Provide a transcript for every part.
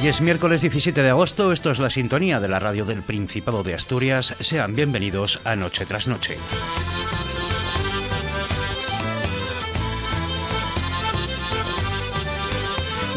Hoy es miércoles 17 de agosto, esto es la sintonía de la radio del Principado de Asturias. Sean bienvenidos a Noche tras Noche.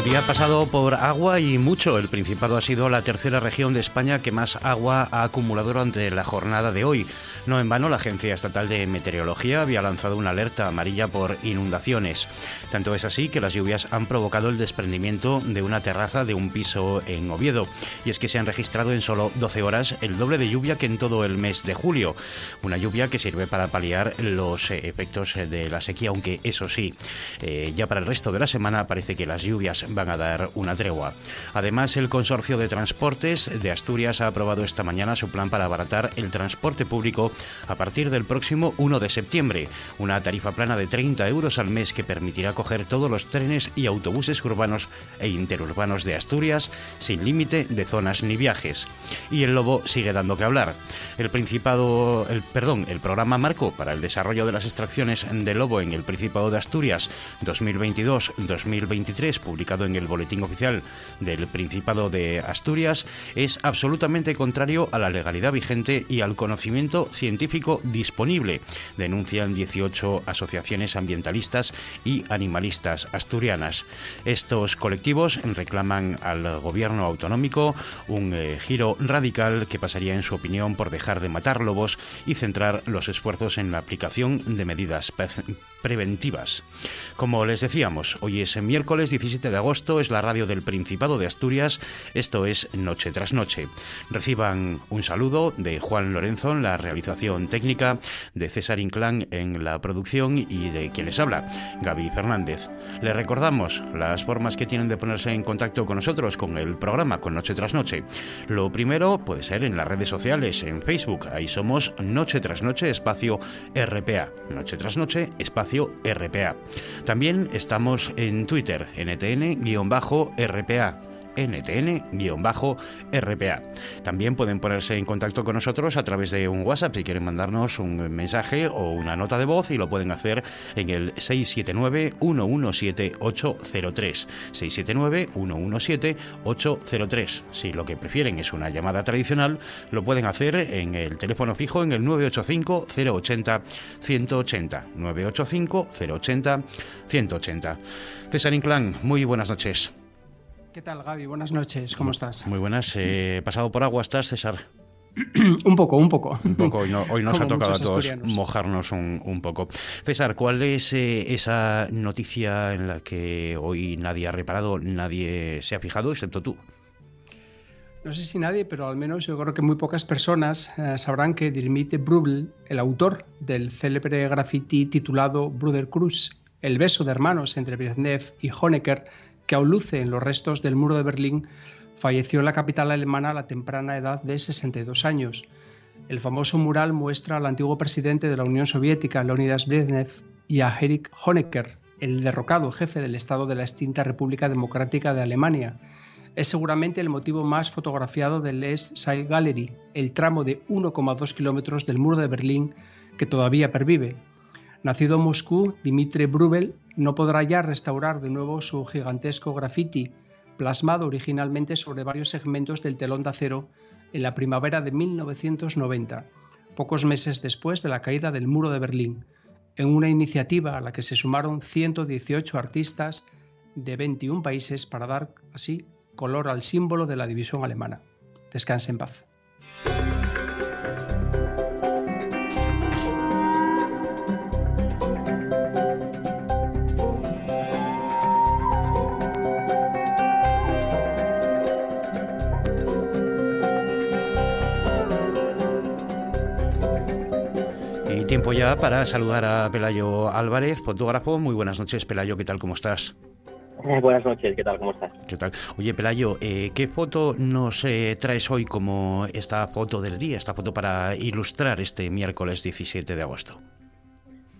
Día pasado por agua y mucho. El Principado ha sido la tercera región de España que más agua ha acumulado durante la jornada de hoy. No en vano, la Agencia Estatal de Meteorología había lanzado una alerta amarilla por inundaciones. Tanto es así que las lluvias han provocado el desprendimiento de una terraza de un piso en Oviedo. Y es que se han registrado en solo 12 horas el doble de lluvia que en todo el mes de julio. Una lluvia que sirve para paliar los eh, efectos de la sequía, aunque eso sí, eh, ya para el resto de la semana parece que las lluvias van a dar una tregua. Además, el Consorcio de Transportes de Asturias ha aprobado esta mañana su plan para abaratar el transporte público a partir del próximo 1 de septiembre. Una tarifa plana de 30 euros al mes que permitirá coger todos los trenes y autobuses urbanos e interurbanos de Asturias sin límite de zonas ni viajes. Y el Lobo sigue dando que hablar. El Principado, el, perdón, el programa Marco para el desarrollo de las extracciones de lobo en el Principado de Asturias 2022-2023, publicado en el Boletín Oficial del Principado de Asturias, es absolutamente contrario a la legalidad vigente y al conocimiento científico científico disponible, denuncian 18 asociaciones ambientalistas y animalistas asturianas. Estos colectivos reclaman al gobierno autonómico un eh, giro radical que pasaría, en su opinión, por dejar de matar lobos y centrar los esfuerzos en la aplicación de medidas preventivas. Como les decíamos, hoy es miércoles 17 de agosto, es la radio del Principado de Asturias, esto es Noche tras Noche. Reciban un saludo de Juan Lorenzo en la realización técnica, de César Inclán en la producción y de quien les habla, Gaby Fernández. Les recordamos las formas que tienen de ponerse en contacto con nosotros, con el programa, con Noche tras Noche. Lo primero puede ser en las redes sociales, en Facebook, ahí somos Noche tras Noche, espacio RPA. Noche tras Noche, espacio RPA. También estamos en Twitter, NTN-RPA ntn-rpa. También pueden ponerse en contacto con nosotros a través de un WhatsApp si quieren mandarnos un mensaje o una nota de voz y lo pueden hacer en el 679-117-803. 679-117-803. Si lo que prefieren es una llamada tradicional, lo pueden hacer en el teléfono fijo en el 985-080-180. 985-080-180. César Inclán, muy buenas noches. ¿Qué tal, Gaby? Buenas noches, ¿cómo estás? Muy buenas. Eh, ¿Pasado por agua estás, César? un poco, un poco. Un poco, hoy, nos ha tocado a todos mojarnos un, poco. César, ¿cuál es eh, esa noticia en la que hoy nadie ha reparado, nadie se ha fijado, excepto tú? No sé si nadie, pero al menos yo creo que muy pocas personas eh, sabrán que Dimitri Brubel, el autor del célebre graffiti titulado Brother Cruz, el beso de hermanos entre Brezhnev y Honecker, que aún luce en los restos del muro de Berlín, falleció en la capital alemana a la temprana edad de 62 años. El famoso mural muestra al antiguo presidente de la Unión Soviética, Leonidas Brezhnev, y a Erich Honecker, el derrocado jefe del Estado de la extinta República Democrática de Alemania. Es seguramente el motivo más fotografiado del East Side Gallery, el tramo de 1,2 kilómetros del muro de Berlín que todavía pervive. Nacido en Moscú, Dimitri Brubel no podrá ya restaurar de nuevo su gigantesco graffiti, plasmado originalmente sobre varios segmentos del telón de acero en la primavera de 1990, pocos meses después de la caída del muro de Berlín, en una iniciativa a la que se sumaron 118 artistas de 21 países para dar así color al símbolo de la división alemana. Descanse en paz. Tiempo ya para saludar a Pelayo Álvarez, fotógrafo. Muy buenas noches, Pelayo, ¿qué tal? ¿Cómo estás? Eh, buenas noches, ¿qué tal? ¿Cómo estás? ¿Qué tal? Oye, Pelayo, eh, ¿qué foto nos eh, traes hoy como esta foto del día, esta foto para ilustrar este miércoles 17 de agosto?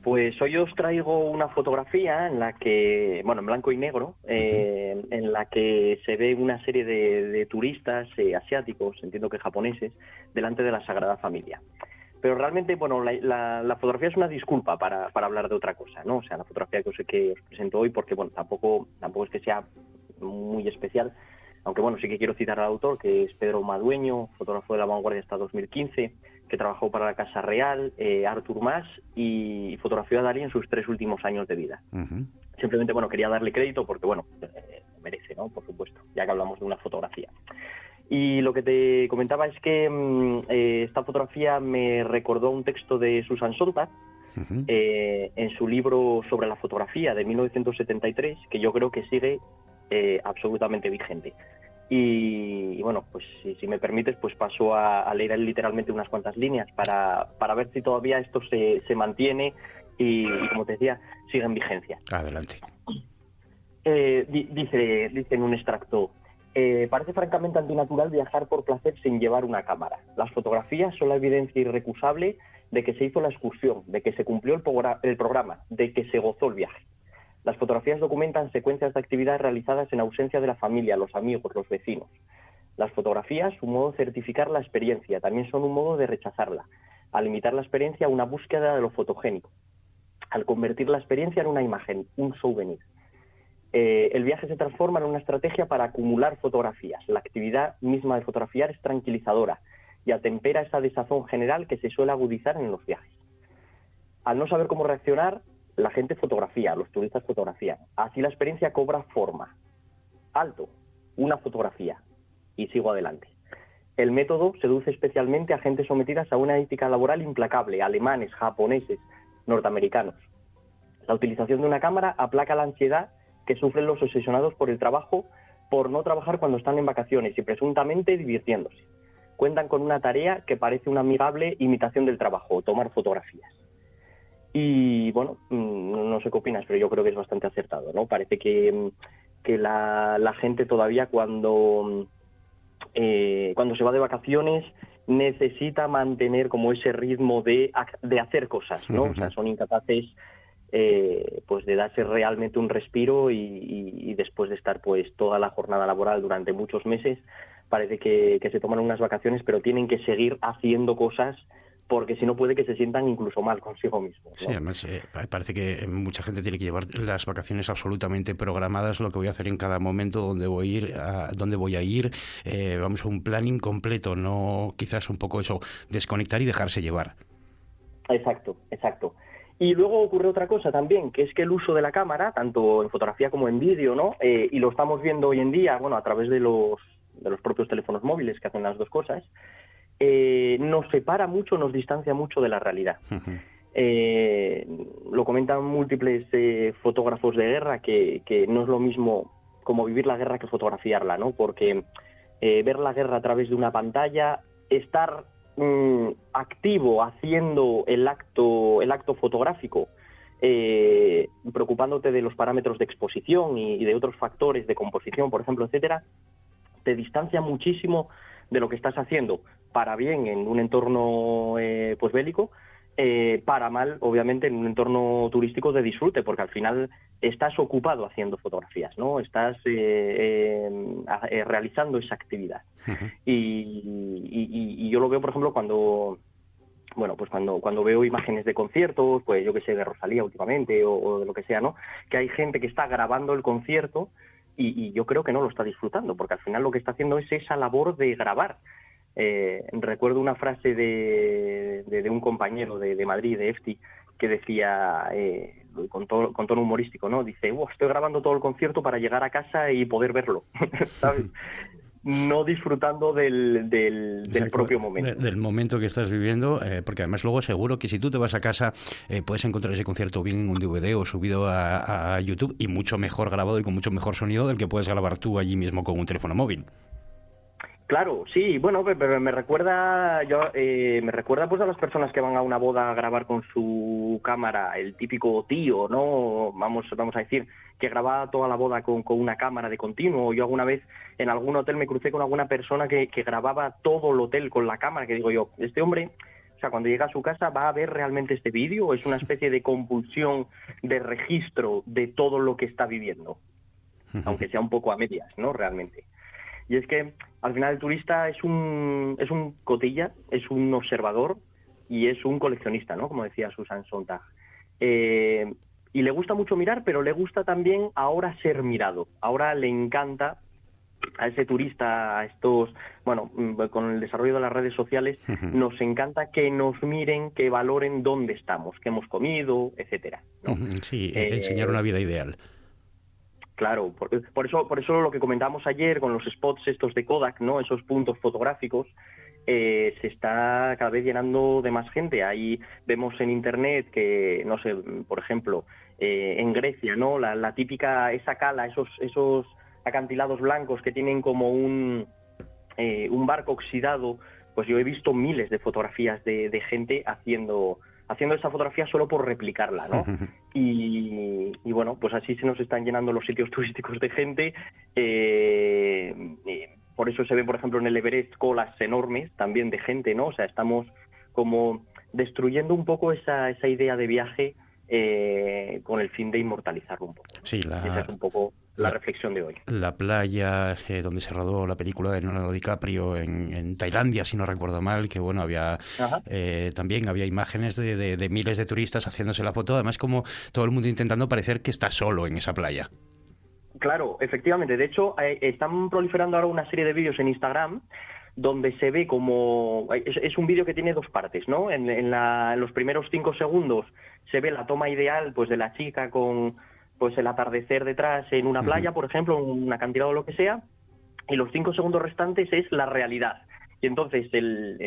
Pues hoy os traigo una fotografía en la que, bueno, en blanco y negro, en la que se ve una serie de, de turistas asiáticos, entiendo que japoneses, delante de la Sagrada Familia pero realmente, bueno, la, fotografía es una disculpa para, hablar de otra cosa, ¿no? O sea, la fotografía que os, que os presento hoy, porque, bueno, tampoco, tampoco es que sea muy especial, Aunque bueno, sí que quiero citar al autor, que es Pedro Madueño, fotógrafo de la vanguardia hasta 2015, que trabajó para la Casa Real, eh, Artur Mas y fotografió a Dalí en sus tres últimos años de vida. Simplemente, bueno, quería darle crédito porque, bueno, eh, merece, ¿no? Por supuesto, ya que hablamos de una fotografía. Y lo que te comentaba es que mm, eh, esta fotografía me recordó un texto de Susan Sontag, eh, en su libro sobre la fotografía de 1973, que yo creo que sigue eh, absolutamente vigente. Y, bueno, pues si, me permites, pues paso a, leer literalmente unas cuantas líneas para, para ver si todavía esto se, se mantiene y, como te decía, sigue en vigencia. Adelante. Eh, dice, dice en un extracto, parece francamente antinatural viajar por placer sin llevar una cámara. Las fotografías son la evidencia irrecusable de que se hizo la excursión, de que se cumplió el, programa, de que se gozó el viaje. Las fotografías documentan secuencias de actividades realizadas en ausencia de la familia, los amigos, los vecinos. Las fotografías, un modo de certificar la experiencia, también son un modo de rechazarla, al limitar la experiencia a una búsqueda de lo fotogénico, al convertir la experiencia en una imagen, un souvenir. Eh, el viaje se transforma en una estrategia para acumular fotografías. La actividad misma de fotografiar es tranquilizadora, y atempera esa desazón general que se suele agudizar en los viajes. Al no saber cómo reaccionar, la gente fotografía, los turistas fotografían. Así la experiencia cobra forma. Alto, una fotografía. Y sigo adelante. El método seduce especialmente a gente sometidas a una ética laboral implacable, alemanes, japoneses, norteamericanos. La utilización de una cámara aplaca la ansiedad que sufren los obsesionados por el trabajo por no trabajar cuando están en vacaciones y presuntamente divirtiéndose cuentan con una tarea que parece una amigable imitación del trabajo, tomar fotografías. Y bueno, mm, no sé qué opinas, pero yo creo que es bastante acertado, ¿no? Parece que, mm, la, gente todavía cuando, mm, eh, cuando se va de vacaciones necesita mantener como ese ritmo de, de hacer cosas, ¿no? O sea, son incapaces eh, pues de darse realmente un respiro y, y, después de estar pues toda la jornada laboral durante muchos meses parece que, se toman unas vacaciones, pero tienen que seguir haciendo cosas porque si no puede que se sientan incluso mal consigo mismos. Sí, además eh, parece que mucha gente tiene que llevar las vacaciones absolutamente programadas, lo que voy a hacer en cada momento, dónde voy a ir, a dónde voy a ir, eh, vamos a un planning completo, no quizás un poco eso, desconectar y dejarse llevar. Exacto, exacto. Y luego ocurre otra cosa también, que es que el uso de la cámara, tanto en fotografía como en vídeo, ¿no? Eh, y lo estamos viendo hoy en día, bueno, a través de los de los propios teléfonos móviles que hacen las dos cosas, eh, nos separa mucho, nos distancia mucho de la realidad. Eh, lo comentan múltiples eh, fotógrafos de guerra que, no es lo mismo como vivir la guerra que fotografiarla, ¿no? Porque ver la guerra a través de una pantalla, estar mm, activo haciendo el acto, el acto fotográfico, preocupándote de los parámetros de exposición y, de otros factores de composición, por ejemplo, etcétera, te distancia muchísimo de lo que estás haciendo, para bien en un entorno eh, pues bélico, eh, para mal, obviamente, en un entorno turístico de disfrute, porque al final estás ocupado haciendo fotografías, ¿no? Estás eh, realizando esa actividad. y, yo lo veo, por ejemplo, cuando bueno, pues cuando, cuando veo imágenes de conciertos, pues yo que sé, de Rosalía últimamente o, o, de lo que sea, ¿no? Que hay gente que está grabando el concierto y, yo creo que no lo está disfrutando, porque al final lo que está haciendo es esa labor de grabar. Eh, recuerdo una frase de, de, un compañero de, Madrid, de EFTI, que decía, eh, con, todo, con tono humorístico, ¿no? Dice, estoy grabando todo el concierto para llegar a casa y poder verlo, ¿sabes? no disfrutando del, del, propio momento. del momento que estás viviendo, eh, porque además luego seguro que si tú te vas a casa eh, puedes encontrar ese concierto bien en un DVD o subido a, a, YouTube y mucho mejor grabado y con mucho mejor sonido del que puedes grabar tú allí mismo con un teléfono móvil. Claro, sí, bueno, pero me recuerda, yo, eh, me recuerda pues a las personas que van a una boda a grabar con su cámara, el típico tío, ¿no? Vamos, vamos a decir, que grababa toda la boda con, con una cámara de continuo. Yo alguna vez en algún hotel me crucé con alguna persona que, que grababa todo el hotel con la cámara, que digo yo, este hombre, o sea, cuando llega a su casa va a ver realmente este vídeo, o es una especie de compulsión de registro de todo lo que está viviendo, aunque sea un poco a medias, ¿no? Realmente. Y es que al final el turista es un, es un cotilla, es un observador y es un coleccionista, ¿no? Como decía Susan Sontag. Eh, y le gusta mucho mirar, pero le gusta también ahora ser mirado. Ahora le encanta a ese turista, a estos, bueno, mm, con el desarrollo de las redes sociales, nos encanta que nos miren, que valoren dónde estamos, qué hemos comido, etcétera. Sí, eh, enseñar una vida ideal. Claro, por, por, eso, por eso lo que comentamos ayer con los spots estos de Kodak, ¿no? Esos puntos fotográficos, eh, se está cada vez llenando de más gente. Ahí vemos en internet que, no sé, por ejemplo, eh, en Grecia, ¿no? La, típica, esa cala, esos, esos acantilados blancos que tienen como un, eh, un barco oxidado, pues yo he visto miles de fotografías de, gente haciendo haciendo esa fotografía solo por replicarla, ¿no? Y, bueno, pues así se nos están llenando los sitios turísticos de gente. Eh, por eso se ve, por ejemplo, en el Everest colas enormes también de gente, ¿no? O sea, estamos como destruyendo un poco esa, esa idea de viaje eh, con el fin de inmortalizarlo un poco. Sí, la, Esa es un poco la, reflexión de hoy. La playa eh, donde se rodó la película de Leonardo DiCaprio en, Tailandia, si no recuerdo mal, que bueno, había eh, también había imágenes de, de, miles de turistas haciéndose la foto, además como todo el mundo intentando parecer que está solo en esa playa. Claro, efectivamente. De hecho, eh, están proliferando ahora una serie de vídeos en Instagram donde se ve como es, un vídeo que tiene dos partes, ¿no? En, los primeros cinco segundos se ve la toma ideal, pues, de la chica con pues el atardecer detrás en una playa, por ejemplo, un acantilado o lo que sea, y los cinco segundos restantes es la realidad. Y entonces el,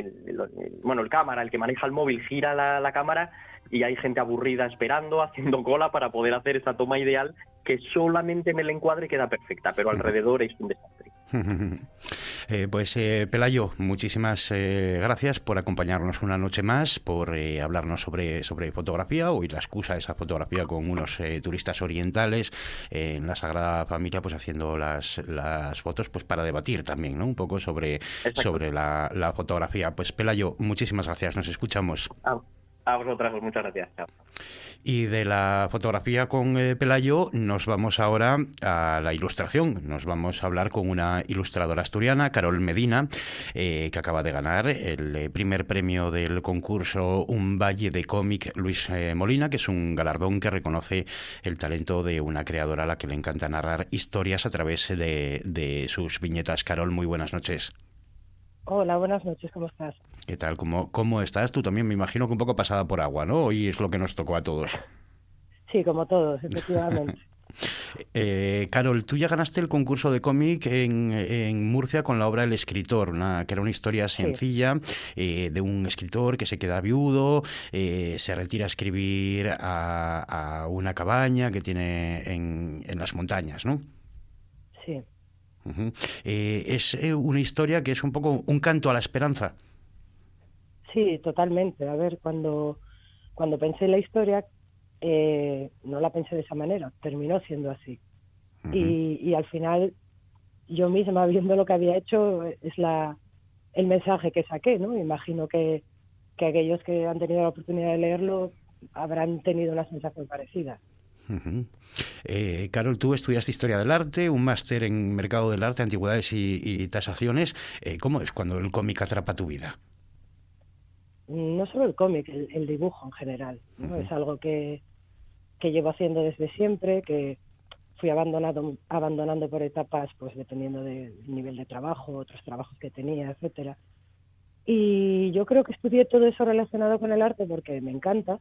bueno el cámara, el que maneja el móvil, gira la, la cámara y hay gente aburrida esperando, haciendo cola para poder hacer esa toma ideal que solamente en el encuadre queda perfecta, pero alrededor es un desastre. Eh, pues eh, Pelayo, muchísimas eh, gracias por acompañarnos una noche más, por hablarnos sobre, sobre fotografía, hoy la excusa de esa fotografía con unos turistas orientales en la Sagrada Familia, pues haciendo las, las fotos pues para debatir también, ¿no? Un poco sobre, sobre la, la, fotografía. Pues Pelayo, muchísimas gracias, nos escuchamos. A vosotras, pues muchas gracias. Y de la fotografía con eh, Pelayo nos vamos ahora a la ilustración. Nos vamos a hablar con una ilustradora asturiana, Carol Medina, eh, que acaba de ganar el eh, primer premio del concurso Un Valle de Cómic Luis Molina, que es un galardón que reconoce el talento de una creadora a la que le encanta narrar historias a través de, de sus viñetas. Carol, muy buenas noches. Hola, buenas noches, ¿cómo estás? ¿Qué tal? ¿Cómo, ¿Cómo estás? Tú también me imagino que un poco pasada por agua, ¿no? Hoy es lo que nos tocó a todos. Sí, como todos, efectivamente. Eh, Carol, tú ya ganaste el concurso de cómic en, Murcia con la obra El escritor, que era una historia sencilla eh, de un escritor que se queda viudo, eh, se retira a escribir a, una cabaña que tiene en, en las montañas, ¿no? Sí. Eh, es una historia que es un poco un canto a la esperanza. Sí, totalmente. A ver, cuando, cuando pensé en la historia, eh, no la pensé de esa manera, terminó siendo así. y, y, al final, yo misma, viendo lo que había hecho, es la el mensaje que saqué, ¿no? Imagino que, que aquellos que han tenido la oportunidad de leerlo habrán tenido una sensación parecida. Eh, Carol, tú estudiaste Historia del Arte, un máster en Mercado del Arte, Antigüedades y, Tasaciones. Eh, ¿Cómo es cuando el cómic atrapa tu vida? No solo el cómic, el, dibujo en general. Es algo que, que llevo haciendo desde siempre, que fui abandonado, abandonando por etapas, pues dependiendo del nivel de trabajo, otros trabajos que tenía, etcétera. Y yo creo que estudié todo eso relacionado con el arte porque me encanta,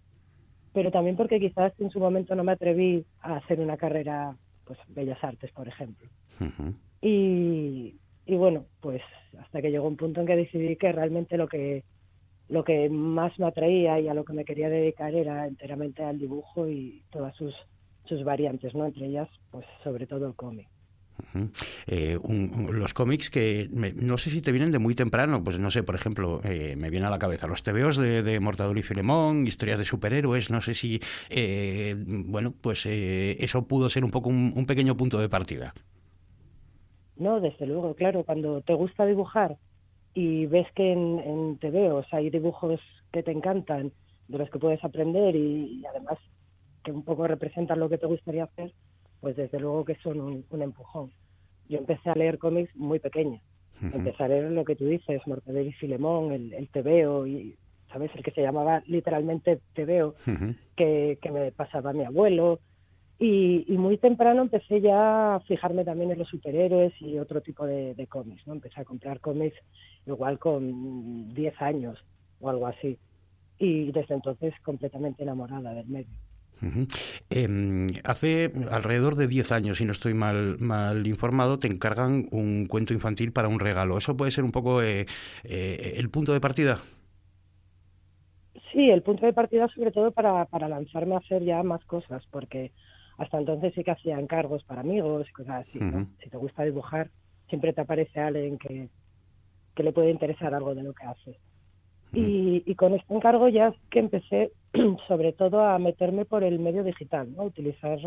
pero también porque quizás en su momento no me atreví a hacer una carrera, pues Bellas Artes, por ejemplo. y, y bueno, pues hasta que llegó un punto en que decidí que realmente lo que lo que más me atraía y a lo que me quería dedicar era enteramente al dibujo y todas sus sus variantes, ¿no? Entre ellas, pues sobre todo el cómic. Eh, los cómics que no sé si te vienen de muy temprano, pues no sé, por ejemplo, eh, me viene a la cabeza los TVOs de, de Mortadelo y Filemón, historias de superhéroes, no sé si, eh, bueno, pues eso pudo ser un poco un, pequeño punto de partida. No, desde luego, claro, cuando te gusta dibujar y ves que en, en hay dibujos que te encantan, de los que puedes aprender y además que un poco representan lo que te gustaría hacer, pues desde luego que son un, empujón. Yo empecé a leer cómics muy pequeña. Empecé a leer lo que tú dices, Mortadelo y Filemón, el, el Tebeo, y, ¿sabes? El que se llamaba literalmente Tebeo, que, que me pasaba mi abuelo. Y, muy temprano empecé ya a fijarme también en los superhéroes y otro tipo de, de cómics, ¿no? Empecé a comprar cómics igual con 10 años o algo así. Y desde entonces completamente enamorada del medio. Em, hace alrededor de 10 años, si no estoy mal, mal informado, te encargan un cuento infantil para un regalo. ¿Eso puede ser un poco eh, eh, el punto de partida? Sí, el punto de partida sobre todo para, para lanzarme a hacer ya más cosas, porque hasta entonces sí que hacía encargos para amigos y cosas así. Si te gusta dibujar, siempre te aparece alguien que, que le puede interesar algo de lo que hace. Y, con este encargo ya que empecé sobre todo a meterme por el medio digital, ¿no? utilizar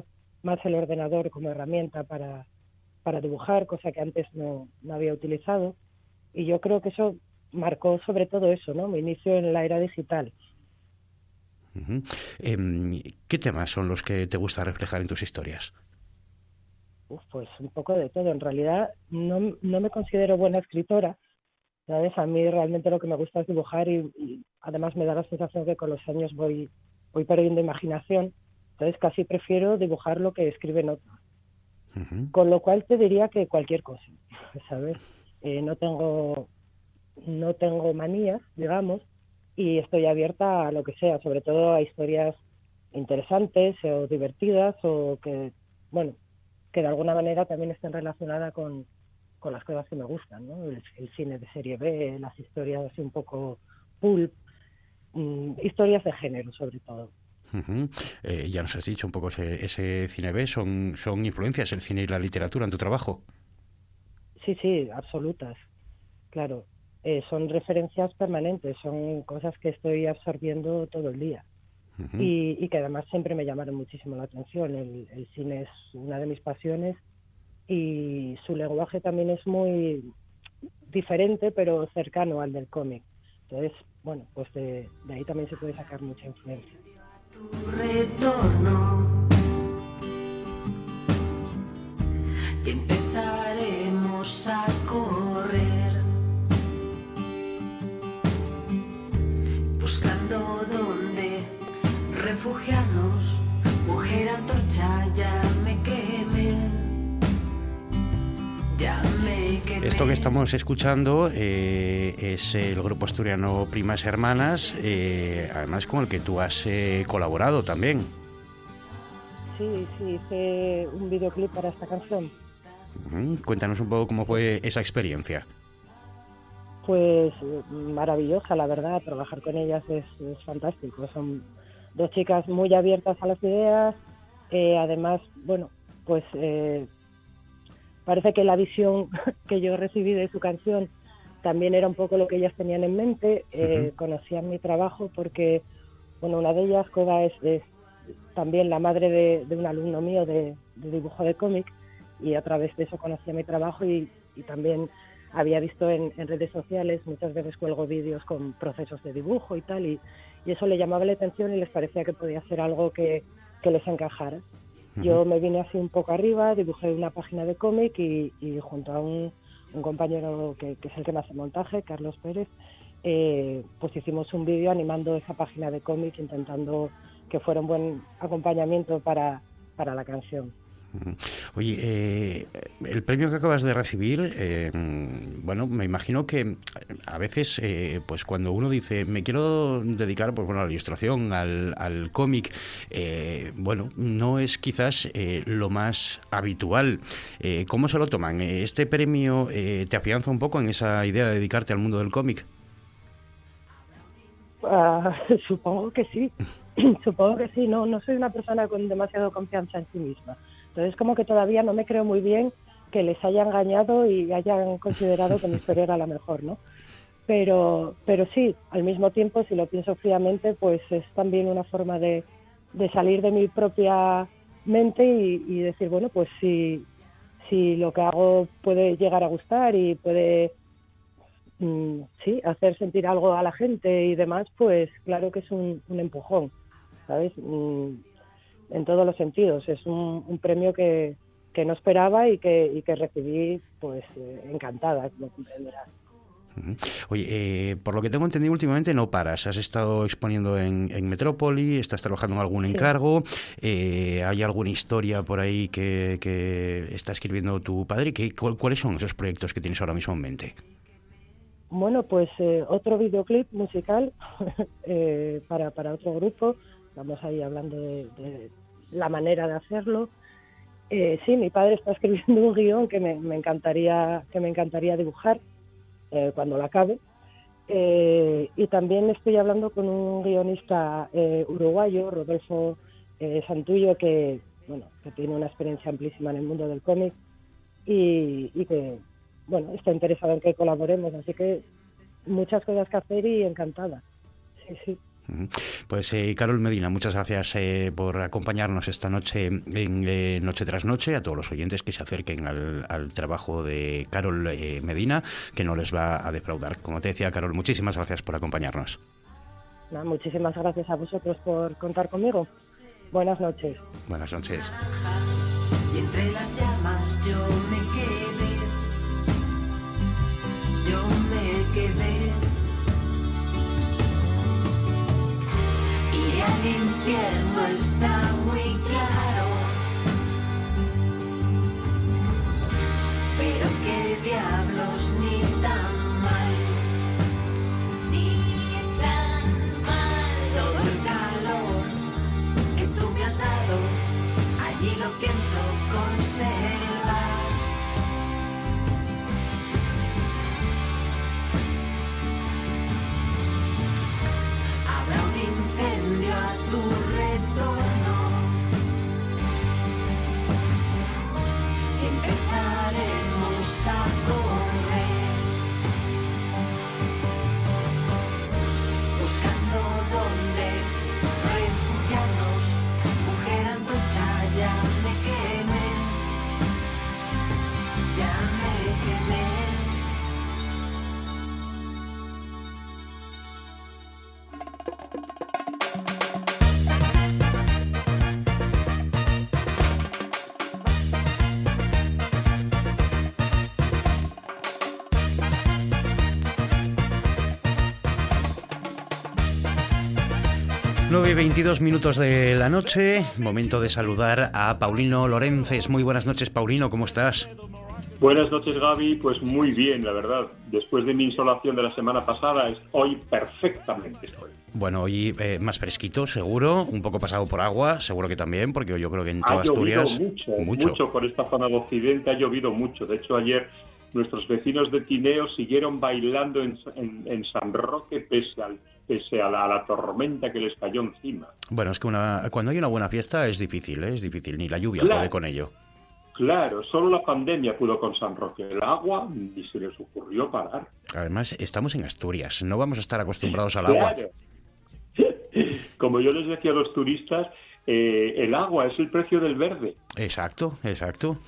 más el ordenador como herramienta para, para dibujar, cosa que antes no, no había utilizado. Y yo creo que eso marcó sobre todo eso, ¿no? mi inicio en la era digital. Em, ¿Qué temas son los que te gusta reflejar en tus historias? pues un poco de todo. En realidad no, no me considero buena escritora, ¿sabes? A mí realmente lo que me gusta es dibujar y, además me da la sensación que con los años voy, voy perdiendo imaginación. Entonces casi prefiero dibujar lo que escriben otros. Con lo cual te diría que cualquier cosa, ¿sabes? Eh, no tengo no tengo manías, digamos, y estoy abierta a lo que sea, sobre todo a historias interesantes o divertidas o que, bueno, que de alguna manera también estén relacionadas con, con las cosas que me gustan, ¿no? El, cine de serie B, las historias así un poco pulp, mm, historias de género sobre todo. Eh, ya nos has dicho un poco ese, ese, cine B, ¿son, ¿son influencias el cine y la literatura en tu trabajo? Sí, sí, absolutas, claro. Eh, son referencias permanentes, son cosas que estoy absorbiendo todo el día. y, y, que además siempre me llamaron muchísimo la atención. El, el cine es una de mis pasiones y su lenguaje también es muy diferente pero cercano al del cómic. Entonces, bueno, pues de, ahí también se puede sacar mucha influencia. empezaremos a correr buscando dónde refugiarnos, mujer antorcha ya me quemé. Esto que estamos escuchando eh, es el grupo asturiano Primas Hermanas, eh, además con el que tú has eh, colaborado también. Sí, sí, hice un videoclip para esta canción. Cuéntanos un poco cómo fue esa experiencia. Pues maravillosa, la verdad, trabajar con ellas es, fantástico. Son dos chicas muy abiertas a las ideas, además, bueno, pues parece que la visión que yo recibí de su canción también era un poco lo que ellas tenían en mente, eh, conocían mi trabajo porque, bueno, una de ellas, Koga, es, también la madre de, un alumno mío de, dibujo de cómic y a través de eso conocía mi trabajo y, también había visto en, redes sociales, muchas veces cuelgo vídeos con procesos de dibujo y tal, y, eso le llamaba la atención y les parecía que podía ser algo que les encajara. Yo me vine así un poco arriba, dibujé una página de cómic y, junto a un, compañero que, es el que me hace montaje, Carlos Pérez, eh, pues hicimos un vídeo animando esa página de cómic, intentando que fuera un buen acompañamiento para la canción. Oye, eh, el premio que acabas de recibir, eh, bueno, me imagino que a veces, eh, pues cuando uno dice, me quiero dedicar, pues bueno, a la ilustración, al, cómic, bueno, no es quizás lo más habitual. ¿Cómo se lo toman? ¿Este premio te afianza un poco en esa idea de dedicarte al mundo del cómic? Ah, supongo que sí, supongo que sí. No, no soy una persona con demasiada confianza en sí misma. Entonces como que todavía no me creo muy bien que les haya engañado y hayan considerado que mi historia era la mejor, ¿no? Pero, pero sí, al mismo tiempo, si lo pienso fríamente, pues es también una forma de, salir de mi propia mente y, decir, bueno, pues si, lo que hago puede llegar a gustar y puede mm, sí, hacer sentir algo a la gente y demás, pues claro que es un, un empujón, ¿sabes? Mm, en todos los sentidos. Es un, premio que, que, no esperaba y que, y que recibí pues eh, encantada, como comprenderás. Oye, eh, por lo que tengo entendido últimamente no paras. Has estado exponiendo en, Metrópoli, estás trabajando en algún encargo. Eh, ¿Hay alguna historia por ahí que, está escribiendo tu padre? ¿Qué, ¿Cuáles son esos proyectos que tienes ahora mismo en mente? Bueno, pues eh, otro videoclip musical para, para otro grupo. Estamos ahí hablando de, la manera de hacerlo. sí, mi padre está escribiendo un guion que me, me encantaría que me encantaría dibujar eh, cuando la acabe. Eh, y también estoy hablando con un guionista eh, uruguayo, Rodolfo Santullo, que, bueno, que tiene una experiencia amplísima en el mundo del cómic y, y que bueno, está interesado en que colaboremos. Así que muchas cosas que hacer y encantada. Sí, sí. Pues eh, Carol Medina, muchas gracias eh, por acompañarnos esta noche en eh, Noche tras Noche, a todos los oyentes que se acerquen al, trabajo de Carol Medina, que no les va a defraudar. Como te decía, Carol, muchísimas gracias por acompañarnos. muchísimas gracias a vosotros por contar conmigo. Buenas noches. Buenas noches. El infierno está muy claro. Pero 22 minutos de la noche, momento de saludar a Paulino Lorences. Muy buenas noches, Paulino, ¿cómo estás? Buenas noches, Gaby. Pues muy bien, la verdad. Después de mi insolación de la semana pasada, hoy perfectamente estoy. Bueno, hoy eh, más fresquito, seguro. Un poco pasado por agua, seguro que también, porque yo creo que en toda ha Asturias. Mucho, mucho, mucho. por esta zona de Occidente, ha llovido mucho. De hecho, ayer nuestros vecinos de Tineo siguieron bailando en, San Roque pese, al, pese a, la, tormenta que les cayó encima. Bueno, es que una, cuando hay una buena fiesta es difícil, ¿eh? es difícil, ni la lluvia puede con ello. Claro, solo la pandemia pudo con San Roque. El agua ni se les ocurrió parar. Además, estamos en Asturias, no vamos a estar acostumbrados al agua. Como yo les decía a los turistas, eh, el agua es el precio del verde. Exacto, exacto.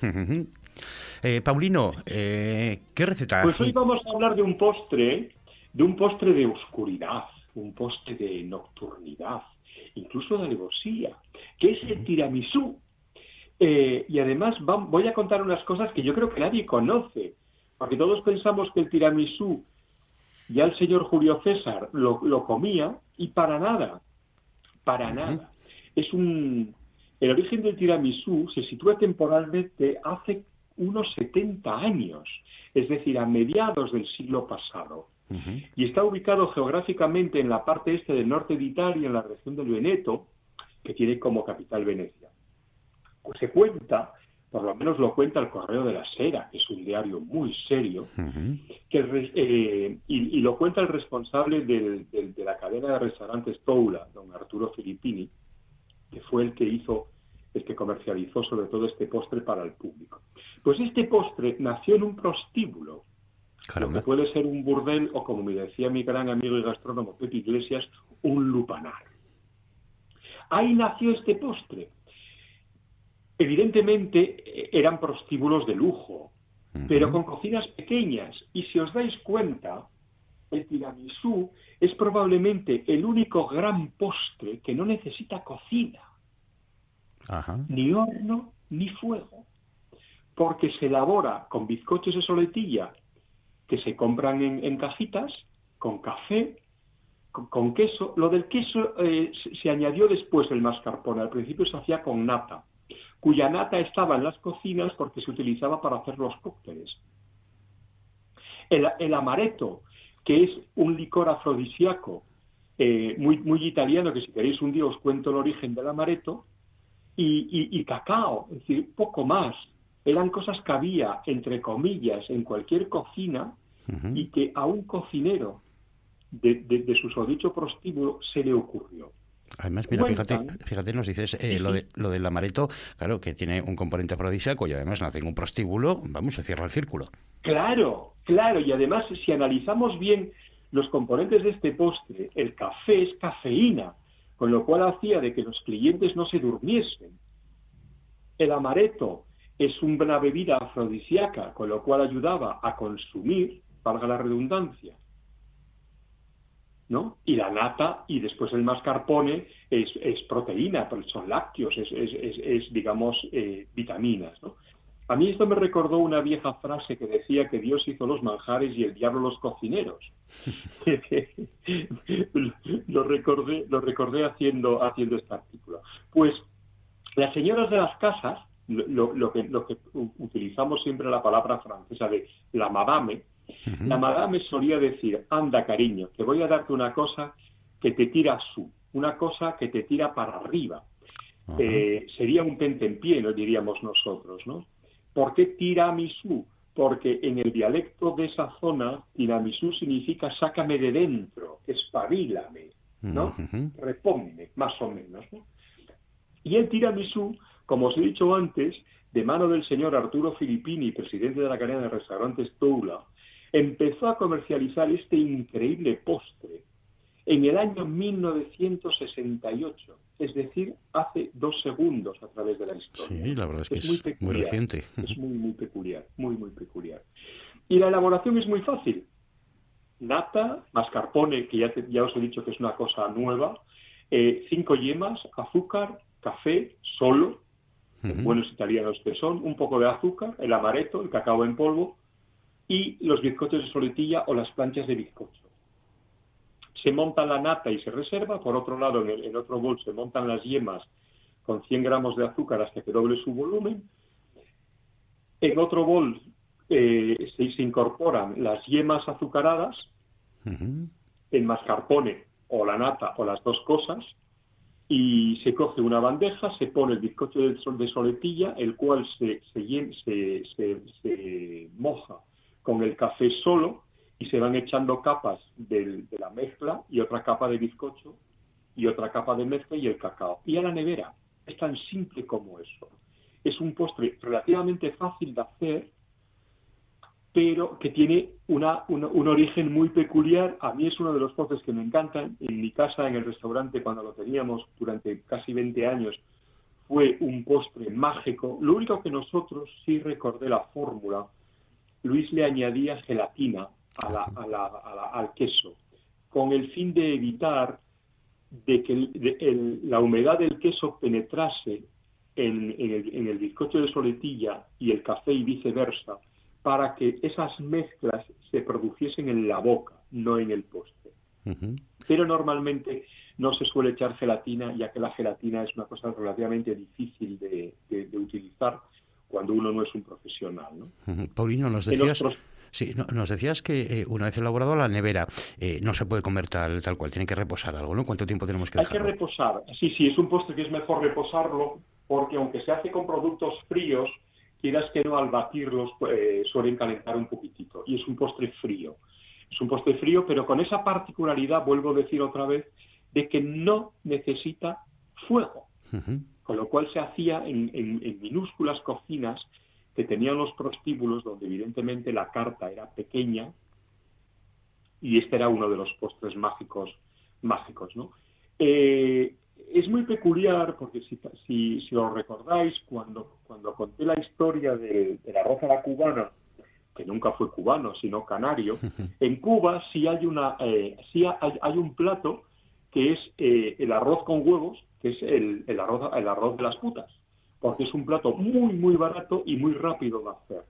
Eh, Paulino, eh, ¿qué receta? Pues hoy vamos a hablar de un postre, de un postre de oscuridad, un postre de nocturnidad, incluso de alevosía, que es el tiramisú. Eh, y además voy a contar unas cosas que yo creo que nadie conoce, porque todos pensamos que el tiramisú ya el señor Julio César lo, comía y para nada, para nada. Es un, el origen del tiramisú se sitúa temporalmente hace unos 70 años, es decir, a mediados del siglo pasado. Y está ubicado geográficamente en la parte este del norte de Italia, en la región del Veneto, que tiene como capital Venecia. Pues se cuenta, por lo menos lo cuenta el Correo de la Sera, que es un diario muy serio, que, eh, y, lo cuenta el responsable de la cadena de restaurantes Toula, don Arturo Filippini, que fue el que hizo el que comercializó sobre todo este postre para el público. Pues este postre nació en un prostíbulo, que puede ser un burdel o, como me decía mi gran amigo y gastrónomo Pepe Iglesias, un lupanar. Ahí nació este postre. Evidentemente eran prostíbulos de lujo, pero con cocinas pequeñas. Y si os dais cuenta, el tiramisú es probablemente el único gran postre que no necesita cocina ni horno ni fuego, porque se elabora con bizcochos de soletilla que se compran en, en cajitas con café, con, queso. Lo del queso eh, se, añadió después el mascarpone. Al principio se hacía con nata, cuya nata estaba en las cocinas porque se utilizaba para hacer los cócteles. El, el amaretto, que es un licor afrodisíaco eh, muy, italiano, que si queréis un día os cuento el origen del amaretto, y cacao, es decir, poco más. Eran cosas que había, entre comillas, en cualquier cocina Y que a un cocinero de, de, de susodicho prostíbulo se le ocurrió. Además, mira, fíjate, fíjate, nos dices eh, lo, de, lo del amaretto, claro, que tiene un componente afrodisíaco y además nace en un prostíbulo, vamos, se cierra el círculo. Claro, claro, y además si analizamos bien los componentes de este postre, el café es cafeína, con lo cual hacía de que los clientes no se durmiesen. El amaretto es una bebida afrodisíaca, con lo cual ayudaba a consumir, valga la redundancia. ¿No? Y la nata y después el mascarpone es, es proteína, pero son lácteos, es, es- es- digamos, eh, vitaminas. ¿no? A mí esto me recordó una vieja frase que decía que Dios hizo los manjares y el diablo los cocineros. lo recordé, lo recordé haciendo, haciendo este artículo. Pues las señoras de las casas, lo, lo- que, lo que utilizamos siempre la palabra francesa de la madame, La madame solía decir, anda cariño, te voy a darte una cosa que te tira su, una cosa que te tira para arriba. Eh, sería un tentempié, ¿no? diríamos nosotros, ¿no? ¿Por qué tiramisú? Porque en el dialecto de esa zona, tiramisú significa sácame de dentro, espabilame, ¿no? Ujú. Reponme, más o menos, ¿no? Y el tiramisú, como os he dicho antes, de mano del señor Arturo Filippini, presidente de la cadena de restaurantes Toula, empezó a comercializar este increíble postre en el año 1968, es decir, hace dos segundos a través de la historia. Sí, la verdad es que es, muy muy, peculiar. reciente. Es muy, muy peculiar, muy, muy peculiar. Y la elaboración es muy fácil. Nata, mascarpone, que ya, te- ya os he dicho que es una cosa nueva, eh, cinco yemas, azúcar, café, solo, buenos italianos que son, un poco de azúcar, el amaretto, el cacao en polvo y los bizcochos de soletilla o las planchas de bizcocho. Se monta la nata y se reserva. Por otro lado, en, el, en otro bol se montan las yemas con 100 gramos de azúcar hasta que doble su volumen. En otro bol eh, se, se incorporan las yemas azucaradas, Ujú. el mascarpone o la nata o las dos cosas y se coge una bandeja, se pone el bizcocho de, sol- de soletilla, el cual se- se- se moja con el café solo y se van echando capas del- de la mezcla y otra capa de bizcocho y otra capa de mezcla y el cacao. Y a la nevera. Es tan simple como eso. Es un postre relativamente fácil de hacer, pero que tiene una, una- un origen muy peculiar. A mí es uno de los postres que me encantan. En mi casa, en el restaurante, cuando lo teníamos durante casi 20 años, fue un postre mágico. Lo único que nosotros sí recordé la fórmula. Luis le añadía gelatina a la- a la- a la- al queso, con el fin de evitar de que el- de- el- la humedad del queso penetrase en, en el, en el bizcocho de soletilla y el café y viceversa, para que esas mezclas se produciesen en la boca, no en el postre. Pero normalmente no se suele echar gelatina, ya que la gelatina es una cosa relativamente difícil de, de- de utilizar cuando uno no es un profesional. ¿no? Paulino, nos decías, sí, no- nos decías que eh, una vez elaborado la nevera eh, no se puede comer tal, tal cual, tiene que reposar algo, ¿no? ¿Cuánto tiempo tenemos que Hay que reposar. Sí, sí, es un postre que es mejor reposarlo porque aunque se hace con productos fríos, quieras que no al batirlos pues, suelen calentar un poquitito. Y es un postre frío. Es un postre frío, pero con esa particularidad, vuelvo a decir otra vez, de que no necesita fuego. Con lo cual se hacía en, en- en minúsculas cocinas que tenían los prostíbulos donde evidentemente la carta era pequeña y este era uno de los postres mágicos mágicos, ¿no? Eh, es muy peculiar porque si, si, si os recordáis cuando, cuando conté la historia de, del arroz a la cubana que nunca fue cubano sino canario en Cuba sí hay una eh, sí hay, hay un plato que es eh, el arroz con huevos que es el, el arroz el arroz de las putas porque es un plato muy muy barato y muy rápido de hacer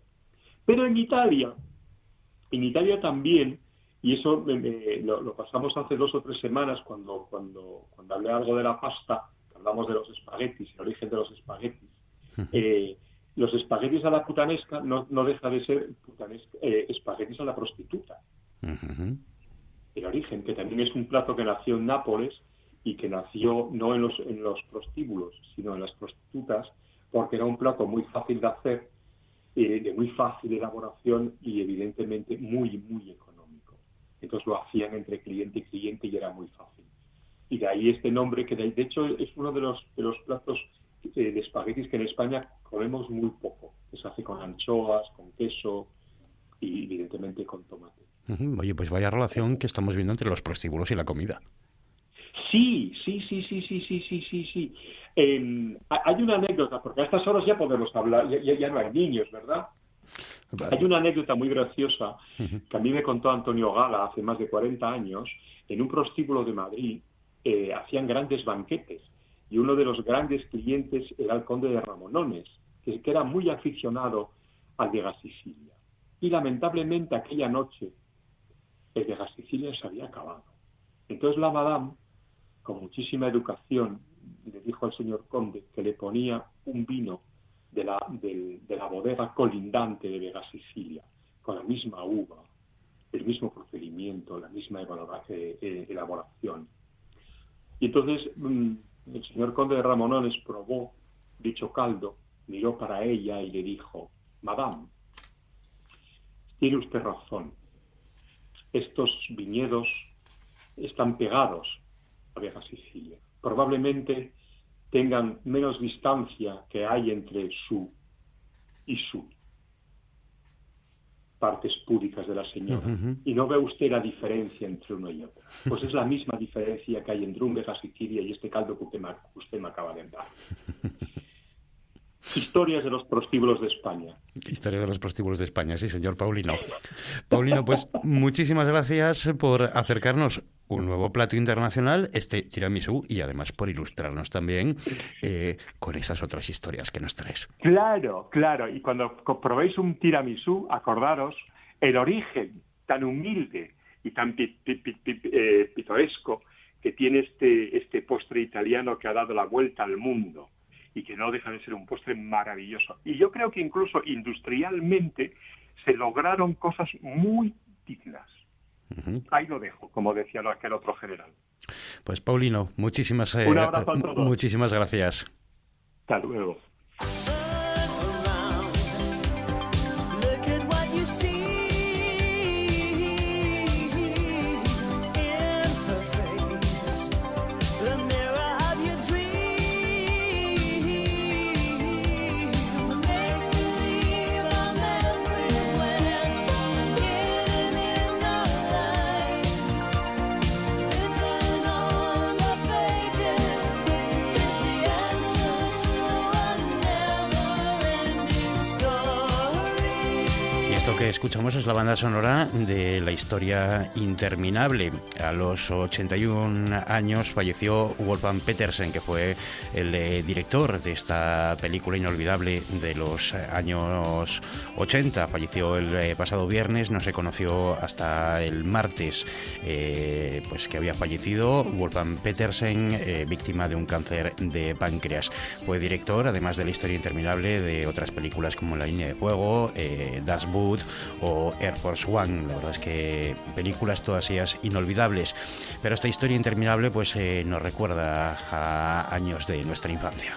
pero en Italia En Italia también, y eso lo, lo pasamos hace dos o tres semanas cuando, cuando, cuando hablé algo de la pasta, hablamos de los espaguetis, el origen de los espaguetis. Eh, los espaguetis a la putanesca no, no deja de ser putanesca- eh, espaguetis a la prostituta. El origen, que también es un plato que nació en Nápoles y que nació no en los, en los prostíbulos, sino en las prostitutas, porque era un plato muy fácil de hacer, eh, de muy fácil elaboración y evidentemente muy, muy económico. Entonces lo hacían entre cliente y cliente y era muy fácil. Y de ahí este nombre, que de, de hecho es uno de los, de los platos eh, de espaguetis que en España comemos muy poco, se hace con anchoas, con queso y evidentemente con tomate. Oye, pues vaya relación que estamos viendo entre los prostíbulos y la comida. Sí, sí, sí, sí, sí, sí, sí, sí, sí. Eh, hay una anécdota, porque a estas horas ya podemos hablar, ya, no hay niños, ¿verdad? Hay una anécdota muy graciosa que a mí me contó Antonio Gala hace más de 40 años. En un prostíbulo de Madrid eh, hacían grandes banquetes y uno de los grandes clientes era el conde de Ramonones, que, que era muy aficionado al Vega Sicilia. Y lamentablemente aquella noche el Vega Sicilia se había acabado. Entonces la madame, con muchísima educación, le dijo al señor conde que le ponía un vino de la, de la bodega colindante de Vega Sicilia, con la misma uva, el mismo procedimiento, la misma eh, elaboración. Y entonces mm, el señor conde de Ramonones probó dicho caldo, miró para ella y le dijo, Madame, tiene usted razón, estos viñedos están pegados a Vega Sicilia. Probablemente tengan menos distancia que hay entre su y su partes públicas de la señora. Ujú. Y no ve usted la diferencia entre uno y otro. Pues es la misma diferencia que hay entre un Sicilia y este caldo que usted me, usted me acaba de dar. Historias de los prostíbulos de España. Historia de los prostíbulos de España, sí, señor Paulino. Paulino, pues muchísimas gracias por acercarnos un nuevo plato internacional, este tiramisú, y además por ilustrarnos también eh, con esas otras historias que nos traes. Claro, claro. Y cuando probéis un tiramisú, acordaros el origen tan humilde y tan pi- pi- pi- pi- eh, que tiene este, este postre italiano que ha dado la vuelta al mundo y que no deja de ser un postre maravilloso. Y yo creo que incluso industrialmente se lograron cosas muy dignas. Ahí lo dejo, como decía aquel otro general. Pues Paulino, muchísimas, eh, Un abrazo a todos. muchísimas gracias. Hasta luego. Esto que escuchamos es la banda sonora de la historia interminable. A los 81 años falleció Wolfgang Petersen, que fue el eh, director de esta película inolvidable de los eh, años 80. Falleció el eh, pasado viernes, no se conoció hasta el martes pues que había fallecido Wolfgang Petersen, víctima de un cáncer de páncreas. Fue director, además de la historia interminable, de otras películas como La línea de fuego, eh, Das Boot o Air Force One. La verdad es que películas todas ellas inolvidables. Pero esta historia interminable pues eh, nos recuerda a años de nuestra infancia.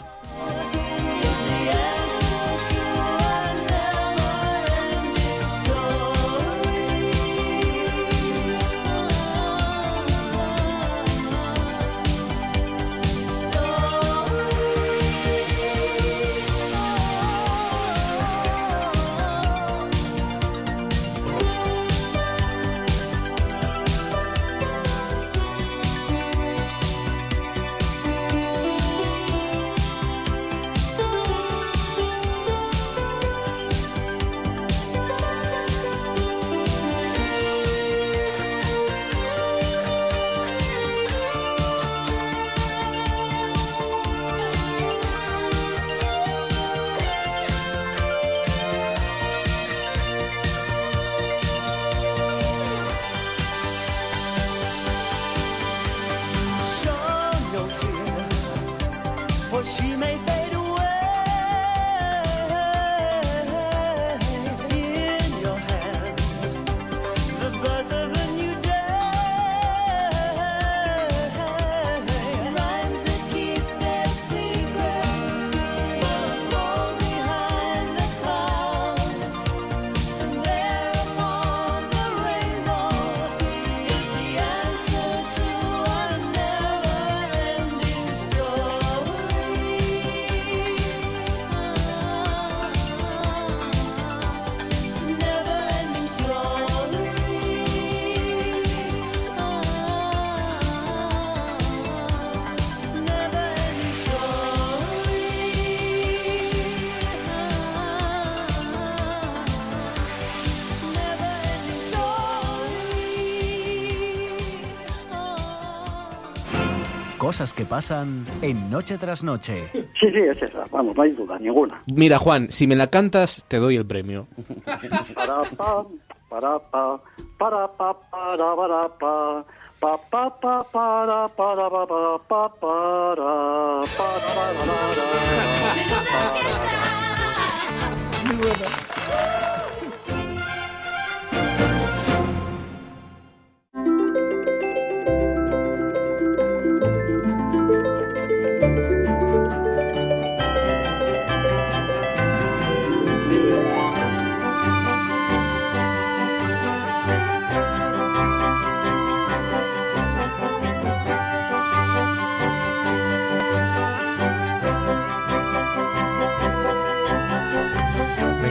pasan en Noche tras Noche. Sí, sí, es esa. Vamos, no hay duda ninguna. Mira, Juan, si me la cantas, te doy el premio.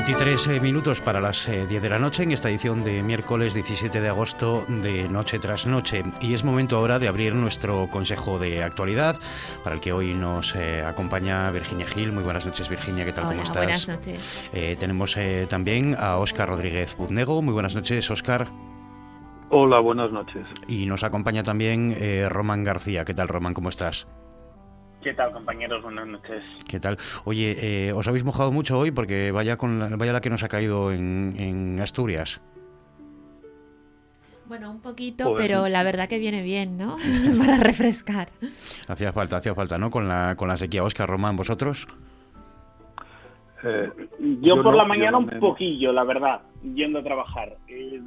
23 eh, minutos para las eh, 10 de la noche en esta edición de miércoles 17 de agosto de Noche tras Noche. Y es momento ahora de abrir nuestro consejo de actualidad, para el que hoy nos eh, acompaña Virginia Gil. Muy buenas noches, Virginia, ¿qué tal? ¿Cómo estás? Buenas noches. Tenemos también a Óscar Rodríguez Buznego. Muy buenas noches, Óscar. Hola, buenas noches. Y nos acompaña también Román García. ¿Qué tal, Román? ¿Cómo estás? ¿Qué tal, compañeros? Buenas noches. ¿Qué tal? Oye, eh, ¿os habéis mojado mucho hoy? Porque vaya, con la, vaya la que nos ha caído en, en Asturias. Bueno, un poquito, Joder. pero la verdad que viene bien, ¿no? Para refrescar. Hacía falta, hacía falta, ¿no? Con la, con la sequía. Óscar, Román, ¿vosotros? Eh, Yo, Yo por no, la mañana no un poquillo, la verdad, yendo a trabajar. Eh,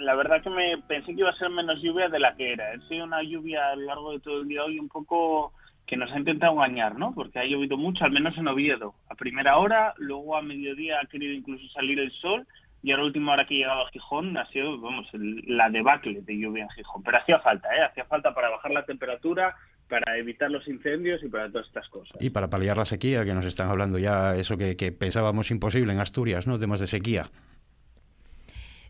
la verdad que me pensé que iba a ser menos lluvia de la que era. Ha sido una lluvia a lo largo de todo el día hoy un poco que nos ha intentado engañar, ¿no? Porque ha llovido mucho, al menos en Oviedo. A primera hora, luego a mediodía ha querido incluso salir el sol y ahora última hora que he llegado a Gijón ha sido, vamos, la debacle de lluvia en Gijón. Pero hacía falta, ¿eh? Hacía falta para bajar la temperatura, para evitar los incendios y para todas estas cosas. Y para paliar la sequía, que nos están hablando ya, eso que, que pensábamos imposible en Asturias, ¿no? Temas de sequía.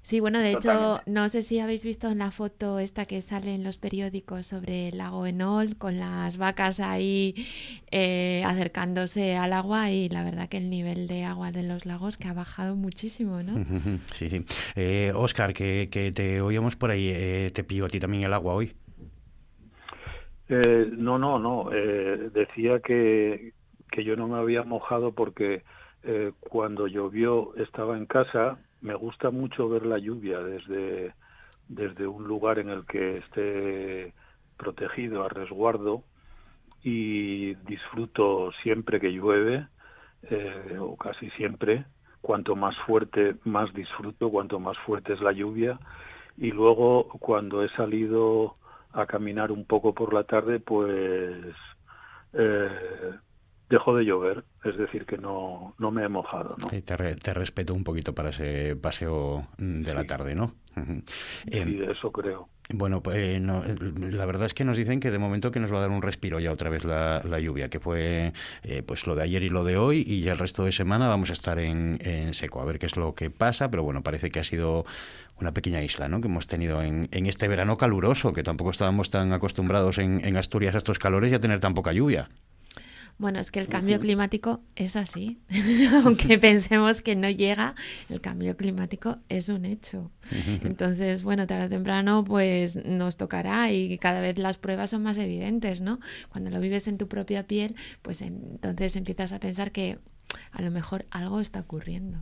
Sí, bueno, de hecho, no sé si habéis visto en la foto esta que sale en los periódicos sobre el lago Enol, con las vacas ahí eh, acercándose al agua y la verdad que el nivel de agua de los lagos que ha bajado muchísimo, ¿no? Sí, sí. Eh, Óscar, que, que te oíamos por ahí, eh, te pilló a ti también el agua hoy. Eh, no, no, no. eh, decía que, que yo no me había mojado porque eh, cuando llovió estaba en casa. Me gusta mucho ver la lluvia desde, desde un lugar en el que esté protegido, a resguardo, y disfruto siempre que llueve, eh, o casi siempre. Cuanto más fuerte, más disfruto, cuanto más fuerte es la lluvia. Y luego, cuando he salido a caminar un poco por la tarde, pues eh, dejó de llover, es decir, que no, no me he mojado. ¿no? Eh, te, re- te respeto un poquito para ese paseo mm, de la tarde, ¿no? Ujú. Em, eso creo. Bueno, pues eh, no, eh, la verdad es que nos dicen que de momento que nos va a dar un respiro ya otra vez la, la lluvia, que fue eh, pues lo de ayer y lo de hoy, y ya el resto de semana vamos a estar en, en seco, a ver qué es lo que pasa, pero bueno, parece que ha sido una pequeña isla, ¿no? Que hemos tenido en, en este verano caluroso, que tampoco estábamos tan acostumbrados en, en Asturias a estos calores y a tener tan poca lluvia. Bueno, es que el cambio climático es así. Aunque pensemos que no llega, el cambio climático es un hecho. Entonces, bueno, tarde o temprano, pues nos tocará y cada vez las pruebas son más evidentes, ¿no? Cuando lo vives en tu propia piel, pues entonces empiezas a pensar que a lo mejor algo está ocurriendo.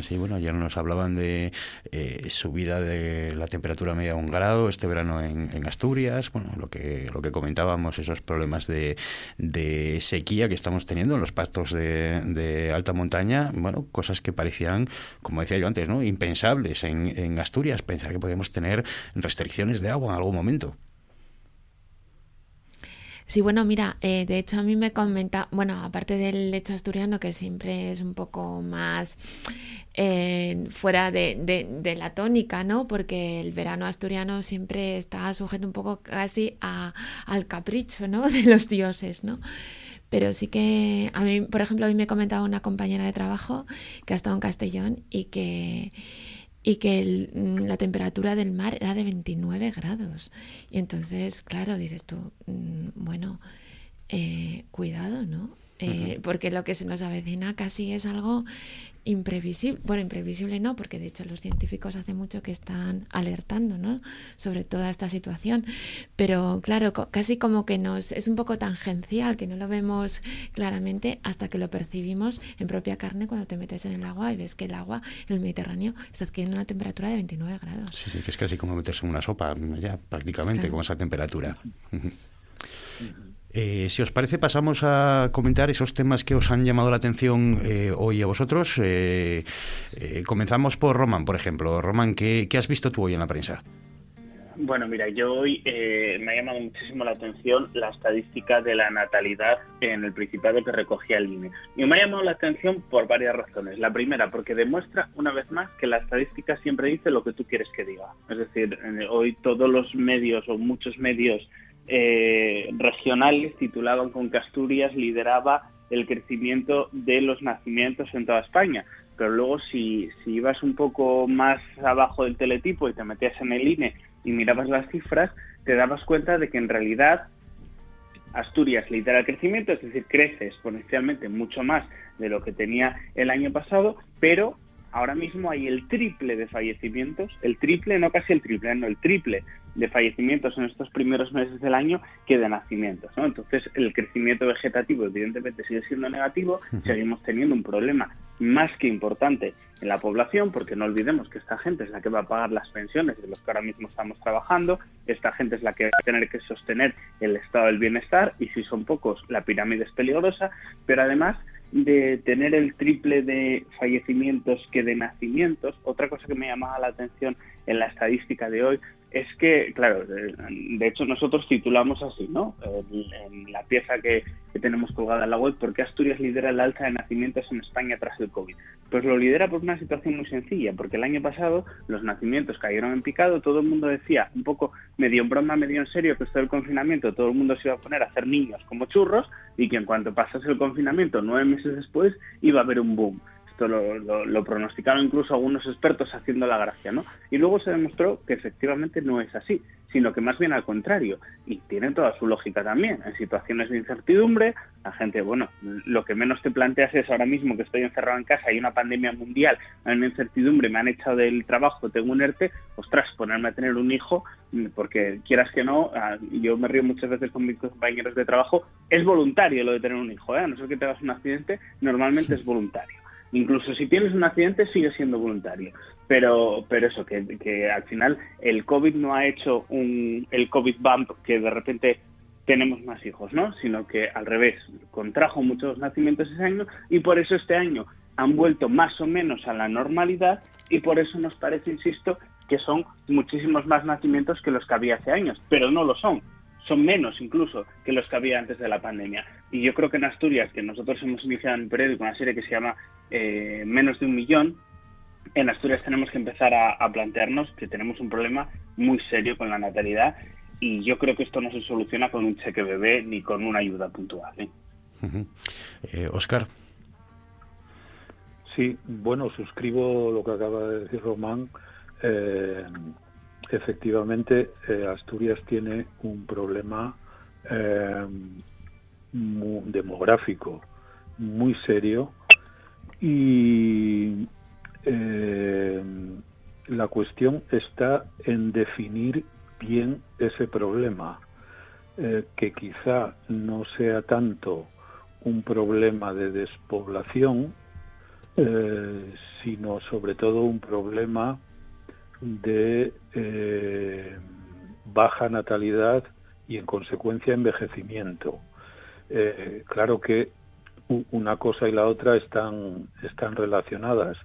Sí, bueno, ayer nos hablaban de eh, subida de la temperatura media a un grado este verano en, en Asturias, bueno, lo que, lo que comentábamos, esos problemas de, de sequía que estamos teniendo en los pastos de, de alta montaña, bueno, cosas que parecían, como decía yo antes, ¿no? impensables en, en Asturias, pensar que podíamos tener restricciones de agua en algún momento. Sí, bueno, mira, eh, de hecho a mí me comenta, bueno, aparte del hecho asturiano, que siempre es un poco más eh, fuera de, de- la tónica, ¿no? Porque el verano asturiano siempre está sujeto un poco casi a- al capricho, ¿no? De los dioses, ¿no? Pero sí que a mí, por ejemplo, a mí me comentaba una compañera de trabajo que ha estado en Castellón y que y que el- mm, la temperatura del mar era de 29 grados. Y entonces, claro, dices tú, mm, bueno, eh, cuidado, ¿no? Eh, Porque lo que se nos avecina casi es algo imprevisible, bueno, imprevisible no, porque de hecho los científicos hace mucho que están alertando, ¿no? Sobre toda esta situación, pero claro, co- casi como que nos es un poco tangencial, que no lo vemos claramente hasta que lo percibimos en propia carne cuando te metes en el agua y ves que el agua en el Mediterráneo está adquiriendo una temperatura de 29 grados. Sí, sí, que es casi como meterse en una sopa, ya prácticamente, Claro. con esa temperatura. Eh, si os parece, pasamos a comentar esos temas que os han llamado la atención eh, hoy a vosotros. Eh, eh, comenzamos por Roman, por ejemplo. Roman, ¿qué, qué has visto tú hoy en la prensa? Bueno, mira, yo hoy eh, me ha llamado muchísimo la atención la estadística de la natalidad en el Principado que recogía el INE. Y me ha llamado la atención por varias razones. La primera, porque demuestra una vez más que la estadística siempre dice lo que tú quieres que diga. Es decir, eh, hoy todos los medios o muchos medios eh, regionales titulaban con que Asturias lideraba el crecimiento de los nacimientos en toda España. Pero luego si, si ibas un poco más abajo del teletipo y te metías en el INE y mirabas las cifras, te dabas cuenta de que en realidad Asturias lidera el crecimiento, es decir, crece exponencialmente mucho más de lo que tenía el año pasado, pero ahora mismo hay el triple de fallecimientos, el triple, no casi el triple, no, el triple de fallecimientos en estos primeros meses del año que de nacimientos. ¿no? Entonces, el crecimiento vegetativo evidentemente sigue siendo negativo, seguimos teniendo un problema más que importante en la población, porque no olvidemos que esta gente es la que va a pagar las pensiones de los que ahora mismo estamos trabajando, esta gente es la que va a tener que sostener el estado del bienestar, y si son pocos, la pirámide es peligrosa, pero además de tener el triple de fallecimientos que de nacimientos, otra cosa que me llamaba la atención en la estadística de hoy es que, claro, de, hecho nosotros titulamos así, ¿no? En, la pieza que, que, tenemos colgada en la web, ¿por qué Asturias lidera el alza de nacimientos en España tras el COVID? Pues lo lidera por una situación muy sencilla, porque el año pasado los nacimientos cayeron en picado, todo el mundo decía, un poco medio en broma, medio en serio, que esto del confinamiento, todo el mundo se iba a poner a hacer niños como churros y que en cuanto pasase el confinamiento, nueve meses después, iba a haber un boom esto lo, lo, lo, pronosticaron incluso algunos expertos haciendo la gracia, ¿no? Y luego se demostró que efectivamente no es así, sino que más bien al contrario, y tiene toda su lógica también. En situaciones de incertidumbre, la gente, bueno, lo que menos te planteas es ahora mismo que estoy encerrado en casa, hay una pandemia mundial, hay una incertidumbre, me han echado del trabajo, tengo un ERTE, ostras, ponerme a tener un hijo, porque quieras que no, yo me río muchas veces con mis compañeros de trabajo, es voluntario lo de tener un hijo, ¿eh? a no ser que tengas un accidente, normalmente es voluntario. Incluso si tienes un accidente sigue siendo voluntario. Pero, pero eso, que, que al final el COVID no ha hecho un, el COVID bump que de repente tenemos más hijos, ¿no? Sino que al revés, contrajo muchos nacimientos ese año y por eso este año han vuelto más o menos a la normalidad y por eso nos parece, insisto, que son muchísimos más nacimientos que los que había hace años, pero no lo son son menos incluso que los que había antes de la pandemia. Y yo creo que en Asturias, que nosotros hemos iniciado en el periódico una serie que se llama eh, Menos de un Millón, en Asturias tenemos que empezar a, a, plantearnos que tenemos un problema muy serio con la natalidad y yo creo que esto no se soluciona con un cheque bebé ni con una ayuda puntual. ¿eh? Uh -huh. eh, Oscar. Sí, bueno, suscribo lo que acaba de decir Román. Eh, efectivamente eh, Asturias tiene un problema eh, muy demográfico muy serio y eh, la cuestión está en definir bien ese problema. Eh, que quizá no sea tanto un problema de despoblación eh, sino sobre todo un problema de eh, baja natalidad y en consecuencia envejecimiento. Eh, claro que una cosa y la otra están, están relacionadas,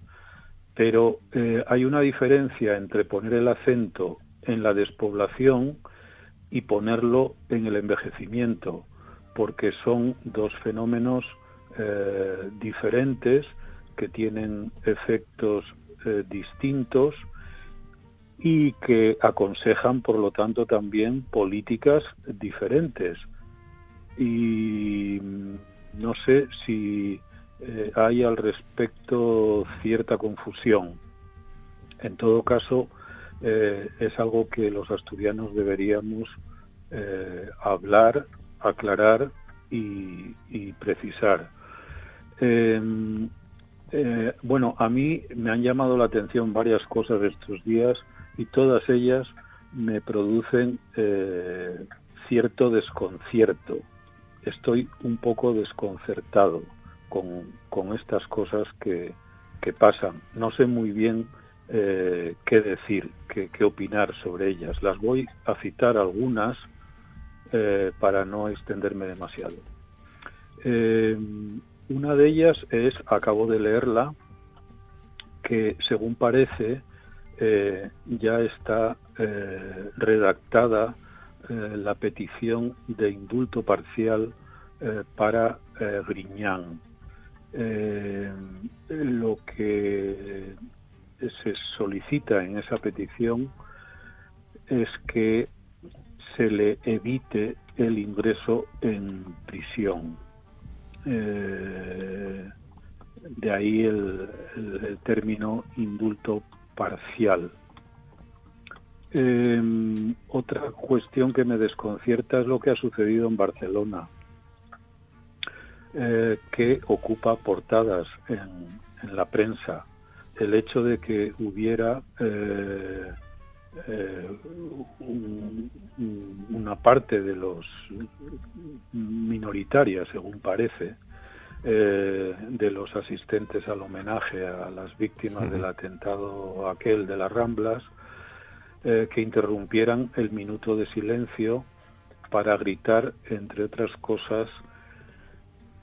pero eh, hay una diferencia entre poner el acento en la despoblación y ponerlo en el envejecimiento, porque son dos fenómenos diferentes que tienen efectos distintos y que aconsejan, por lo tanto, también políticas diferentes. Y no sé si eh, hay al respecto cierta confusión. En todo caso, eh, es algo que los asturianos deberíamos eh, hablar, aclarar y, y precisar. Eh, bueno, a mí me han llamado la atención varias cosas estos días y todas ellas me producen eh, cierto desconcierto. Estoy un poco desconcertado con, con estas cosas que, que pasan. No sé muy bien eh, qué decir, qué, opinar sobre ellas. Las voy a citar algunas eh, para no extenderme demasiado. Una de ellas es, acabo de leerla, que según parece eh, ya está eh, redactada eh, la petición de indulto parcial para Griñán. Lo que se solicita en esa petición es que se le evite el ingreso en prisión. De ahí el, el, término indulto parcial. Eh, otra cuestión que me desconcierta es lo que ha sucedido en Barcelona, eh, que ocupa portadas en, la prensa. El hecho de que hubiera eh, un, una parte de los minoritaria, según parece, eh, de los asistentes al homenaje a las víctimas uh -huh. del atentado aquel de las Ramblas, eh, que interrumpieran el minuto de silencio para gritar, entre otras cosas,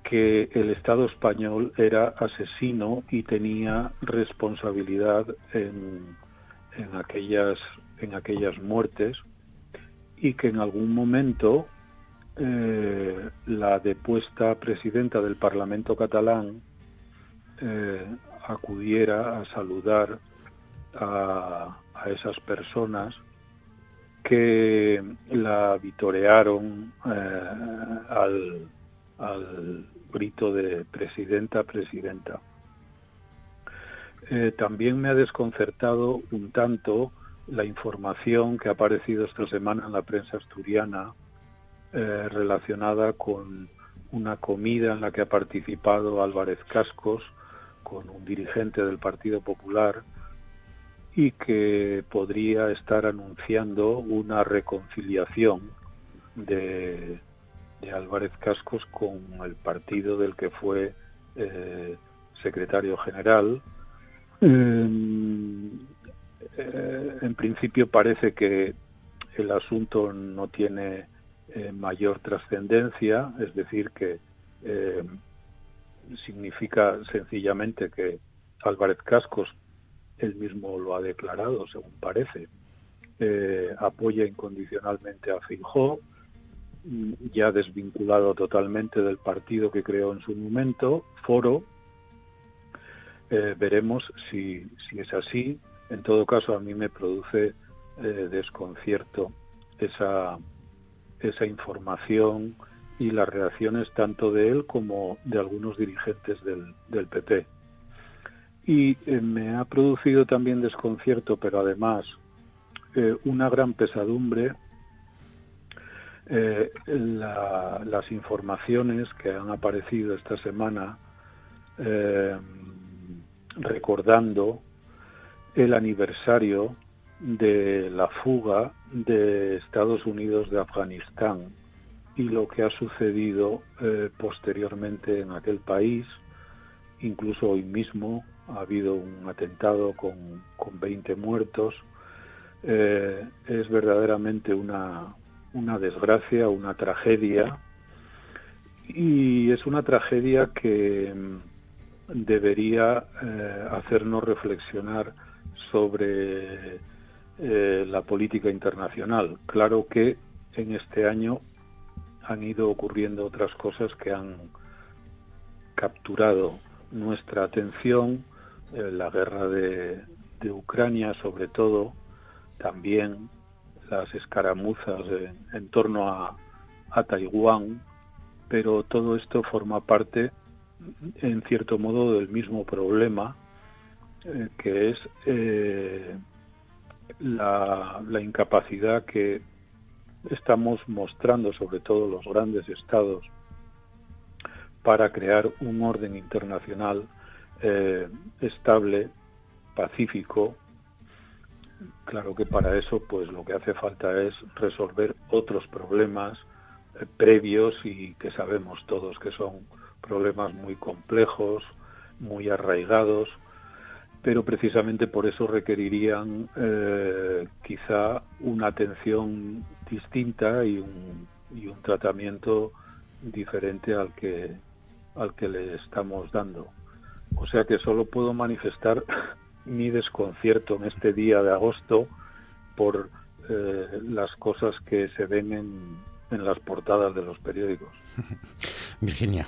que el Estado español era asesino y tenía responsabilidad en, en aquellas en aquellas muertes y que en algún momento eh, la depuesta presidenta del Parlamento catalán eh, acudiera a saludar a, esas personas que la vitorearon eh, al, grito de presidenta, presidenta. También me ha desconcertado un tanto la información que ha aparecido esta semana en la prensa asturiana eh, relacionada con una comida en la que ha participado Álvarez Cascos con un dirigente del Partido Popular y que podría estar anunciando una reconciliación de, de Álvarez Cascos con el partido del que fue eh, secretario general. Eh, eh, en principio parece que el asunto no tiene eh, mayor trascendencia, es decir, que eh, significa sencillamente que Álvarez Cascos, él mismo lo ha declarado, según parece, eh, apoya incondicionalmente a Feijóo, ya desvinculado totalmente del partido que creó en su momento, Foro. Veremos si, si es así. En todo caso, a mí me produce desconcierto esa esa información y las reacciones tanto de él como de algunos dirigentes del, del PP. Y eh, me ha producido también desconcierto, pero además eh, una gran pesadumbre eh, la, las informaciones que han aparecido esta semana recordando el aniversario de la fuga de Estados Unidos de Afganistán y lo que ha sucedido eh, posteriormente en aquel país. Incluso hoy mismo ha habido un atentado con, con 20 muertos. Eh, es verdaderamente una, una desgracia, una tragedia. Y es una tragedia que mm, debería eh, hacernos reflexionar sobre eh, la política internacional. Claro que en este año han ido ocurriendo otras cosas que han capturado nuestra atención, eh, la guerra de, Ucrania sobre todo, también las escaramuzas en, en torno a, a, Taiwán, pero todo esto forma parte, en cierto modo, del mismo problema, eh, que es eh, la, incapacidad que estamos mostrando, sobre todo los grandes estados, para crear un orden internacional eh, estable, pacífico. Claro que para eso, pues lo que hace falta es resolver otros problemas eh, previos y que sabemos todos que son problemas muy complejos, muy arraigados, pero precisamente por eso requerirían eh, quizá una atención distinta y un, y un tratamiento diferente al que al que le estamos dando. O sea que solo puedo manifestar mi desconcierto en este día de agosto por eh, las cosas que se ven en, en las portadas de los periódicos. Virginia.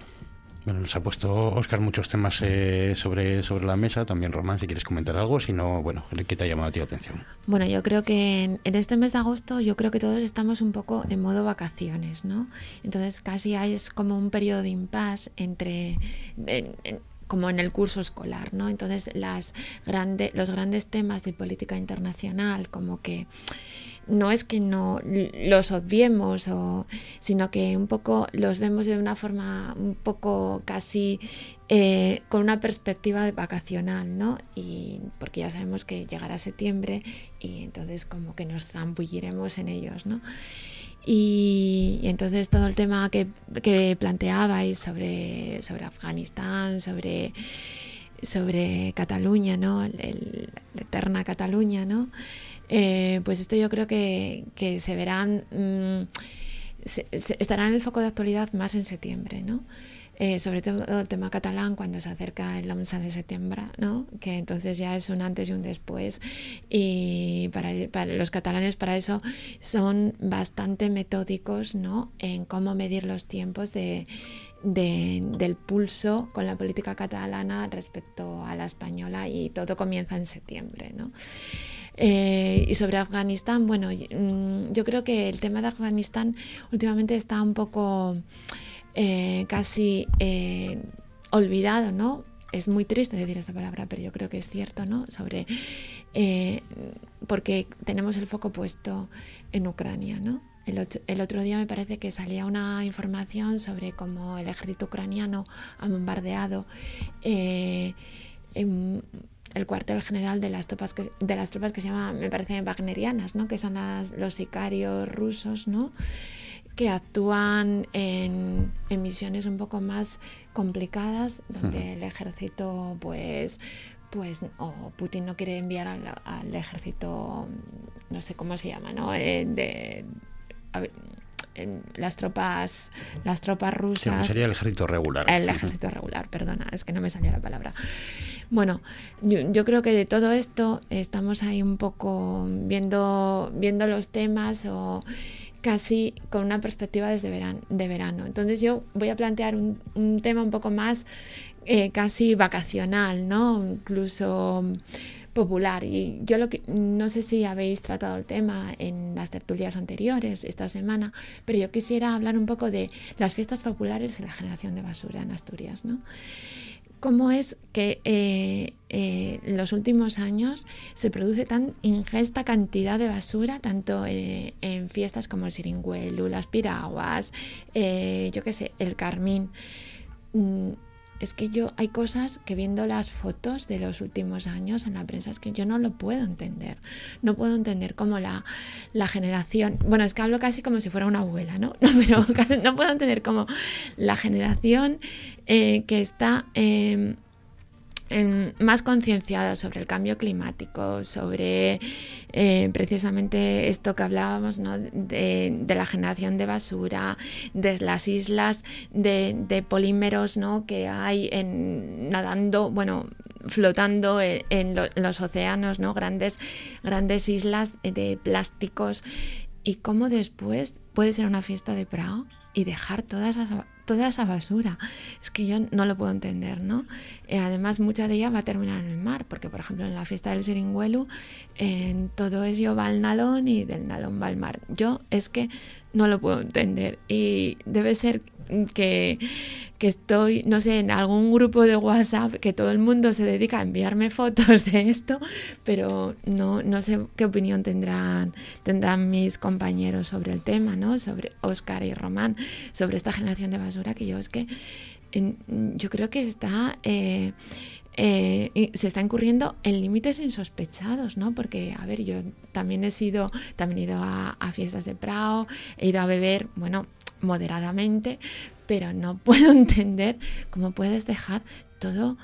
Bueno, nos ha puesto Oscar muchos temas eh, sobre, sobre la mesa, también Román, si quieres comentar algo, si no, bueno, ¿qué te ha llamado a ti la atención? Bueno, yo creo que en, este mes de agosto yo creo que todos estamos un poco en modo vacaciones, ¿no? Entonces casi hay es como un periodo de impasse entre... en- en- como en el curso escolar, ¿no? Entonces las grande, los grandes temas de política internacional, como que no es que no los obviemos, o, sino que un poco los vemos de una forma un poco casi eh, con una perspectiva vacacional, ¿no? Y porque ya sabemos que llegará septiembre y entonces como que nos zambulliremos en ellos, ¿no? Y, entonces todo el tema que, que planteabais sobre, sobre Afganistán, sobre, sobre Cataluña, ¿no? La eterna Cataluña, ¿no? Eh, pues esto yo creo que, se verán, mm, estará en el foco de actualidad más en septiembre, ¿no? Eh, sobre todo el tema catalán cuando se acerca el 11 de septiembre, ¿no? que entonces ya es un antes y un después. Y para, los catalanes para eso son bastante metódicos ¿no? en cómo medir los tiempos de- del pulso con la política catalana respecto a la española y todo comienza en septiembre. ¿no? Eh, y sobre Afganistán, bueno, mm, yo creo que el tema de Afganistán últimamente está un poco eh, casi eh, olvidado, ¿no? Es muy triste decir esta palabra, pero yo creo que es cierto, ¿no? Sobre porque tenemos el foco puesto en Ucrania, ¿no? El, el otro día me parece que salía una información sobre cómo el ejército ucraniano ha bombardeado el cuartel general de las tropas que, de las tropas que se llama, me parece, wagnerianas, ¿no? Que son las- los sicarios rusos, ¿no? que actúan en, en misiones un poco más complicadas, donde el ejército, pues, pues, o Putin no quiere enviar al, al ejército, no sé cómo se llama, ¿no? Eh, de, a las tropas, las tropas Sí, rusas. sería el ejército regular. El ejército regular, perdona, es que no me salía la palabra. Bueno, yo, yo creo que de todo esto estamos ahí un poco viendo, viendo los temas o casi con una perspectiva desde verano, de verano. Entonces yo voy a plantear un, un tema un poco más eh, casi vacacional, ¿no? Incluso popular. Y yo lo que no sé si habéis tratado el tema en las tertulias anteriores esta semana, pero yo quisiera hablar un poco de las fiestas populares y la generación de basura en Asturias, ¿no? ¿Cómo es que eh, eh, en los últimos años se produce tan ingesta cantidad de basura, tanto eh, en fiestas como el Siringüelu, las piraguas, yo qué sé, el carmín? Mm, es que yo hay cosas que viendo las fotos de los últimos años en la prensa es que yo no lo puedo entender. No puedo entender cómo la, la generación, bueno, es que hablo casi como si fuera una abuela, ¿no? No, pero no puedo entender cómo la generación eh, que está eh, más concienciada sobre el cambio climático, sobre eh, precisamente esto que hablábamos, ¿no? de, la generación de basura, de las islas de, de polímeros ¿no? que hay en, nadando, bueno, flotando en, en lo- en los océanos, ¿no? grandes, grandes islas de plásticos y cómo después puede ser una fiesta de Prado y dejar toda esa, toda esa basura. Es que yo no lo puedo entender, ¿no? Eh, además, mucha de ella va a terminar en el mar, porque, por ejemplo, en la fiesta del Siringüelu, en todo ello va al nalón y del nalón va al mar. Yo es que no lo puedo entender y debe ser que, que estoy, no sé, en algún grupo de WhatsApp que todo el mundo se dedica a enviarme fotos de esto, pero no, no sé qué opinión tendrán, tendrán mis compañeros sobre el tema, ¿no? Sobre Oscar y Román, sobre esta generación de basura que yo es que yo creo que está eh, eh, se está incurriendo en límites insospechados, ¿no? Porque, a ver, yo también he sido, también he ido a, a fiestas de Prado, he ido a beber, bueno, moderadamente, pero no puedo entender cómo puedes dejar todo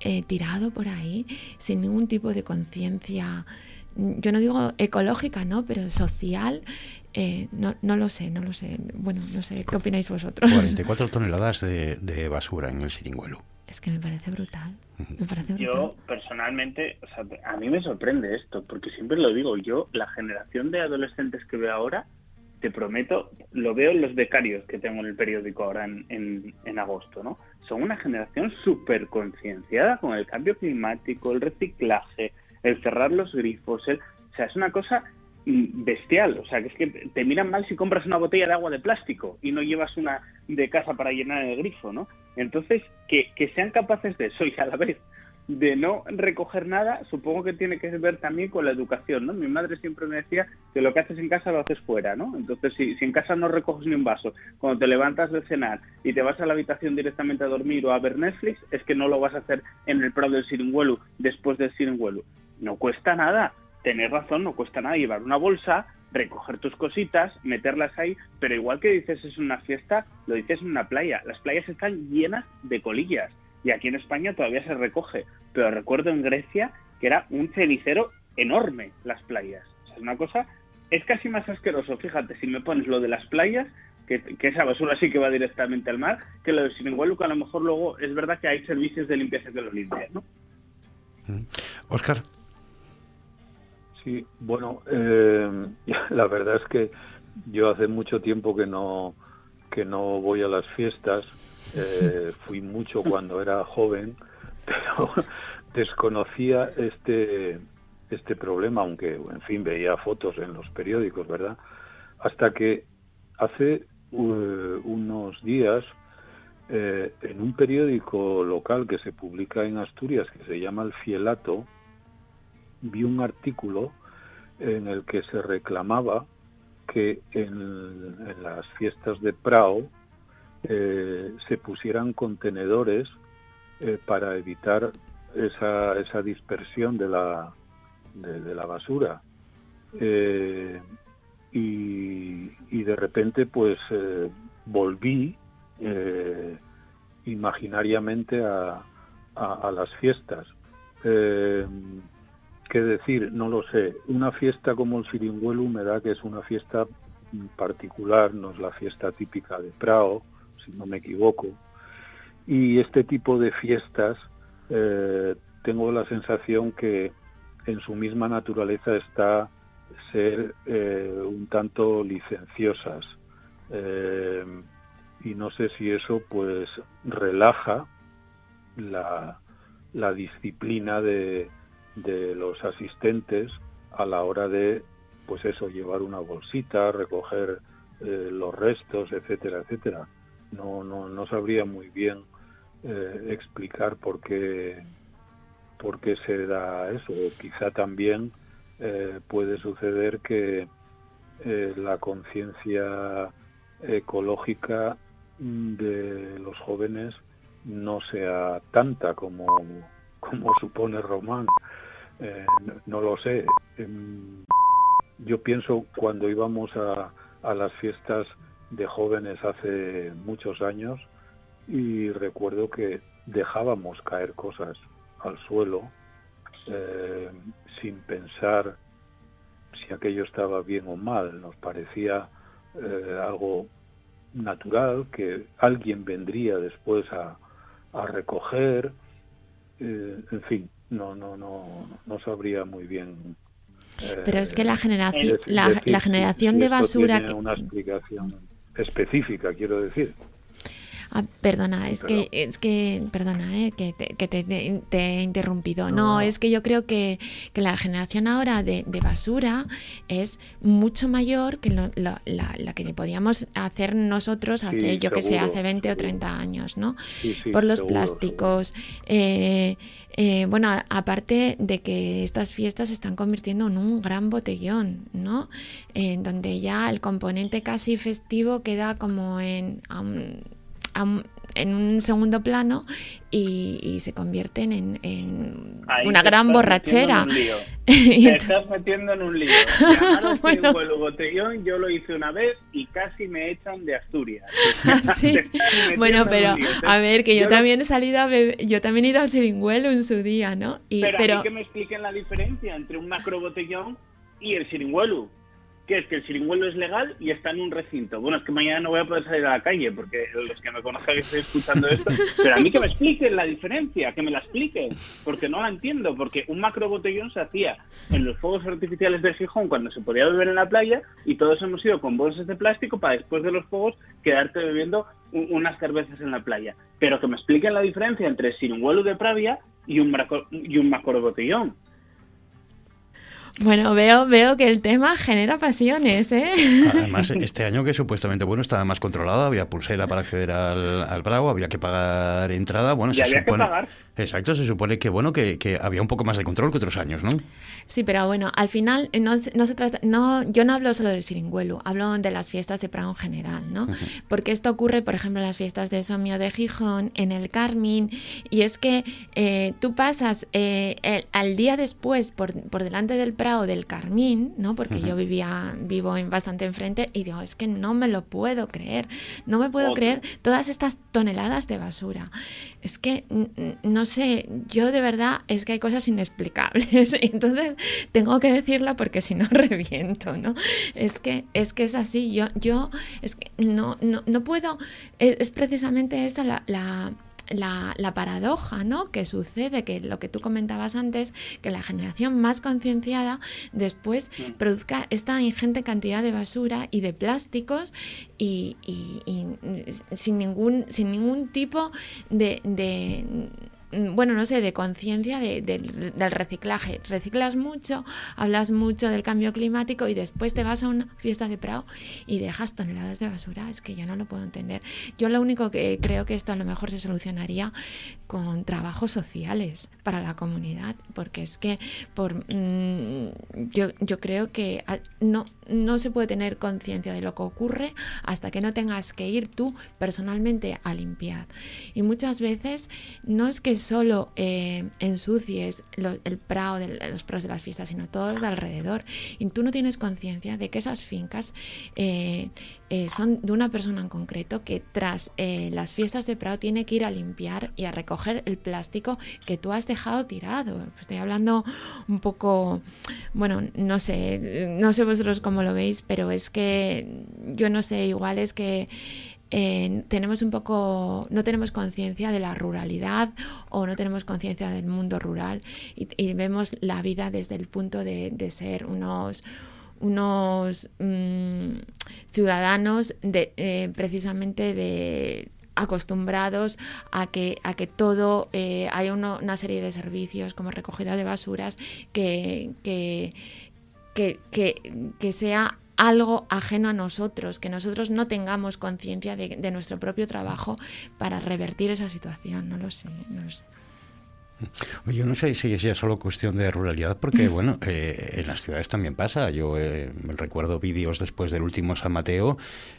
eh, tirado por ahí sin ningún tipo de conciencia, yo no digo ecológica, ¿no? Pero social, eh, no, no lo sé, no lo sé. Bueno, no sé, ¿qué opináis vosotros? 44 toneladas de, de basura en el Siringuelo. Es que me parece brutal. Me parece brutal. Yo personalmente, o sea, a mí me sorprende esto, porque siempre lo digo, yo, la generación de adolescentes que veo ahora, te prometo, lo veo en los becarios que tengo en el periódico ahora en, en, en agosto, ¿no? Son una generación súper concienciada con el cambio climático, el reciclaje, el cerrar los grifos, el, o sea, es una cosa bestial, o sea, que es que te miran mal si compras una botella de agua de plástico y no llevas una de casa para llenar el grifo, ¿no? Entonces, que, que sean capaces de eso y a la vez de no recoger nada, supongo que tiene que ver también con la educación, ¿no? Mi madre siempre me decía que lo que haces en casa lo haces fuera, ¿no? Entonces, si, si en casa no recoges ni un vaso, cuando te levantas de cenar y te vas a la habitación directamente a dormir o a ver Netflix, es que no lo vas a hacer en el Prado del Siringuelu, después del Siringuelu. No cuesta nada, tener razón, no cuesta nada llevar una bolsa, recoger tus cositas, meterlas ahí, pero igual que dices es una fiesta, lo dices en una playa. Las playas están llenas de colillas y aquí en España todavía se recoge, pero recuerdo en Grecia que era un cenicero enorme las playas. O sea, es una cosa, es casi más asqueroso, fíjate, si me pones lo de las playas, que, que esa basura sí que va directamente al mar, que lo de que a lo mejor luego es verdad que hay servicios de limpieza que lo limpian, ¿no? Oscar. Sí, bueno, eh, la verdad es que yo hace mucho tiempo que no que no voy a las fiestas. Eh, fui mucho cuando era joven, pero desconocía este este problema, aunque en fin veía fotos en los periódicos, ¿verdad? Hasta que hace uh, unos días eh, en un periódico local que se publica en Asturias que se llama El Fielato vi un artículo en el que se reclamaba que en, en las fiestas de Prao eh, se pusieran contenedores eh, para evitar esa, esa dispersión de la, de, la basura. Eh, y, de repente pues eh, volví eh, imaginariamente a, a, las fiestas. ¿Qué decir? No lo sé. Una fiesta como el Siringuelu me da que es una fiesta particular, no es la fiesta típica de Prao, si no me equivoco. Y este tipo de fiestas eh, tengo la sensación que en su misma naturaleza está ser eh, un tanto licenciosas. Eh, y no sé si eso pues relaja la, la disciplina de, de los asistentes a la hora de pues eso llevar una bolsita recoger eh, los restos etcétera etcétera no no no sabría muy bien eh, explicar por qué por qué se da eso quizá también eh, puede suceder que eh, la conciencia ecológica de los jóvenes no sea tanta como como supone Román eh, no lo sé. Yo pienso cuando íbamos a, a las fiestas de jóvenes hace muchos años y recuerdo que dejábamos caer cosas al suelo eh, sin pensar si aquello estaba bien o mal. Nos parecía eh, algo natural que alguien vendría después a, a recoger. Eh, en fin, no, no, no, no sabría muy bien. Pero es que la generación, la, la generación si de basura que, una explicación específica, quiero decir. Ah, perdona, es Perdón. que, es que, perdona, eh, que, te, que te, te- te he interrumpido. No, es que yo creo que, que la generación ahora de, de basura es mucho mayor que lo- la, la- la que podíamos hacer nosotros hace, Sí, yo que sé, hace 20 o seguro. 30 años, ¿no? Sí, sí, Por los seguro, plásticos. eh, eh, bueno, a- aparte de que estas fiestas se están convirtiendo en un gran botellón, ¿no? En donde ya el componente casi festivo queda como en... un- a en un segundo plano y, y se convierten en, en una gran borrachera. Y Te estás metiendo en un lío. Bueno. ciruelo botellón, yo lo hice una vez y casi me echan de Asturias. Sí. Metiendo Bueno, en pero a ver, que yo, también he salido a beber, yo también he ido al siringuelo en su día, ¿no? Y, pero, pero que me expliquen la diferencia entre un macrobotellón y el siringuelo. Que es que el siringuelo es legal y está en un recinto. Bueno, es que mañana no voy a poder salir a la calle porque los que me conocen estén escuchando esto. Pero a mí que me expliquen la diferencia, que me la expliquen. Porque no la entiendo. Porque un macrobotellón se hacía en los fuegos artificiales de Gijón cuando se podía beber en la playa y todos hemos ido con bolsas de plástico para después de los fuegos quedarte bebiendo un- unas cervezas en la playa. Pero que me expliquen la diferencia entre el siringuelo de Pravia y un, macro- y un macrobotellón. Bueno, veo, veo que el tema genera pasiones, ¿eh? Además, este año que supuestamente bueno estaba más controlado, había pulsera para acceder al, al Bravo, había que pagar entrada, bueno, Y se había que pagar. exacto, se supone que bueno que, que había un poco más de control que otros años, ¿no? Sí, pero bueno, al final eh, no, se- no se trata, no, yo no hablo solo del siringuelo, hablo de las fiestas de Prado en general, ¿no? Porque esto ocurre, por ejemplo, en las fiestas de Somio de Gijón, en el Carmín, y es que eh, tú pasas eh, el- al día después por, por delante del Prado del Carmín, ¿no? Porque yo vivía, vivo en bastante enfrente, y digo, es que no me lo puedo creer, no me puedo creer todas estas toneladas de basura. Es que, no sé, yo de verdad es que hay cosas inexplicables. Entonces, tengo que decirla porque si no reviento, ¿no? Es que es, que es así. Yo, yo es que no, no, no puedo. Es, es precisamente esa la. la la, la paradoja ¿no? que sucede, que lo que tú comentabas antes, que la generación más concienciada después produzca esta ingente cantidad de basura y de plásticos y, y- y sin, ningún, sin ningún tipo de, de, mm, bueno, no sé, de conciencia de- del- del reciclaje. Reciclas mucho, hablas mucho del cambio climático y después te vas a una fiesta de Prado y dejas toneladas de basura. Es que yo no lo puedo entender. Yo lo único que creo que esto a lo mejor se solucionaría con trabajos sociales para la comunidad, porque es que por mm, yo, yo creo que ah, no, no se puede tener conciencia de lo que ocurre hasta que no tengas que ir tú personalmente a limpiar. Y muchas veces no es que solo eh, ensucies lo- el prado de los prados de las fiestas, sino todos los de alrededor. Y tú no tienes conciencia de que esas fincas eh, eh, son de una persona en concreto que tras eh, las fiestas de prado tiene que ir a limpiar y a recoger el plástico que tú has dejado tirado. Estoy hablando un poco, bueno, no sé, no sé vosotros cómo lo veis, pero es que yo no sé, igual es que eh, tenemos un poco, no tenemos conciencia de la ruralidad o no tenemos conciencia del mundo rural y, vemos la vida desde el punto de, de ser unos unos mm, ciudadanos de, eh, precisamente de acostumbrados a que a que todo eh, hay uno- una serie de servicios como recogida de basuras que, que, que, que- que sea algo ajeno a nosotros, que nosotros no tengamos conciencia de, de nuestro propio trabajo para revertir esa situación. No lo sé, no lo sé. Yo no sé si es ya solo cuestión de ruralidad, porque bueno, eh, en las ciudades también pasa. Yo eh, recuerdo vídeos después del último San Mateo,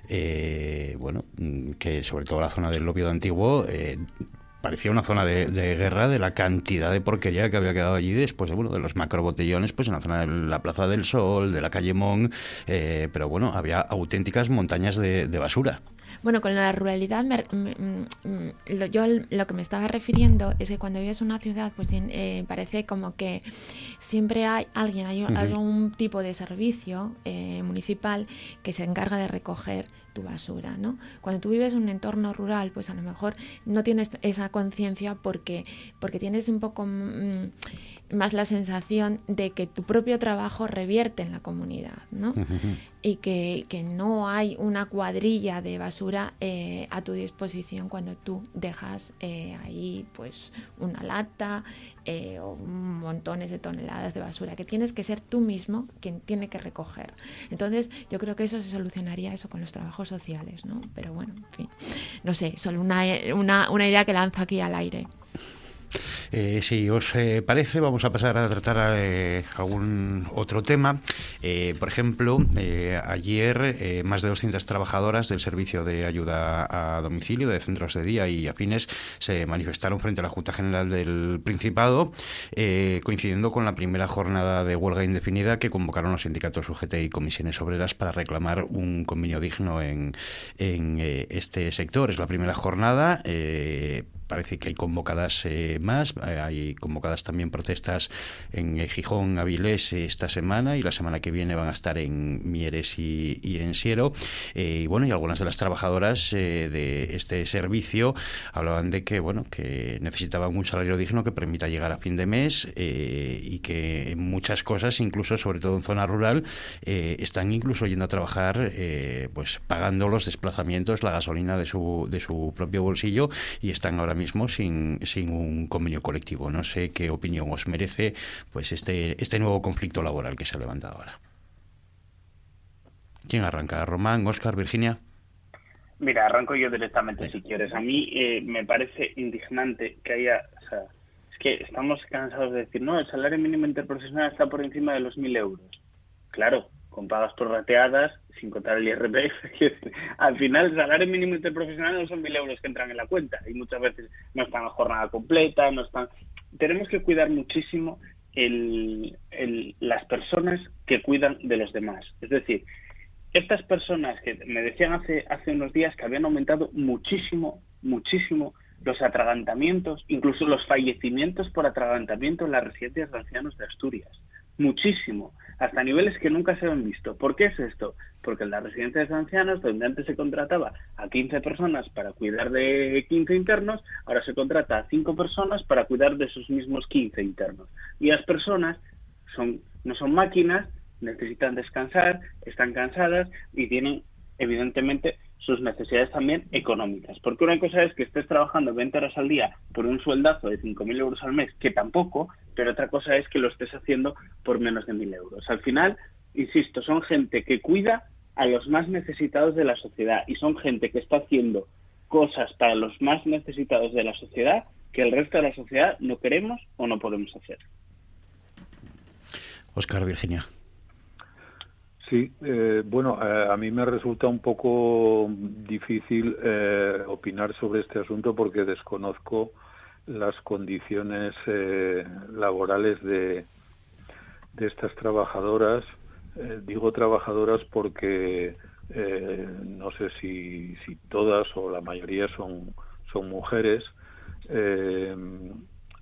eh, bueno, mm, que sobre todo la zona del Lobio de Antiguo eh, parecía una zona de, de guerra de la cantidad de porquería que había quedado allí después de, bueno, de los macrobotellones, pues en la zona de la Plaza del Sol, de la calle Mon, eh, pero bueno, había auténticas montañas de, de basura. Bueno, con la ruralidad, me- me- mm, lo, yo l- lo que me estaba refiriendo es que cuando vives en una ciudad, pues eh, parece como que siempre hay alguien, hay un- algún tipo de servicio eh, municipal que se encarga de recoger tu basura, ¿no? Cuando tú vives en un entorno rural, pues a lo mejor no tienes esa conciencia porque, porque tienes un poco mm, más la sensación de que tu propio trabajo revierte en la comunidad, ¿no? y que, que no hay una cuadrilla de basura eh, a tu disposición cuando tú dejas eh, ahí pues una lata eh, o montones de toneladas de basura que tienes que ser tú mismo quien tiene que recoger. Entonces yo creo que eso se solucionaría eso con los trabajos sociales no pero bueno en fin. No sé solo una, una, una idea que lanzo aquí al aire Eh, si os eh, parece, vamos a pasar a tratar eh, algún otro tema. Eh, por ejemplo, eh, ayer más de 200 trabajadoras del Servicio de Ayuda a Domicilio, de centros de día y afines, se manifestaron frente a la Junta General del Principado, coincidiendo con la primera jornada de huelga indefinida que convocaron los sindicatos UGT y comisiones obreras para reclamar un convenio digno en, en este sector. Es la primera jornada. Parece que hay convocadas eh, más, eh, hay convocadas también protestas en eh, Gijón, Avilés esta semana y la semana que viene van a estar en Mieres y, y en Siero. Y bueno, y algunas de las trabajadoras de este servicio hablaban de que bueno, que necesitaban un salario digno que permita llegar a fin de mes y que en muchas cosas, incluso sobre todo en zona rural, están incluso yendo a trabajar pues pagando los desplazamientos, la gasolina de su, de su propio bolsillo y están ahora mismo sin, sin un convenio colectivo. No sé qué opinión os merece pues este, este nuevo conflicto laboral que se ha levantado ahora. ¿Quién arranca? ¿Román, Oscar, Virginia? Mira, arranco yo directamente si quieres. A mí eh, me parece indignante que haya, o sea, es que estamos cansados de decir, no, el salario mínimo interprofesional está por encima de los mil euros. Claro, con pagas prorrateadas, sin contar el IRPF, al final el salario mínimo interprofesional no son mil euros que entran en la cuenta y muchas veces no están a jornada completa, no están... Tenemos que cuidar muchísimo el, las personas que cuidan de los demás. Es decir, estas personas que me decían hace, hace unos días que habían aumentado muchísimo, muchísimo los atragantamientos, incluso los fallecimientos por atragantamiento en las residencias de ancianos de Asturias. Muchísimo, hasta niveles que nunca se habían visto. ¿Por qué es esto? Porque en las residencias de ancianos, donde antes se contrataba a 15 personas para cuidar de 15 internos, ahora se contrata a 5 personas para cuidar de esos mismos 15 internos. Y las personas son, no son máquinas, necesitan descansar, están cansadas y tienen, evidentemente, sus necesidades también económicas. Porque una cosa es que estés trabajando 20 horas al día por un sueldazo de 5.000 euros al mes, que tampoco, pero otra cosa es que lo estés haciendo por menos de 1.000 euros. Al final, insisto, son gente que cuida a los más necesitados de la sociedad y son gente que está haciendo cosas para los más necesitados de la sociedad que el resto de la sociedad no queremos o no podemos hacer. Oscar, Virginia. Sí, eh, bueno, eh, a mí me resulta un poco difícil eh, opinar sobre este asunto porque desconozco las condiciones eh, laborales de, de estas trabajadoras. Eh, digo trabajadoras porque no sé si, si todas o la mayoría son, son mujeres,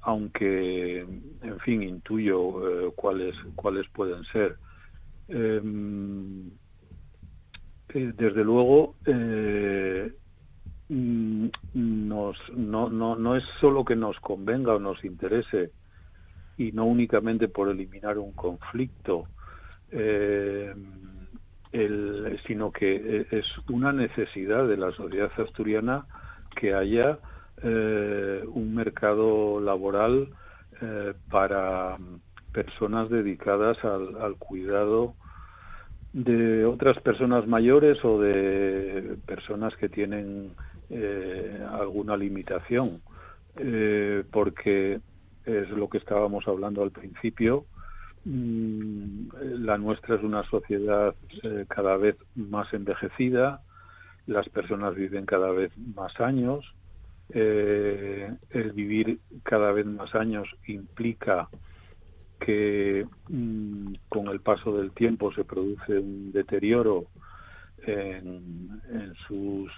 aunque, en fin, intuyo cuáles, cuáles pueden ser. Eh, eh, desde luego, eh, mm, nos, no, no, no es solo que nos convenga o nos interese, y no únicamente por eliminar un conflicto, eh, el- sino que es una necesidad de la sociedad asturiana que haya un mercado laboral eh, para personas dedicadas al, cuidado de otras personas mayores o de personas que tienen eh, alguna limitación, eh, porque es lo que estábamos hablando al principio. mm, La nuestra es una sociedad eh, cada vez más envejecida, las personas viven cada vez más años, el vivir cada vez más años implica que mm, con el paso del tiempo se produce un deterioro en, eh, sus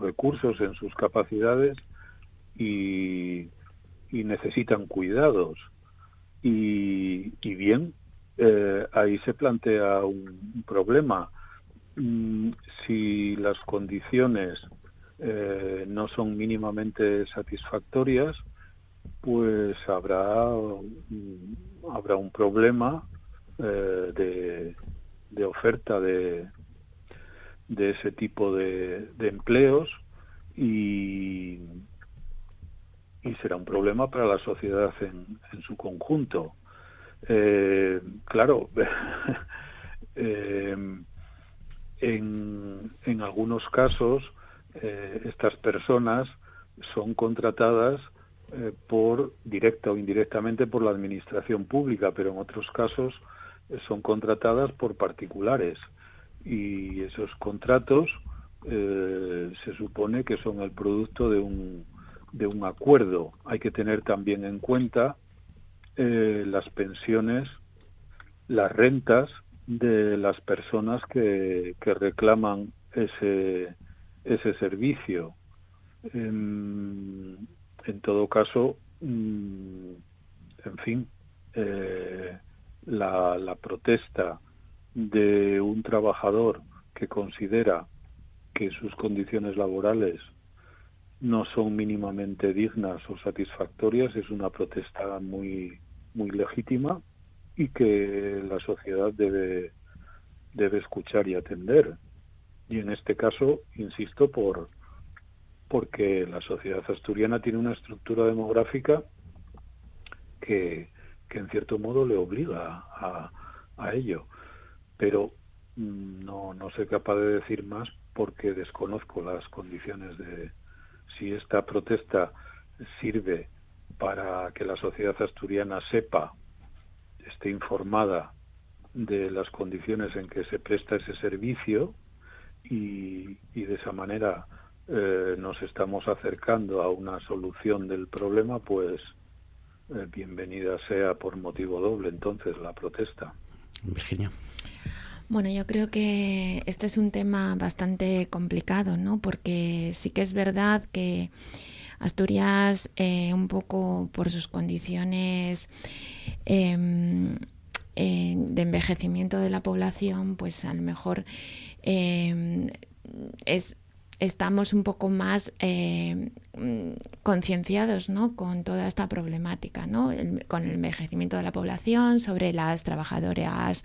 recursos, en sus capacidades y, necesitan cuidados. Y, bien, eh, ahí se plantea un, un problema. Mm, si las condiciones eh, no son mínimamente satisfactorias, pues habrá habrá un problema eh, de, de oferta de, de ese tipo de, de empleos y, y será un problema para la sociedad en, en su conjunto. Eh, claro, eh, en, en algunos casos estas personas son contratadas eh, por directa o indirectamente por la administración pública, pero en otros casos eh, son contratadas por particulares y esos contratos eh, se supone que son el producto de un, de un acuerdo. Hay que tener también en cuenta eh, las pensiones, las rentas de las personas que, que reclaman ese, ese servicio. En, todo caso, mm, en fin, eh, la, la protesta de un trabajador que considera que sus condiciones laborales no son mínimamente dignas o satisfactorias es una protesta muy muy legítima y que la sociedad debe debe escuchar y atender. Y en este caso insisto por porque la sociedad asturiana tiene una estructura demográfica que, que en cierto modo le obliga a, a ello. Pero mm, no no soy capaz de decir más porque desconozco las condiciones de si esta protesta sirve para que la sociedad asturiana sepa, esté informada de las condiciones en que se presta ese servicio y, y de esa manera eh, nos estamos acercando a una solución del problema, pues eh, bienvenida sea por motivo doble entonces la protesta. Virginia. Bueno, yo creo que este es un tema bastante complicado, ¿no? Porque sí que es verdad que Asturias, eh, un poco por sus condiciones em, eh, de envejecimiento de la población, pues a lo mejor em, es estamos un poco más eh, mm, concienciados ¿no? con toda esta problemática, ¿no? con el envejecimiento de la población, sobre las trabajadoras,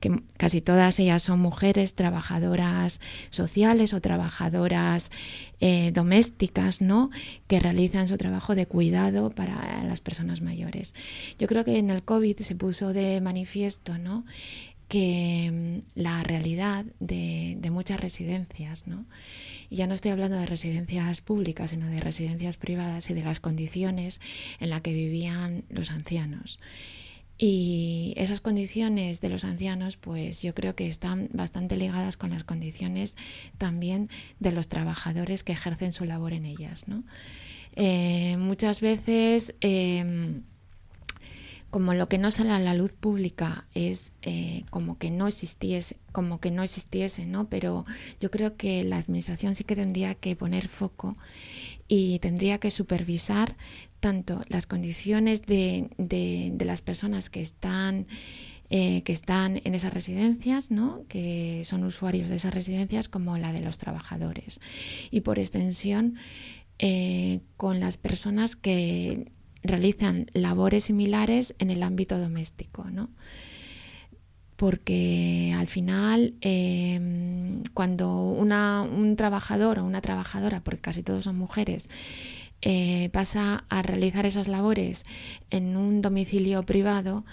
que casi todas ellas son mujeres trabajadoras sociales o trabajadoras eh, domésticas, ¿no? que realizan su trabajo de cuidado para las personas mayores. Yo creo que en el COVID se puso de manifiesto ¿no? Que mm, la realidad de, de muchas residencias, ¿no? Y ya no estoy hablando de residencias públicas, sino de residencias privadas y de las condiciones en las que vivían los ancianos. Y esas condiciones de los ancianos, pues yo creo que están bastante ligadas con las condiciones también de los trabajadores que ejercen su labor en ellas. ¿no? Eh, muchas veces eh, como lo que no sale a la luz pública es eh, como que no existiese, como que no existiese, ¿no? Pero yo creo que la administración sí que tendría que poner foco y tendría que supervisar tanto las condiciones de, de, las personas que están eh, que están en esas residencias, ¿no? que son usuarios de esas residencias, como la de los trabajadores. Y por extensión, eh, con las personas que realizan labores similares en el ámbito doméstico, ¿no? Porque al final, em, cuando una, un trabajador o una trabajadora, porque casi todos son mujeres, eh, pasa a realizar esas labores en un domicilio privado,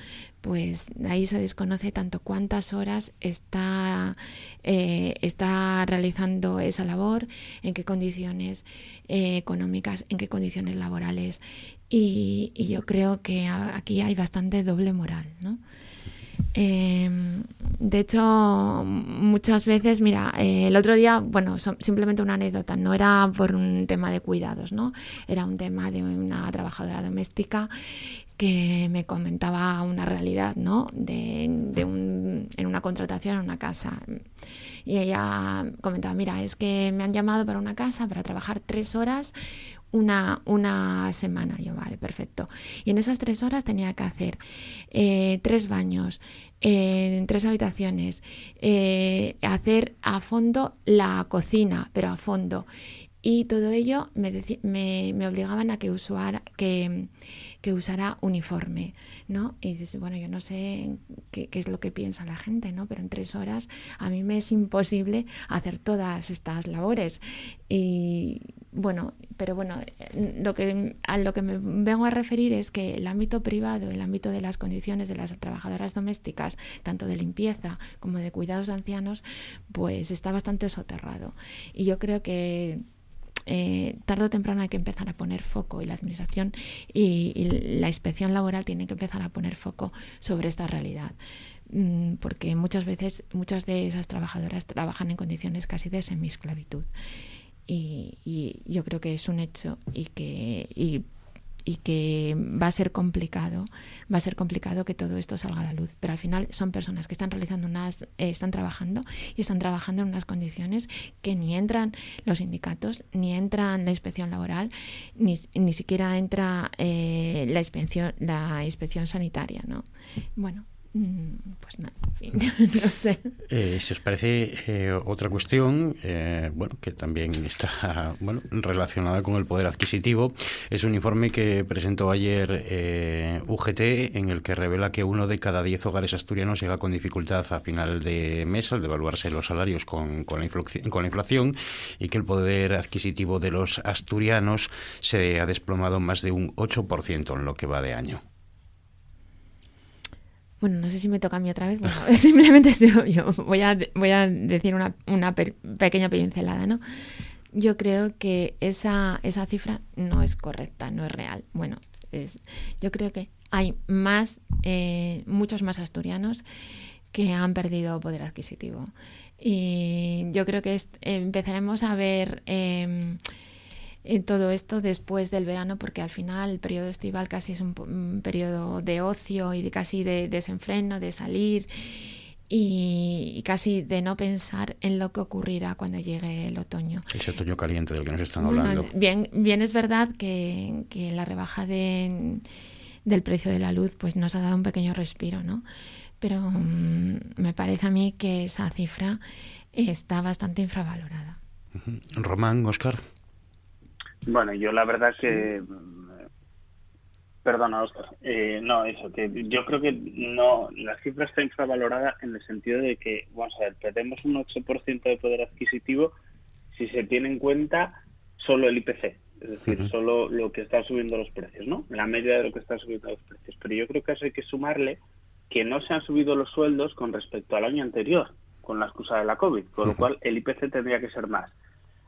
pues ahí se desconoce tanto cuántas horas está, eh, está realizando esa labor, en qué condiciones eh, económicas, en qué condiciones laborales. Y, y, yo creo que aquí hay bastante doble moral, ¿no? Eh, de hecho, muchas veces, mira, eh, el otro día, bueno, simplemente una anécdota, no era por un tema de cuidados, ¿no? Era un tema de una trabajadora doméstica que me comentaba una realidad, ¿no? De, de un, en una contratación en una casa. Y ella comentaba, mira, es que me han llamado para una casa para trabajar tres horas una, una semana. Yo, vale, perfecto. Y en esas tres horas tenía que hacer eh, tres baños, en tres habitaciones, eh, hacer a fondo la cocina, pero a fondo. Y todo ello me, me, me obligaban a que, usara, que, que usara uniforme, ¿no? Y dices, bueno, yo no sé qué, qué, es lo que piensa la gente, ¿no? Pero en tres horas a mí me es imposible hacer todas estas labores. Y bueno, pero bueno, lo que, a lo que me vengo a referir es que el ámbito privado, el ámbito de las condiciones de las trabajadoras domésticas, tanto de limpieza como de cuidados de ancianos, pues está bastante soterrado. Y yo creo que eh, tarde o temprano hay que empezar a poner foco y la administración y, la inspección laboral tiene que empezar a poner foco sobre esta realidad mm, porque muchas veces muchas de esas trabajadoras trabajan en condiciones casi de semisclavitud y, y yo creo que es un hecho y que y y que va a ser complicado, va a ser complicado que todo esto salga a la luz. Pero al final son personas que están realizando unas, eh, están trabajando y están trabajando en unas condiciones que ni entran los sindicatos, ni entran la inspección laboral, ni, ni siquiera entra eh, la inspección, la inspección sanitaria, ¿no? Bueno, pues nada, en fin, no sé. Eh, si os parece eh, otra cuestión, eh, bueno, que también está bueno, relacionada con el poder adquisitivo, es un informe que presentó ayer eh, UGT en el que revela que uno de cada diez hogares asturianos llega con dificultad a final de mes al devaluarse los salarios con, con, la con la inflación y que el poder adquisitivo de los asturianos se ha desplomado más de un 8% en lo que va de año. Bueno, no sé si me toca a mí otra vez. Bueno, simplemente yo, yo voy, a, voy a decir una, una pequeña pincelada, ¿no? Yo creo que esa, esa cifra no es correcta, no es real. Bueno, es, yo creo que hay más, eh, muchos más asturianos que han perdido poder adquisitivo. Y yo creo que empezaremos a ver eh, en todo esto después del verano, porque al final el periodo estival casi es un, periodo de ocio y de casi de desenfreno, de salir y, y casi de no pensar en lo que ocurrirá cuando llegue el otoño. Ese otoño caliente del que nos están hablando. bien, bien es verdad que, que la rebaja de, del precio de la luz pues nos ha dado un pequeño respiro, ¿no? Pero mm, me parece a mí que esa cifra está bastante infravalorada. Román, Oscar. Bueno, yo la verdad que... mm, Perdona, Oscar. Eh, no, eso, que yo creo que no, la cifra está infravalorada en el sentido de que, vamos a ver, perdemos un 8% de poder adquisitivo si se tiene en cuenta solo el IPC, es decir, solo lo que está subiendo los precios, ¿no? La media de lo que están subiendo los precios. Pero yo creo que eso hay que sumarle que no se han subido los sueldos con respecto al año anterior, con la excusa de la COVID, con lo cual el IPC tendría que ser más.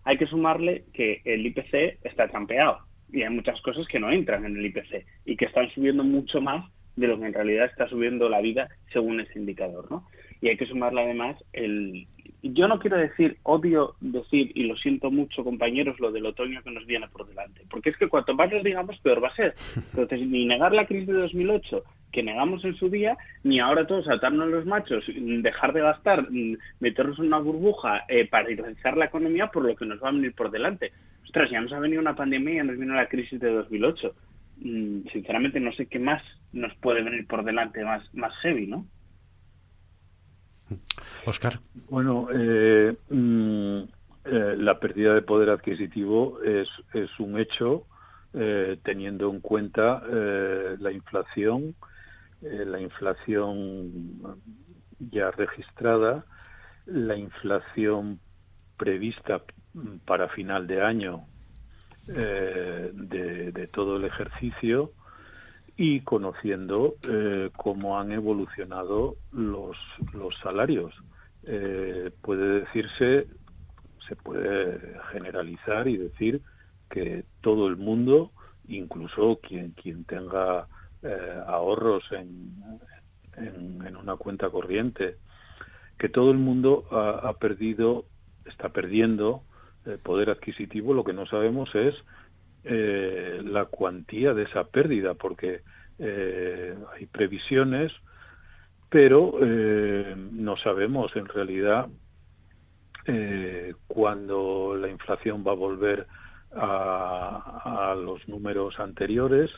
Hay que sumarle que el IPC está trampeado y hay muchas cosas que no entran en el IPC y que están subiendo mucho más de lo que en realidad está subiendo la vida según ese indicador, ¿no? Y hay que sumarle además el... Yo no quiero decir, odio decir, y lo siento mucho compañeros, lo del otoño que nos viene por delante, porque es que cuanto más nos digamos, peor va a ser. Entonces, ni negar la crisis de 2008, que negamos en su día, ni ahora todos saltarnos los machos, dejar de gastar, meternos en una burbuja, eh, paralizar la economía por lo que nos va a venir por delante. Ostras, ya nos ha venido una pandemia y ya nos vino la crisis de 2008. Mm, Sinceramente, no sé qué más nos puede venir por delante más, más heavy, ¿no? Oscar. Bueno, eh, mm, eh, la pérdida de poder adquisitivo es, es un hecho eh, teniendo en cuenta eh, la inflación, eh, la inflación ya registrada, la inflación prevista para final de año eh, de, de todo el ejercicio y conociendo eh, cómo han evolucionado los, los salarios. Eh, puede decirse, se puede generalizar y decir que todo el mundo, incluso quien, quien tenga eh, ahorros en, en, una cuenta corriente, que todo el mundo ha, perdido, está perdiendo eh, poder adquisitivo. Lo que no sabemos es eh, la cuantía de esa pérdida, porque eh, hay previsiones, pero no sabemos en realidad cuándo la inflación va a volver a, a los números anteriores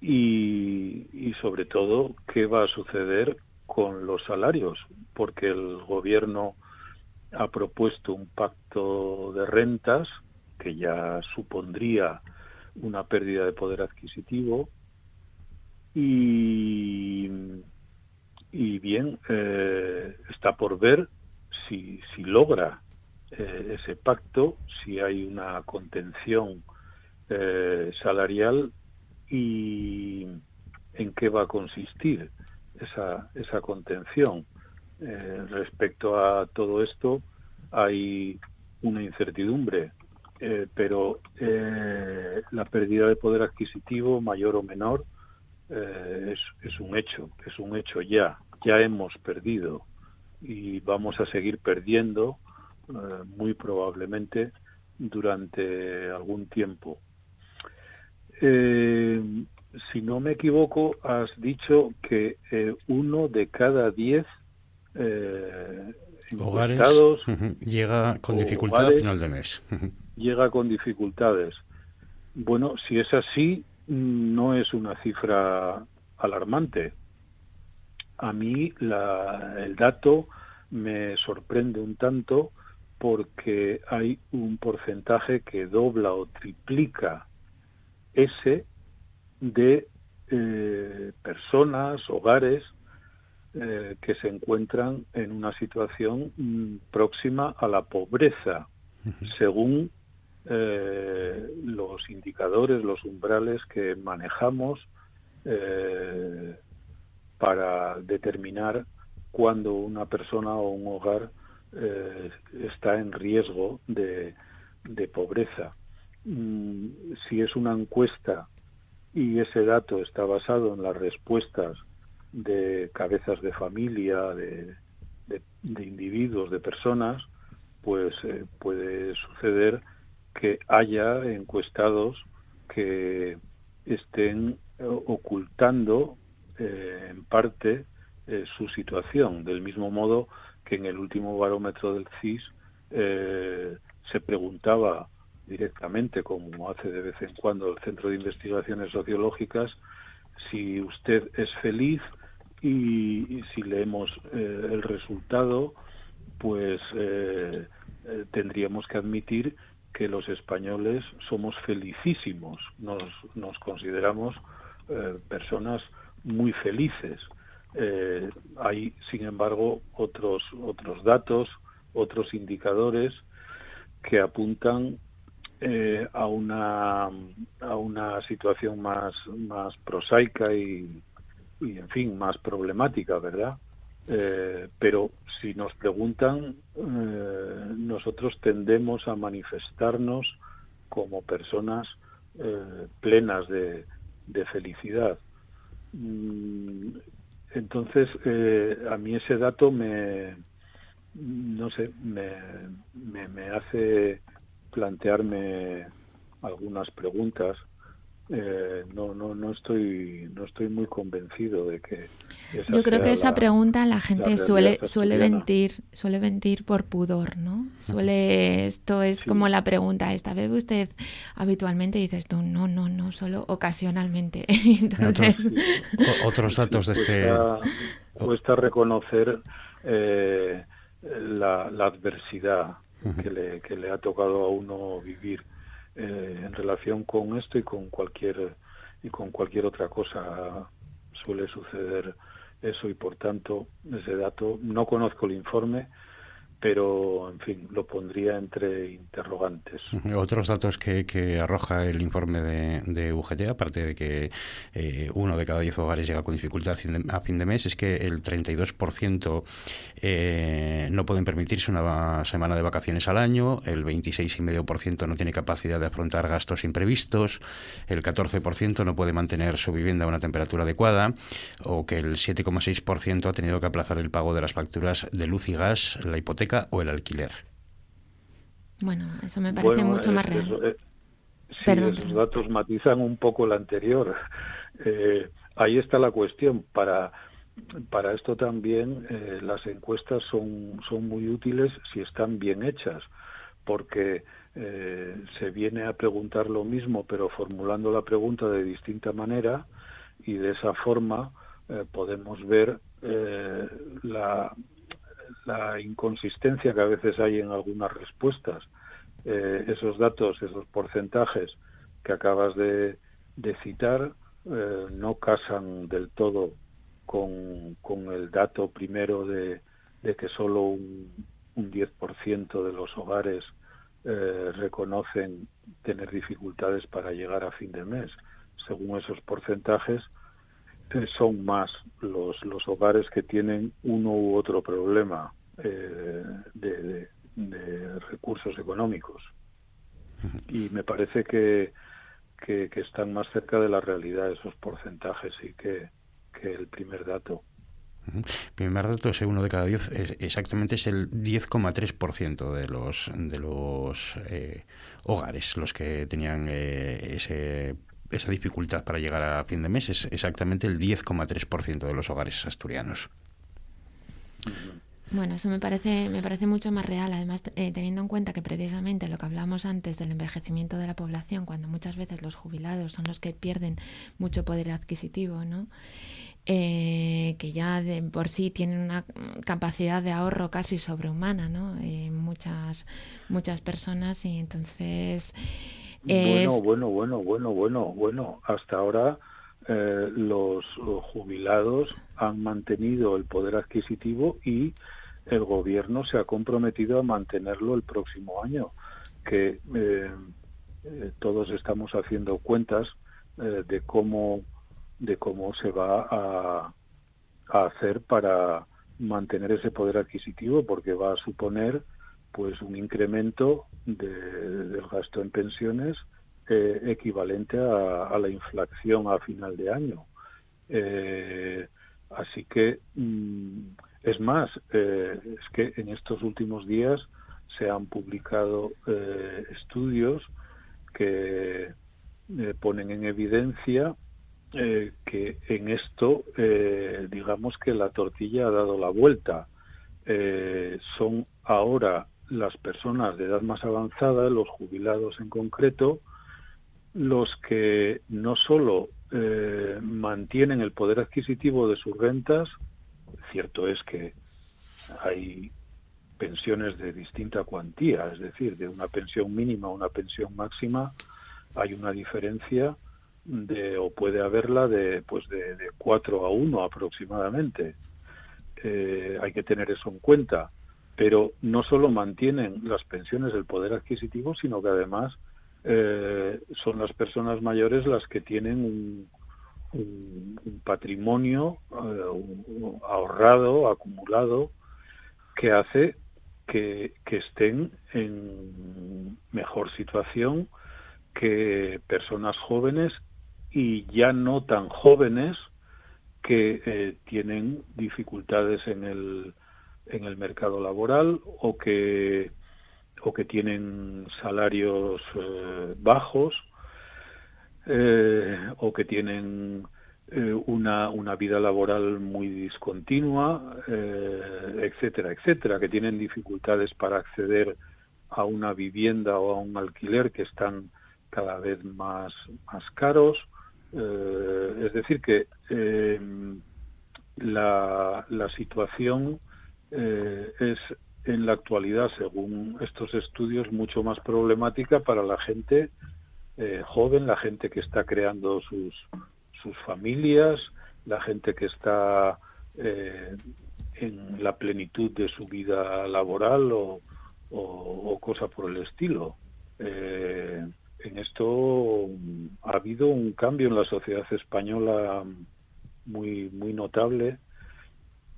y, sobre todo qué va a suceder con los salarios, porque el gobierno ha propuesto un pacto de rentas que ya supondría una pérdida de poder adquisitivo y, y bien, eh, está por ver si, si logra eh, ese pacto, si hay una contención eh, salarial y en qué va a consistir esa, contención. Eh, respecto a todo esto, hay una incertidumbre eh, pero eh, la pérdida de poder adquisitivo, mayor o menor, es, es un hecho, es un hecho ya, ya hemos perdido y vamos a seguir perdiendo muy probablemente durante algún tiempo. Eh, si no me equivoco, has dicho que eh, uno de cada diez eh, Hogares llega con dificultad a hogares final de mes. Llega con dificultades. Bueno, si es así, no es una cifra alarmante. A mí la- el dato me sorprende un tanto porque hay un porcentaje que dobla o triplica ese de eh, personas, hogares, eh, que se encuentran en una situación mm, próxima a la pobreza, según eh, los indicadores, los umbrales que manejamos eh, para determinar cuándo una persona o un hogar eh, está en riesgo de, de pobreza. Mm, si es una encuesta y ese dato está basado en las respuestas de cabezas de familia, de, de- individuos, de personas, pues eh, puede suceder que haya encuestados que estén eh, ocultando eh, en parte su situación, del mismo modo que en el último barómetro del CIS se preguntaba directamente, como hace de vez en cuando el Centro de Investigaciones Sociológicas, si usted es feliz y, si leemos eh, el resultado, pues eh, eh, tendríamos que admitir que los españoles somos felicísimos, nos, nos consideramos personas muy felices. Hay, sin embargo, otros, otros datos, otros indicadores que apuntan eh, a una a una situación más más prosaica y, y en fin más problemática verdad Eh, pero si nos preguntan eh, nosotros tendemos a manifestarnos como personas eh, plenas de, de felicidad. Mm, entonces a mí ese dato me no sé me, me hace plantearme algunas preguntas eh, no no no estoy no estoy muy convencido de que esa Yo creo sea que esa la- pregunta la gente suele suele mentir, suele mentir por pudor, ¿no? Suele esto es como la pregunta esta, ¿bebe usted habitualmente? Y dices tú, no, no, no, solo ocasionalmente. Entonces, Otros datos de este... cuesta, cuesta reconocer eh, la, la adversidad que le, que le ha tocado a uno vivir eh, en relación con esto y con cualquier y con cualquier otra cosa. Suele suceder eso y por tanto ese dato no conozco el informe pero en fin lo pondría entre interrogantes. Otros datos que, que arroja el informe de, de UGT, aparte de que eh, uno de cada diez hogares llega con dificultad a fin de, a fin de mes, es que el 32% eh, no pueden permitirse una semana de vacaciones al año, el 26,5% no tiene capacidad de afrontar gastos imprevistos, el 14% no puede mantener su vivienda a una temperatura adecuada, o que el 7,6% ha tenido que aplazar el pago de las facturas de luz y gas, la hipoteca o el alquiler. bueno, eso me parece Bueno, mucho más es- real. eso, eh, sí, Perdón, esos perdón. datos matizan un poco el anterior. Eh, ahí está la cuestión. Para, para esto también eh, las encuestas son, son muy útiles si están bien hechas, porque eh, se viene a preguntar lo mismo, pero formulando la pregunta de distinta manera y de esa forma eh, podemos ver eh, la, la inconsistencia que a veces hay en algunas respuestas. Eh, esos datos, esos porcentajes que acabas de, citar, eh, no casan del todo con, con el dato primero de, de que solo un, un 10% de los hogares eh, reconocen tener dificultades para llegar a fin de mes. Según esos porcentajes, eh, son más los, los hogares que tienen uno u otro problema eh, de, de- de recursos económicos. Y me parece que, que, que están más cerca de la realidad esos porcentajes y que, que el primer dato. Primer dato es uno de cada diez, es- exactamente es el 10,3% de los de los eh, hogares los que tenían eh, ese, esa dificultad para llegar a fin de mes, es exactamente el 10,3% de los hogares asturianos. Bueno, eso me parece, me parece mucho más real, además eh, teniendo en cuenta que precisamente lo que hablamos antes del envejecimiento de la población, cuando muchas veces los jubilados son los que pierden mucho poder adquisitivo, ¿no? Eh, que ya de por sí tienen una capacidad de ahorro casi sobrehumana, ¿no? Eh, muchas, muchas personas y entonces es- Bueno, bueno, bueno, bueno, bueno, bueno. Hasta ahora eh, los jubilados han mantenido el poder adquisitivo y el gobierno se ha comprometido a mantenerlo el próximo año. Que eh, eh, todos estamos haciendo cuentas eh, de cómo de cómo se va a, a hacer para mantener ese poder adquisitivo, porque va a suponer pues un incremento de- del gasto en pensiones eh, equivalente a, la inflación a final de año. Así que mm, es más, eh, es que en estos últimos días se han publicado eh, estudios que eh, ponen en evidencia que en esto, digamos que la tortilla ha dado la vuelta. Son ahora las personas de edad más avanzada, los jubilados en concreto, los que no solo mantienen el poder adquisitivo de sus rentas, cierto es que hay pensiones de distinta cuantía, es decir, de una pensión mínima a una pensión máxima hay una diferencia de o puede haberla de pues de, de 4 a 1 aproximadamente. Eh, hay que tener eso en cuenta, pero no solo mantienen las pensiones el poder adquisitivo, sino que además eh, son las personas mayores las que tienen un, un- patrimonio eh, ahorrado, acumulado, que hace que, que estén en mejor situación que personas jóvenes y ya no tan jóvenes que eh, tienen dificultades en el en el mercado laboral o que o que tienen salarios eh, bajos eh, o que tienen eh, una, una vida laboral muy discontinua, eh, etcétera, etcétera, que tienen dificultades para acceder a una vivienda o a un alquiler que están cada vez más, más caros. Eh, es decir, que la, la situación es en la actualidad, según estos estudios, mucho más problemática para la gente eh, joven, la gente que está creando sus, sus familias, la gente que está eh, en la plenitud de su vida laboral o, o, cosa por el estilo. Eh, en esto ha habido un cambio en la sociedad española muy muy notable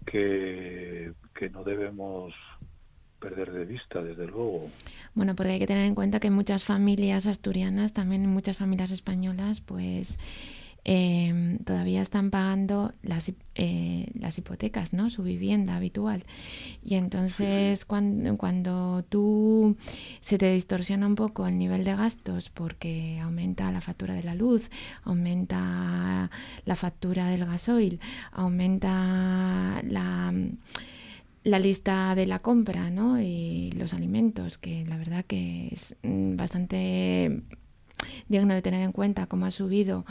que, que no debemos perder de vista, desde luego. Bueno, porque hay que tener en cuenta que muchas familias asturianas, también muchas familias españolas, pues eh, todavía están pagando las, eh, las hipotecas, ¿no? Su vivienda habitual. Y entonces cuando, cuando tú se te distorsiona un poco el nivel de gastos porque aumenta la factura de la luz, aumenta la factura del gasoil, aumenta la la lista de la compra ¿no? y los alimentos, que la verdad que es mm, bastante digno de tener en cuenta cómo ha subido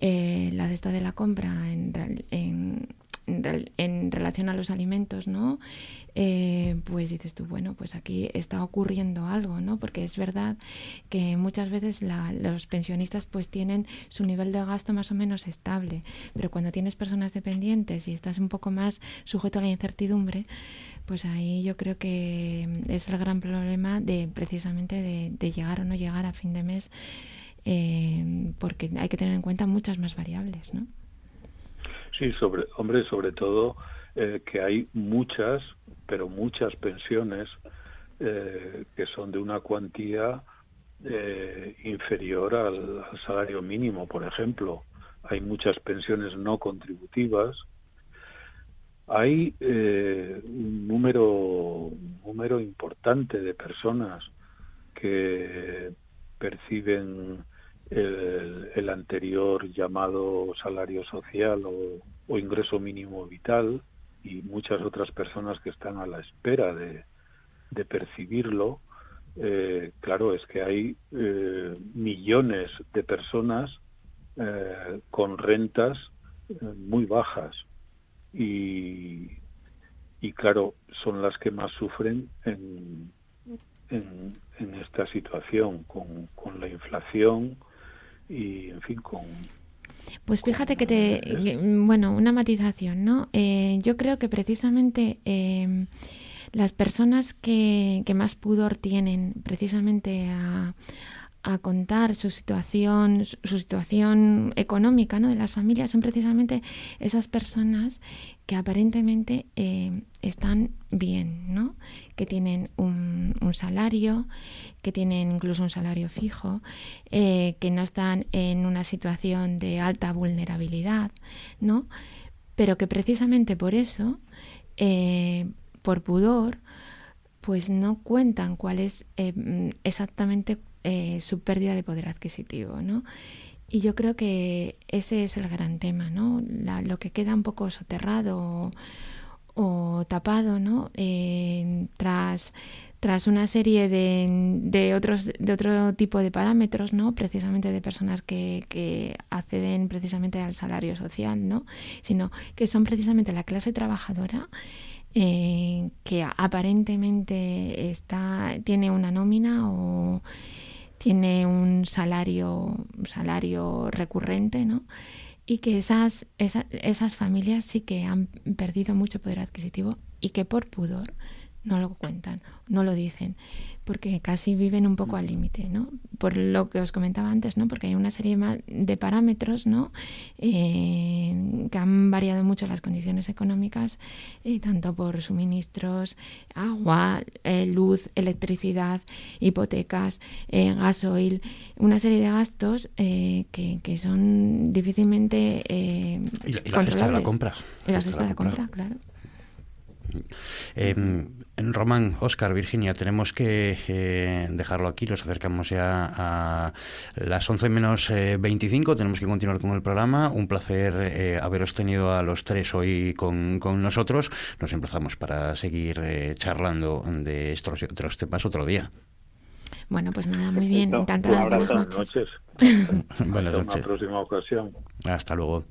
eh, la cesta de la compra en, en, en en relación a los alimentos, ¿no? Eh, pues dices tú, bueno, pues aquí está ocurriendo algo, ¿no? Porque es verdad que muchas veces la- los pensionistas pues tienen su nivel de gasto más o menos estable, pero cuando tienes personas dependientes y estás un poco más sujeto a la incertidumbre, pues ahí yo creo que es el gran problema de precisamente de, de llegar o no llegar a fin de mes, eh, porque hay que tener en cuenta muchas más variables, ¿no? Sí, sobre, hombre, sobre todo eh, que hay muchas, pero muchas pensiones eh, que son de una cuantía eh, inferior al, al salario mínimo, por ejemplo. Hay muchas pensiones no contributivas. Hay un número, un número importante de personas que perciben el, anterior llamado salario social o, ingreso mínimo vital y muchas otras personas que están a la espera de, percibirlo. Eh, claro, es que hay eh, millones de personas eh, con rentas eh, muy bajas y, claro, son las que más sufren en, en, en esta situación con la inflación y, en fin, con, Pues fíjate que te, que, bueno, una matización, ¿no? Eh, yo creo que precisamente eh, las personas que, que más pudor tienen precisamente a, a contar su situación, su situación económica, ¿no? De las familias son precisamente esas personas que aparentemente eh, están bien, ¿no? Que tienen un, salario, que tienen incluso un salario fijo, eh, que no están en una situación de alta vulnerabilidad, ¿no? Pero que precisamente por eso, eh, por pudor, pues no cuentan cuál es exactamente eh, su pérdida de poder adquisitivo, ¿no? Y yo creo que ese es el gran tema, ¿no? Lo que queda un poco soterrado o, tapado, ¿no? Tras, tras una serie de, de otros de otro tipo de parámetros, ¿no? Precisamente de personas que, que acceden precisamente al salario social, ¿no? Sino que son precisamente la clase trabajadora eh, que aparentemente está tiene una nómina o tiene un salario un salario recurrente, ¿no? Y que esas, esa- esas familias sí que han perdido mucho poder adquisitivo y que por pudor no lo cuentan, no lo dicen, porque casi viven un poco al límite, ¿no? Por lo que os comentaba antes, ¿no? Porque hay una serie de parámetros, ¿no? Eh, que han variado mucho las condiciones económicas, eh, tanto por suministros, agua, eh, luz, electricidad, hipotecas, eh, gasoil, una serie de gastos eh, que, que son difícilmente eh, Y la, y la cesta de la compra. Y la cesta de la compra, claro. Eh, Román, Oscar, Virginia, tenemos que eh, dejarlo aquí. Nos acercamos ya a las 11 menos eh, 25. Tenemos que continuar con el programa. Un placer eh, haberos tenido a los tres hoy con, con nosotros. Nos emplazamos para seguir eh, charlando de estos otros temas otro día. Bueno, pues nada, muy bien, encantada. Un Buenas noches. Buenas Hasta noches. una próxima ocasión. Hasta luego.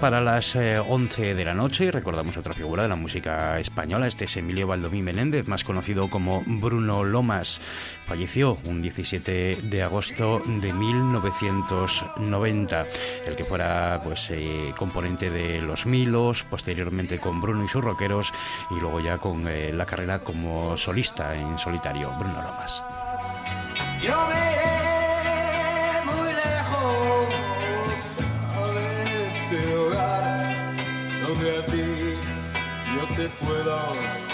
Para las eh, 11 de la noche. Recordamos otra figura de la música española. Este es Emilio Valdomí Menéndez, más conocido como Bruno Lomas. Falleció un 17 de agosto de 1990. El que fuera pues eh, componente de Los Milos, posteriormente con Bruno y sus rockeros y luego ya con eh, la carrera como solista en solitario. Bruno Lomas. Yo me yo te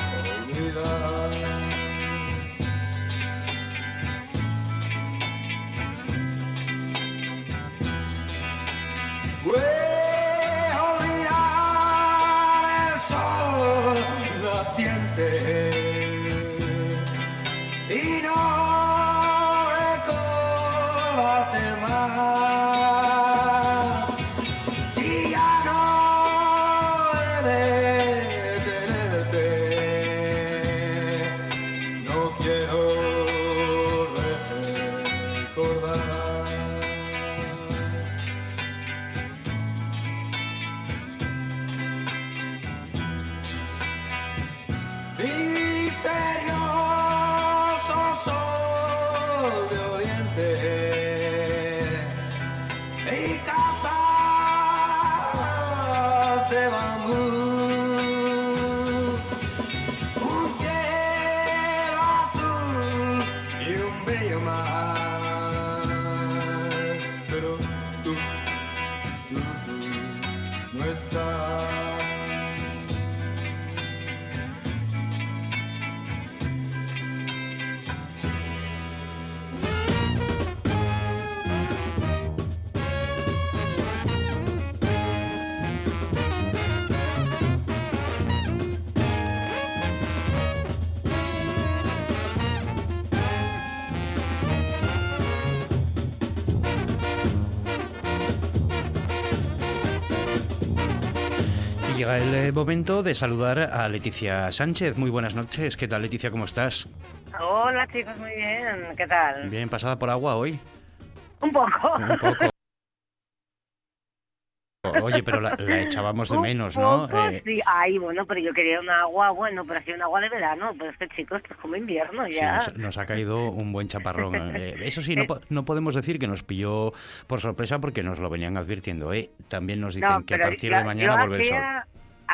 el momento de saludar a Leticia Sánchez. Muy buenas noches. ¿Qué tal, Leticia? ¿Cómo estás? Hola chicos, muy bien. ¿Qué tal? Bien, pasada por agua hoy. Un poco. Un poco. Oye, pero la, la echábamos de menos, ¿no? Eh, sí. Ay, bueno, pero yo quería un agua, bueno, pero así un agua de verano. Pero es que chicos, esto es como invierno sí, ya. nos, nos ha caído un buen chaparrón. Eh, eso sí, no, po- no podemos decir que nos pilló por sorpresa porque nos lo venían advirtiendo. ¿eh? También nos dicen No, que a partir yo- de mañana yo vuelve el sol.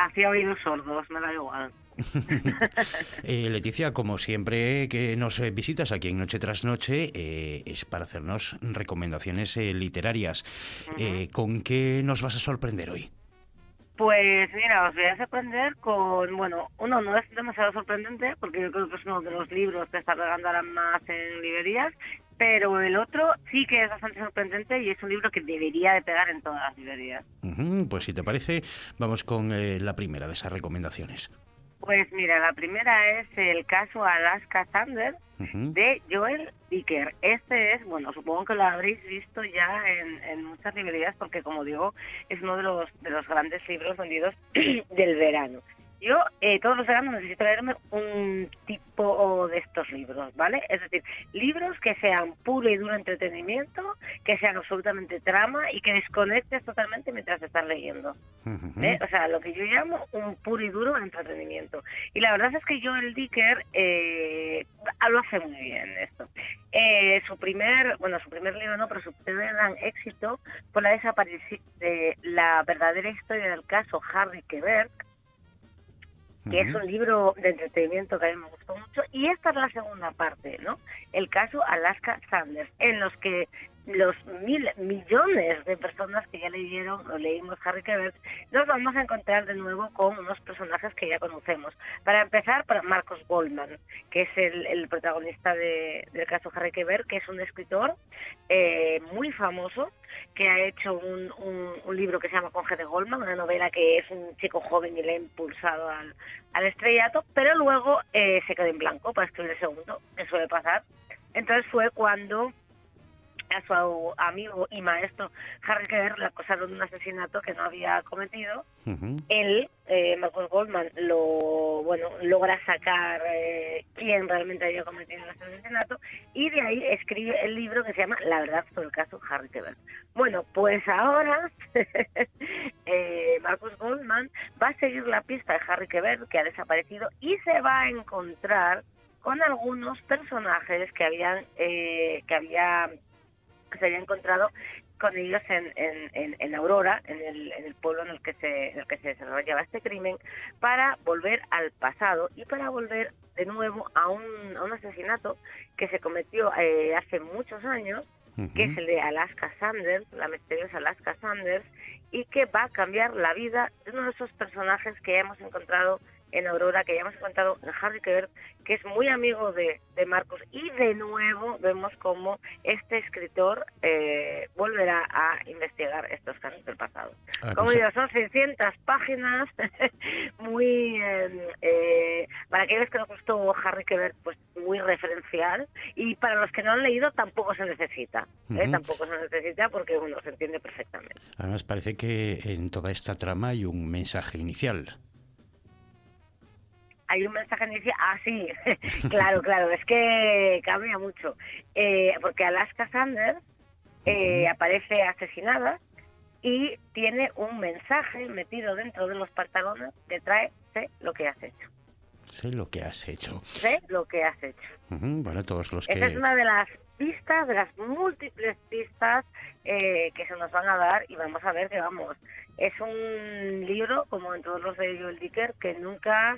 Hacía, oídos sordos, me da igual. Eh, Leticia, como siempre que nos visitas aquí en Noche tras Noche, eh, es para hacernos recomendaciones eh, literarias. Eh, ¿Con qué nos vas a sorprender hoy? Pues mira, os voy a sorprender con, bueno, uno no es demasiado sorprendente porque yo creo que es uno de los libros que está pegando ahora más en librerías, pero el otro sí que es bastante sorprendente y es un libro que debería de pegar en todas las librerías. Ujú, pues si te parece, vamos con eh, la primera de esas recomendaciones. Pues mira, la primera es el caso Alaska Thunder de Joel Dicker. Este es, bueno, supongo que lo habréis visto ya en, en muchas librerías porque, como digo, es uno de los, de los grandes libros vendidos del verano. Yo eh, todos los veranos necesito leerme un tipo de estos libros, ¿vale? Es decir, libros que sean puro y duro entretenimiento, que sean absolutamente trama y que desconectes totalmente mientras estás leyendo. ¿eh? O sea, lo que yo llamo un puro y duro entretenimiento. Y la verdad es que Joel Dicker eh, lo hace muy bien esto. Eh, su primer, bueno, su primer libro no, pero su primer gran éxito fue la desaparición de la verdadera historia del caso Harry Quebert, que es un libro de entretenimiento que a mí me gustó mucho, y esta es la segunda parte, ¿no? El caso Alaska Sanders, en los que los mil millones de personas que ya leyeron o leímos Harry Quebert, nos vamos a encontrar de nuevo con unos personajes que ya conocemos. Para empezar, para Marcos Goldman, que es el, el protagonista de- del caso Harry Quebert, que es un escritor eh, muy famoso, que ha hecho un, un- un libro que se llama Conge de Goldman, una novela que es un chico joven y le ha impulsado al, al estrellato, pero luego eh, se quedó en blanco para escribir el segundo, que suele pasar. Entonces fue cuando a su amigo y maestro Harry Quebert le acusaron de un asesinato que no había cometido. Él, eh, Marcos Goldman, lo bueno logra sacar eh, quién realmente había cometido el asesinato y de ahí escribe el libro que se llama La verdad sobre el caso Harry Quebert. Bueno, pues ahora eh, Marcus Goldman va a seguir la pista de Harry Quebert que ha desaparecido y se va a encontrar con algunos personajes que habían eh, que había que se había encontrado con ellos en, en, en, en Aurora, en el, en el pueblo en el que se en el que se desarrollaba este crimen, para volver al pasado y para volver de nuevo a un, a un asesinato que se cometió eh, hace muchos años, que es el de Alaska Sanders, la misteriosa Alaska Sanders, y que va a cambiar la vida de uno de esos personajes que hemos encontrado en Aurora, que ya hemos contado en Harry Quebert, que es muy amigo de, de Marcos. Y de nuevo vemos cómo este escritor eh, volverá a investigar estos casos del pasado. Ah, Como pues, digo, son 600 páginas, muy... eh, eh, para aquellos que nos gustó Harry Quebert, pues muy referencial. Y para los que no han leído, tampoco se necesita. ¿eh? Ujú. Tampoco se necesita porque uno se entiende perfectamente. Además, parece que en toda esta trama hay un mensaje inicial. Hay un mensaje inicial. Ah, sí, claro, claro, es que cambia mucho. Eh, porque Alaska Sanders eh, aparece asesinada y tiene un mensaje metido dentro de los pantalones que trae: sé lo que has hecho. Sé lo que has hecho. Sé lo que has hecho. Bueno, todos los Esa es que... una de las pistas, de las múltiples pistas eh, que se nos van a dar y vamos a ver que vamos. Es un libro, como en todos los de Joel Dicker, que nunca,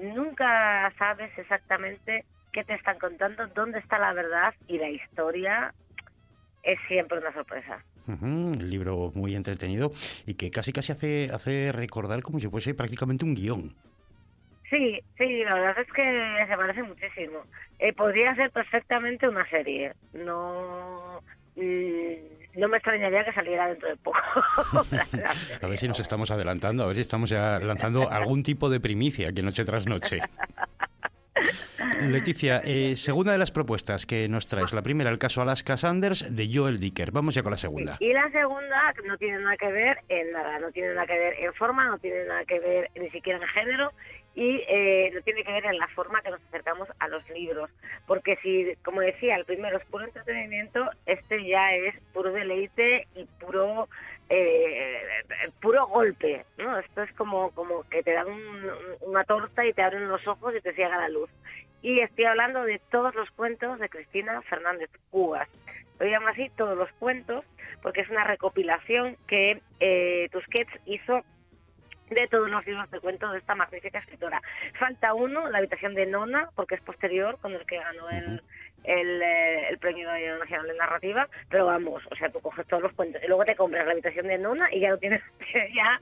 nunca sabes exactamente qué te están contando, dónde está la verdad y la historia es siempre una sorpresa. Ujú, un libro muy entretenido y que casi casi hace, hace recordar como si fuese prácticamente un guion. Sí, sí, la verdad es que se parece muchísimo. Eh, podría ser perfectamente una serie. No, mm, no me extrañaría que saliera dentro de poco. A ver si nos estamos adelantando, a ver si estamos ya lanzando algún tipo de primicia que noche tras noche. Leticia, eh, segunda de las propuestas que nos traes. La primera, el caso Alaska Sanders de Joel Dicker. Vamos ya con la segunda. Y la segunda no tiene nada que ver en nada, no tiene nada que ver en forma, no tiene nada que ver ni siquiera en género y eh, no tiene que ver en la forma que nos acercamos a los libros. Porque si, como decía, el primero es puro entretenimiento, este ya es puro deleite y puro eh, puro golpe, ¿no? Esto es como, como que te dan un- una torta y te abren los ojos y te ciega la luz. Y estoy hablando de todos los cuentos de Cristina Fernández Cubas. Lo llamo así, todos los cuentos, porque es una recopilación que eh, Tusquets hizo de todos los libros de cuentos de esta magnífica escritora. Falta uno, La habitación de Nona, porque es posterior, con el que ganó el, el, eh, el Premio Nacional de Narrativa, pero vamos, o sea, tú coges todos los cuentos y luego te compras La habitación de Nona y ya lo tienes, ya,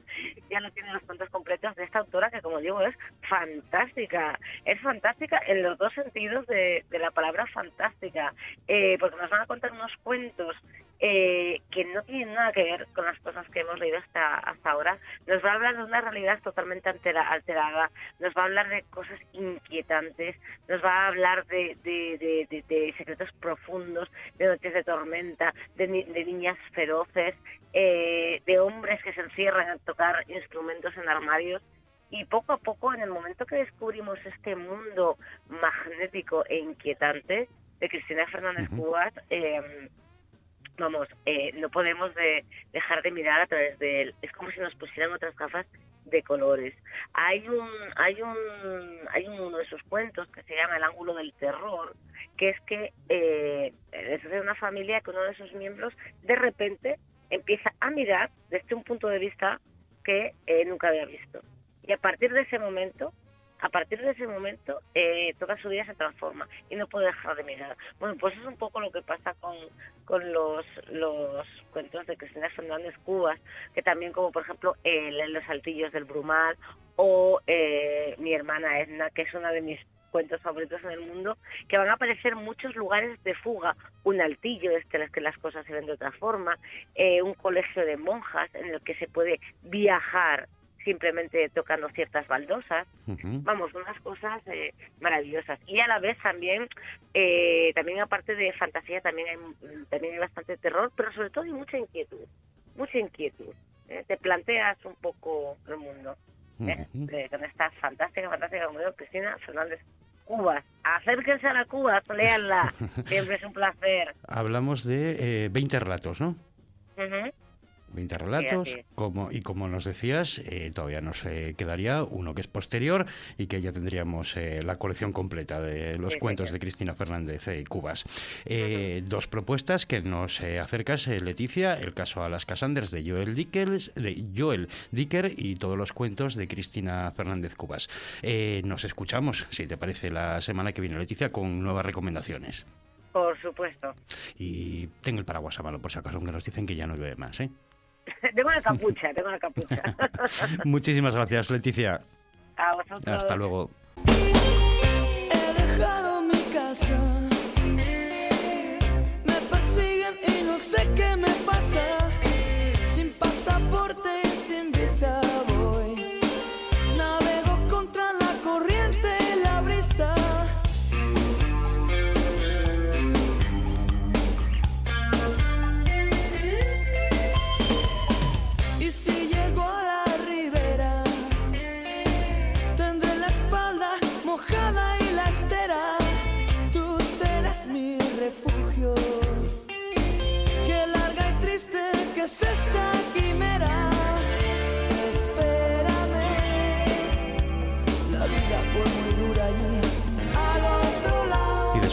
ya lo tienes los cuentos completos de esta autora que, como digo, es fantástica. Es fantástica en los dos sentidos de, de la palabra fantástica, eh, porque nos van a contar unos cuentos eh, que no tienen nada que ver con las cosas que hemos leído hasta, hasta ahora. Nos va a hablar de una realidad totalmente altera- alterada, nos va a hablar de cosas inquietantes, nos va a hablar de, de, de- de- de secretos profundos, de noches de tormenta, de, ni- de niñas feroces, eh, de hombres que se encierran a tocar instrumentos en armarios. Y poco a poco, en el momento que descubrimos este mundo magnético e inquietante de Cristina Fernández Cubas, eh, vamos, eh, no podemos de- dejar de mirar a través de él. Es como si nos pusieran otras gafas de colores. Hay un, hay un, hay uno de sus cuentos que se llama El ángulo del terror, que es que eh, es de una familia que uno de sus miembros de repente empieza a mirar desde un punto de vista que eh, nunca había visto. Y a partir de ese momento a partir de ese momento eh, toda su vida se transforma y no puede dejar de mirar. Bueno, pues es un poco lo que pasa con, con los, los cuentos de Cristina Fernández Cubas, que también como por ejemplo el, Los Altillos del Brumal o eh, Mi hermana Edna, que es una de mis cuentos favoritos en el mundo, que van a aparecer muchos lugares de fuga, un altillo en el que las cosas se ven de otra forma, eh, un colegio de monjas en el que se puede viajar simplemente tocando ciertas baldosas, vamos, unas cosas eh, maravillosas. Y a la vez también, eh, también aparte de fantasía, también hay, también hay bastante terror, pero sobre todo hay mucha inquietud, mucha inquietud. ¿eh? Te planteas un poco el mundo. ¿eh? Con esta fantástica, fantástica, como digo, Cristina Fernández Cubas. Acérquense a la Cuba, léanla. Siempre es un placer. Hablamos de eh, 20 relatos, ¿no? Ujú. 20 relatos, así es. como, y como nos decías, eh, todavía nos eh, quedaría uno que es posterior y que ya tendríamos eh, la colección completa de los Sí, cuentos de Cristina Fernández y Cubas. Eh, Dos propuestas que nos acercas, Leticia, el caso a las Casanders de Joel, Dickers, de Joel Dicker y todos los cuentos de Cristina Fernández Cubas. Nos escuchamos, si te parece, la semana que viene, Leticia, con nuevas recomendaciones. Por supuesto. Y tengo el paraguas a mano, por si acaso, aunque nos dicen que ya no llueve más, ¿eh? tengo la capucha, tengo la capucha. Muchísimas gracias, Leticia. A vosotros. Hasta luego. He dejado mi casa. Me persiguen y no sé qué me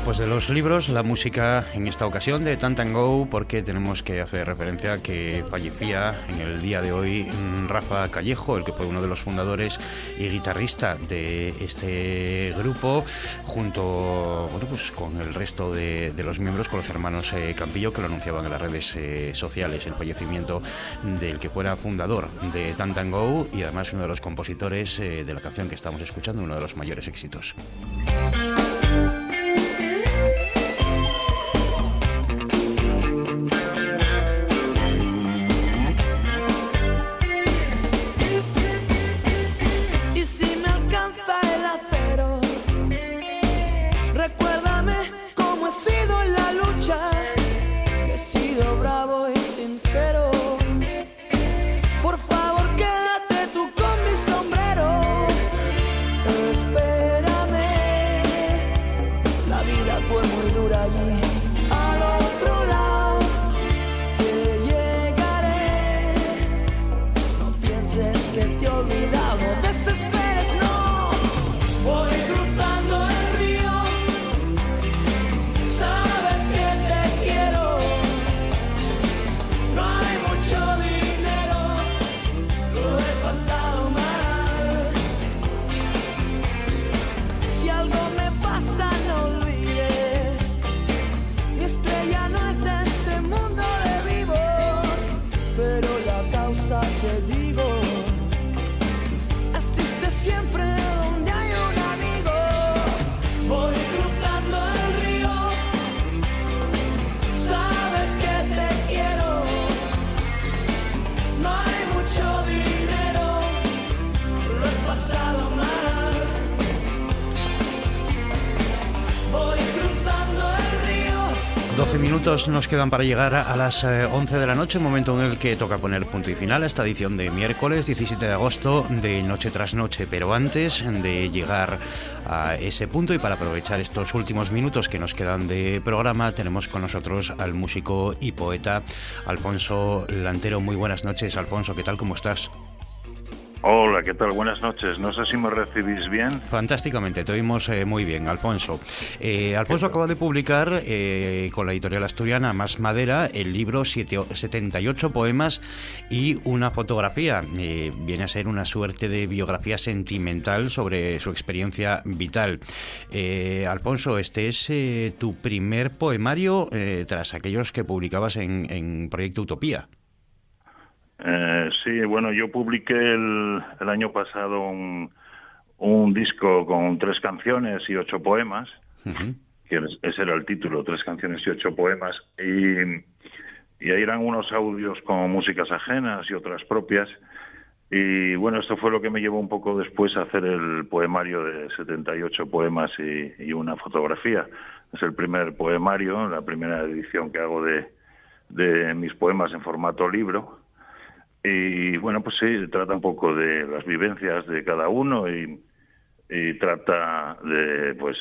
después de los libros, la música en esta ocasión de Tantan Go, porque tenemos que hacer referencia a que fallecía en el día de hoy mm, Rafa Callejo, el que fue uno de los fundadores y guitarrista de este grupo, junto bueno, pues con el resto de, los miembros, con los hermanos eh, Campillo, que lo anunciaban en las redes eh, sociales, el fallecimiento del que fuera fundador de Tantan Go y además uno de los compositores eh, de la canción que estamos escuchando, uno de los mayores éxitos. Minutos nos quedan para llegar a las eh, 11 de la noche, momento en el que toca poner punto y final a esta edición de miércoles 17 de agosto de Noche tras Noche. Pero antes de llegar a ese punto y para aprovechar estos últimos minutos que nos quedan de programa, tenemos con nosotros al músico y poeta Alfonso Lantero. Muy buenas noches, Alfonso, ¿qué tal? ¿Cómo estás? Hola, ¿qué tal? Buenas noches. No sé si me recibís bien. Fantásticamente, te oímos eh, muy bien, Alfonso. Eh, Alfonso acaba de publicar eh, con la editorial asturiana Más Madera el libro siete- 78 poemas y una fotografía. Eh, viene a ser una suerte de biografía sentimental sobre su experiencia vital. Eh, Alfonso, este es tu primer poemario tras aquellos que publicabas en, en Proyecto Utopía. Eh, sí, bueno, yo publiqué el, el año pasado un, un disco con tres canciones y ocho poemas, que es- ese era el título, tres canciones y ocho poemas, y, y ahí eran unos audios con músicas ajenas y otras propias, y bueno, esto fue lo que me llevó un poco después a hacer el poemario de 78 poemas y, y una fotografía. Es el primer poemario, la primera edición que hago de, de mis poemas en formato libro. Y bueno, pues sí, trata un poco de las vivencias de cada uno y, trata de, pues,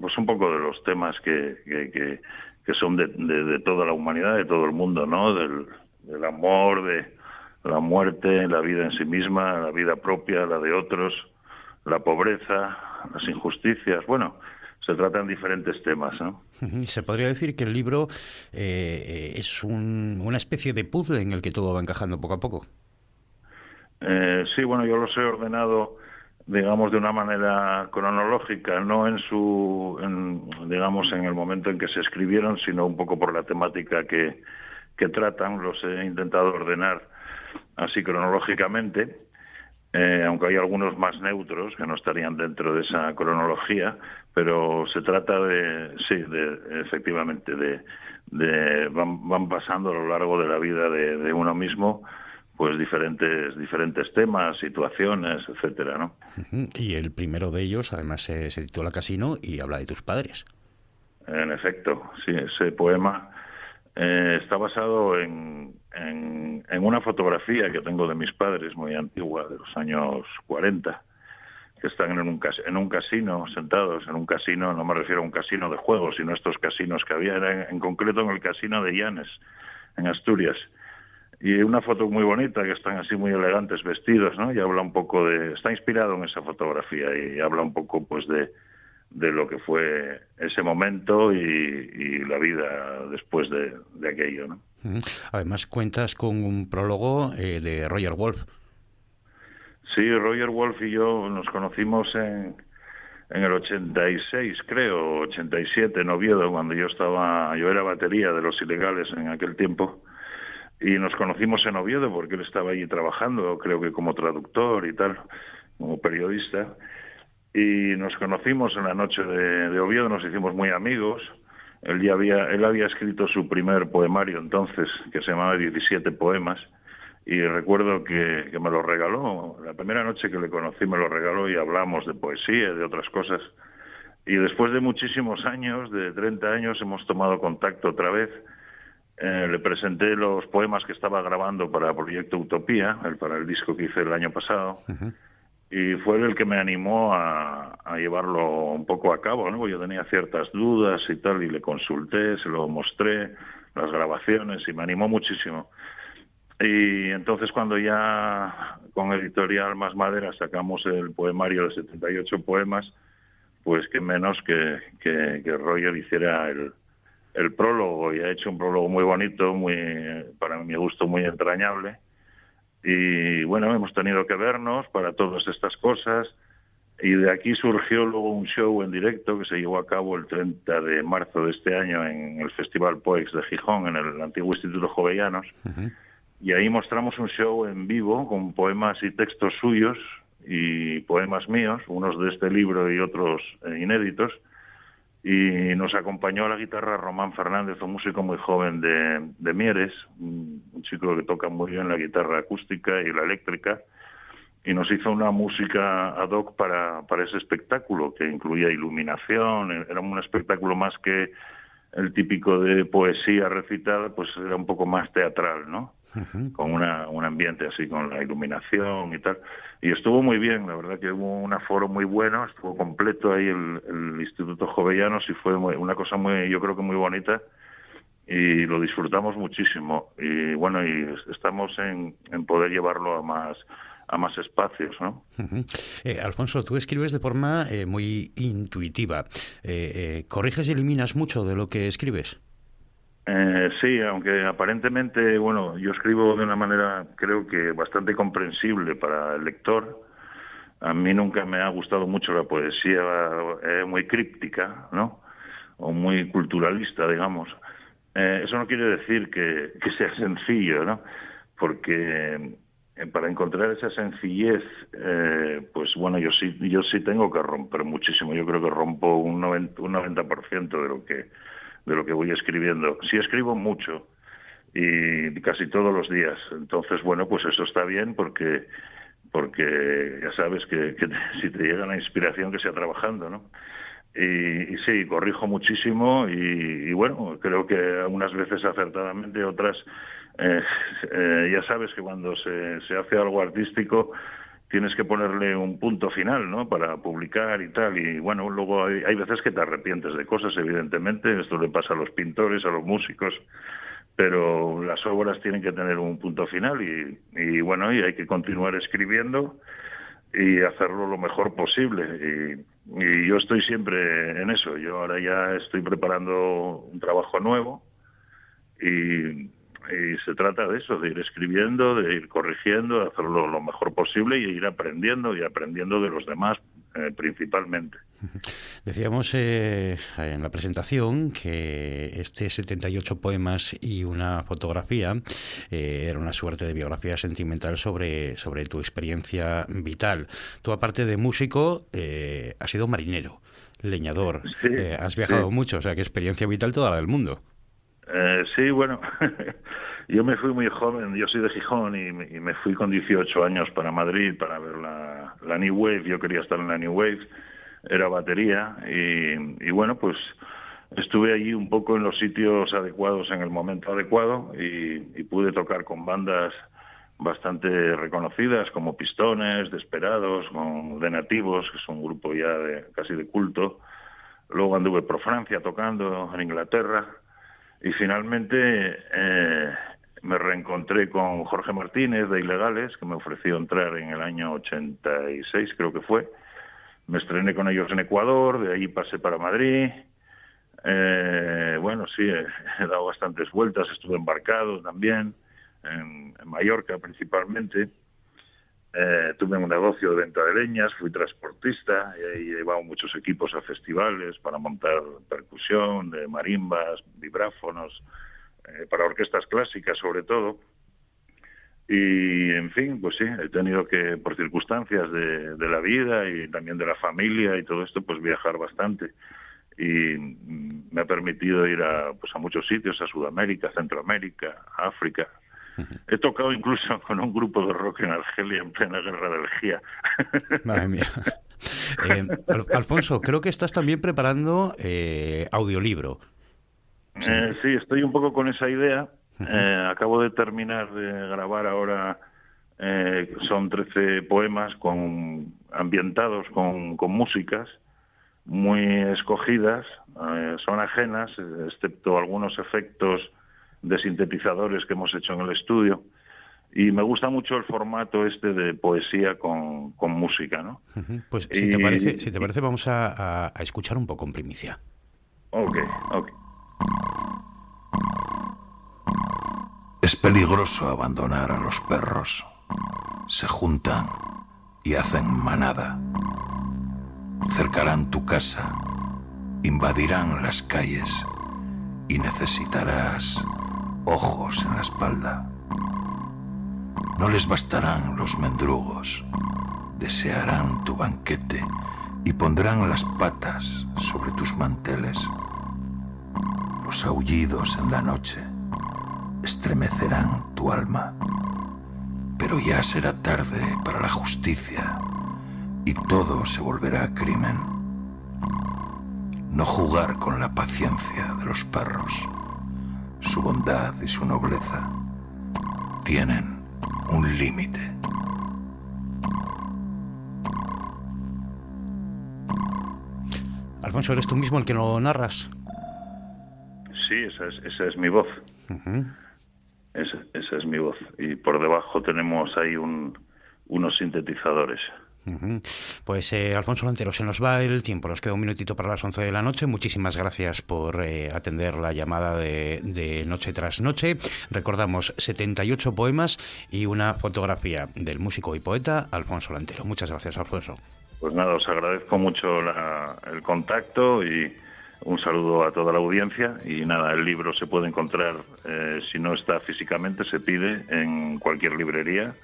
pues un poco de los temas que, que, que, que son de, de, de toda la humanidad, de todo el mundo, ¿no? Del amor, de la muerte, la vida en sí misma, la vida propia, la de otros, la pobreza, las injusticias. Bueno, se tratan diferentes temas, ¿no? Se podría decir que el libro eh, es un- una especie de puzzle en el que todo va encajando poco a poco. Eh, sí, bueno, yo los he ordenado, digamos, de una manera cronológica, no en su, en, digamos, en el momento en que se escribieron, sino un poco por la temática que, que tratan. Los he intentado ordenar así cronológicamente. eh, aunque hay algunos más neutros que no estarían dentro de esa cronología, pero se trata de, sí, de, efectivamente, de, de van, van pasando a lo largo de la vida de, de uno mismo pues diferentes diferentes temas, situaciones, etcétera, ¿no? Y el primero de ellos, además, se, se titula Casino y habla de tus padres. En efecto, sí, ese poema eh, está basado en, en, en una fotografía que tengo de mis padres muy antigua, de los años 40, que están en un, en un casino, sentados en un casino, no me refiero a un casino de juegos, sino estos casinos que había, en, en concreto en el casino de Llanes, en Asturias. Y una foto muy bonita, que están así muy elegantes vestidos, ¿no? Y habla un poco de... Está inspirado en esa fotografía y habla un poco, pues, de, de lo que fue ese momento y, la vida después de, de aquello, ¿no? Además, cuentas con un prólogo eh, de Roger Wolf. Sí, Roger Wolf y yo nos conocimos en, en el 86, creo, 87, en Oviedo, cuando yo estaba, yo era batería de los ilegales en aquel tiempo. Y nos conocimos en Oviedo porque él estaba allí trabajando, creo que como traductor y tal, como periodista. Y nos conocimos en la noche de, de Oviedo, nos hicimos muy amigos. Él ya había, él había escrito su primer poemario entonces, que se llamaba 17 poemas y recuerdo que, que me lo regaló. La primera noche que le conocí me lo regaló y hablamos de poesía y de otras cosas. Y después de muchísimos años, de 30 años, hemos tomado contacto otra vez. Eh, le presenté los poemas que estaba grabando para Proyecto Utopía, el, para el disco que hice el año pasado. Y fue él el que me animó a, a llevarlo un poco a cabo, ¿no? Yo tenía ciertas dudas y tal, y le consulté, se lo mostré, las grabaciones, y me animó muchísimo. Y entonces cuando ya con Editorial Más Madera sacamos el poemario de 78 poemas, pues que menos que, que, que Roger hiciera el, el prólogo y ha hecho un prólogo muy bonito, muy para mi gusto muy entrañable. Y bueno, hemos tenido que vernos para todas estas cosas. Y de aquí surgió luego un show en directo que se llevó a cabo el 30 de marzo de este año en el Festival Poex de Gijón, en el antiguo Instituto Jovellanos y ahí mostramos un show en vivo con poemas y textos suyos y poemas míos, unos de este libro y otros eh, inéditos. Y nos acompañó a la guitarra Román Fernández, un músico muy joven de, de Mieres, un chico que toca muy bien la guitarra acústica y la eléctrica, y nos hizo una música ad hoc para, para ese espectáculo, que incluía iluminación, era un espectáculo más que el típico de poesía recitada, pues era un poco más teatral, ¿no? Con una, un ambiente así, con la iluminación y tal. Y estuvo muy bien, la verdad que hubo un aforo muy bueno, estuvo completo ahí el, el Instituto Jovellanos y fue muy- una cosa muy, yo creo que muy bonita y lo disfrutamos muchísimo. Y bueno, y estamos en, en poder llevarlo a más a más espacios, ¿no? Eh, Alfonso, tú escribes de forma eh, muy intuitiva. Eh, eh, ¿Corriges y eliminas mucho de lo que escribes? Eh, sí, aunque aparentemente, bueno, yo escribo de una manera creo que bastante comprensible para el lector. A mí nunca me ha gustado mucho la poesía eh, muy críptica, ¿no? O muy culturalista, digamos. Eh, eso no quiere decir que, que sea sencillo, ¿no? Porque eh, para encontrar esa sencillez, pues bueno, yo sí, yo sí tengo que romper muchísimo. Yo creo que rompo un 90%, un 90% de lo que de lo que voy escribiendo. Sí escribo mucho y casi todos los días. Entonces, bueno, pues eso está bien porque porque ya sabes que, te- si te llega la inspiración que sea trabajando, ¿no? Y, y sí, corrijo muchísimo y, y bueno, creo que unas veces acertadamente, otras eh, eh, ya sabes que cuando se, se hace algo artístico tienes que ponerle un punto final, ¿no? Para publicar y tal. Y bueno, luego hay, hay veces que te arrepientes de cosas, evidentemente. Esto le pasa a los pintores, a los músicos. Pero las obras tienen que tener un punto final y, y bueno, y hay que continuar escribiendo y hacerlo lo mejor posible. Y, y yo estoy siempre en eso. Yo ahora ya estoy preparando un trabajo nuevo y, y se trata de eso, de ir escribiendo, de ir corrigiendo, de hacerlo lo mejor posible y ir aprendiendo y aprendiendo de los demás eh, principalmente. Decíamos eh, en la presentación que este 78 poemas y una fotografía eh, era una suerte de biografía sentimental sobre, sobre tu experiencia vital. Tú, aparte de músico, eh, has sido marinero, leñador, Sí, eh, has viajado sí. mucho, o sea que experiencia vital toda la del mundo. Eh, sí, bueno, yo me fui muy joven, yo soy de Gijón y, y me fui con 18 años para Madrid para ver la, New Wave, yo quería estar en la New Wave, era batería y, y bueno, pues estuve allí un poco en los sitios adecuados en el momento adecuado y, y pude tocar con bandas bastante reconocidas como Pistones, Desperados, con De Nativos, que es un grupo ya de, casi de culto. Luego anduve por Francia tocando, en Inglaterra. Y finalmente eh, me reencontré con Jorge Martínez de Ilegales, que me ofreció entrar en el año 86, creo que fue. Me estrené con ellos en Ecuador, de ahí pasé para Madrid. Eh, bueno, sí, he, dado bastantes vueltas, estuve embarcado también, en, en Mallorca principalmente. Eh, tuve un negocio de venta de leñas, fui transportista y he llevado muchos equipos a festivales para montar percusión, de marimbas, vibráfonos, eh, para orquestas clásicas sobre todo. Y, en fin, pues sí, he tenido que, por circunstancias de, de la vida y también de la familia y todo esto, pues viajar bastante. Y mm, me ha permitido ir a, pues, a muchos sitios, a Sudamérica, Centroamérica, África. He tocado incluso con un grupo de rock en Argelia en plena guerra de Algía. Madre mía. Eh, Al- Alfonso, creo que estás también preparando eh, audiolibro. Eh, sí, estoy un poco con esa idea. Eh, acabo de terminar de grabar ahora, eh, son 13 poemas con, ambientados con, con músicas muy escogidas, eh, son ajenas, eh, excepto algunos efectos de sintetizadores que hemos hecho en el estudio. Y me gusta mucho el formato este de poesía con, con música, ¿no? Pues si te parece, si te parece vamos a, a- a escuchar un poco en primicia. Ok, ok. Es peligroso abandonar a los perros. Se juntan y hacen manada. Cercarán tu casa, invadirán las calles y necesitarás ojos en la espalda. No les bastarán los mendrugos, desearán tu banquete y pondrán las patas sobre tus manteles. Los aullidos en la noche estremecerán tu alma, pero ya será tarde para la justicia y todo se volverá crimen. No jugar con la paciencia de los perros, su bondad y su nobleza tienen un límite. Alfonso, ¿eres tú mismo el que lo narras? Sí, esa es, esa es mi voz. Esa, esa es mi voz. Y por debajo tenemos ahí un, unos sintetizadores. Pues eh, Alfonso Lantero, se nos va el tiempo, nos queda un minutito para las 11 de la noche. Muchísimas gracias por eh, atender la llamada de, de Noche tras Noche. Recordamos 78 poemas y una fotografía del músico y poeta Alfonso Lantero. Muchas gracias, Alfonso. Pues nada, os agradezco mucho la- el contacto y un saludo a toda la audiencia. Y nada, el libro se puede encontrar, eh, si no está físicamente, se pide en cualquier librería.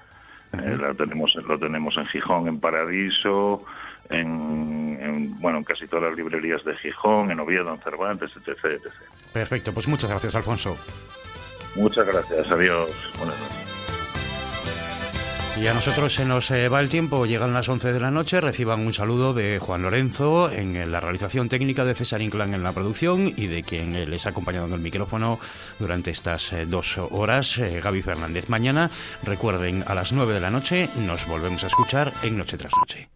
Eh, la tenemos, lo tenemos en Gijón, en Paradiso, en, en, bueno, en casi todas las librerías de Gijón, en Oviedo, en Cervantes, etc. etc. Perfecto, pues muchas gracias, Alfonso. Muchas gracias, adiós. Buenas noches. Y a nosotros se nos eh, va el tiempo, llegan las 11 de la noche, reciban un saludo de Juan Lorenzo en la realización técnica de César Inclán en la producción y de quien eh, les ha acompañado en el micrófono durante estas eh, dos horas, eh, Gaby Fernández. Mañana, recuerden, a las 9 de la noche nos volvemos a escuchar en Noche tras Noche.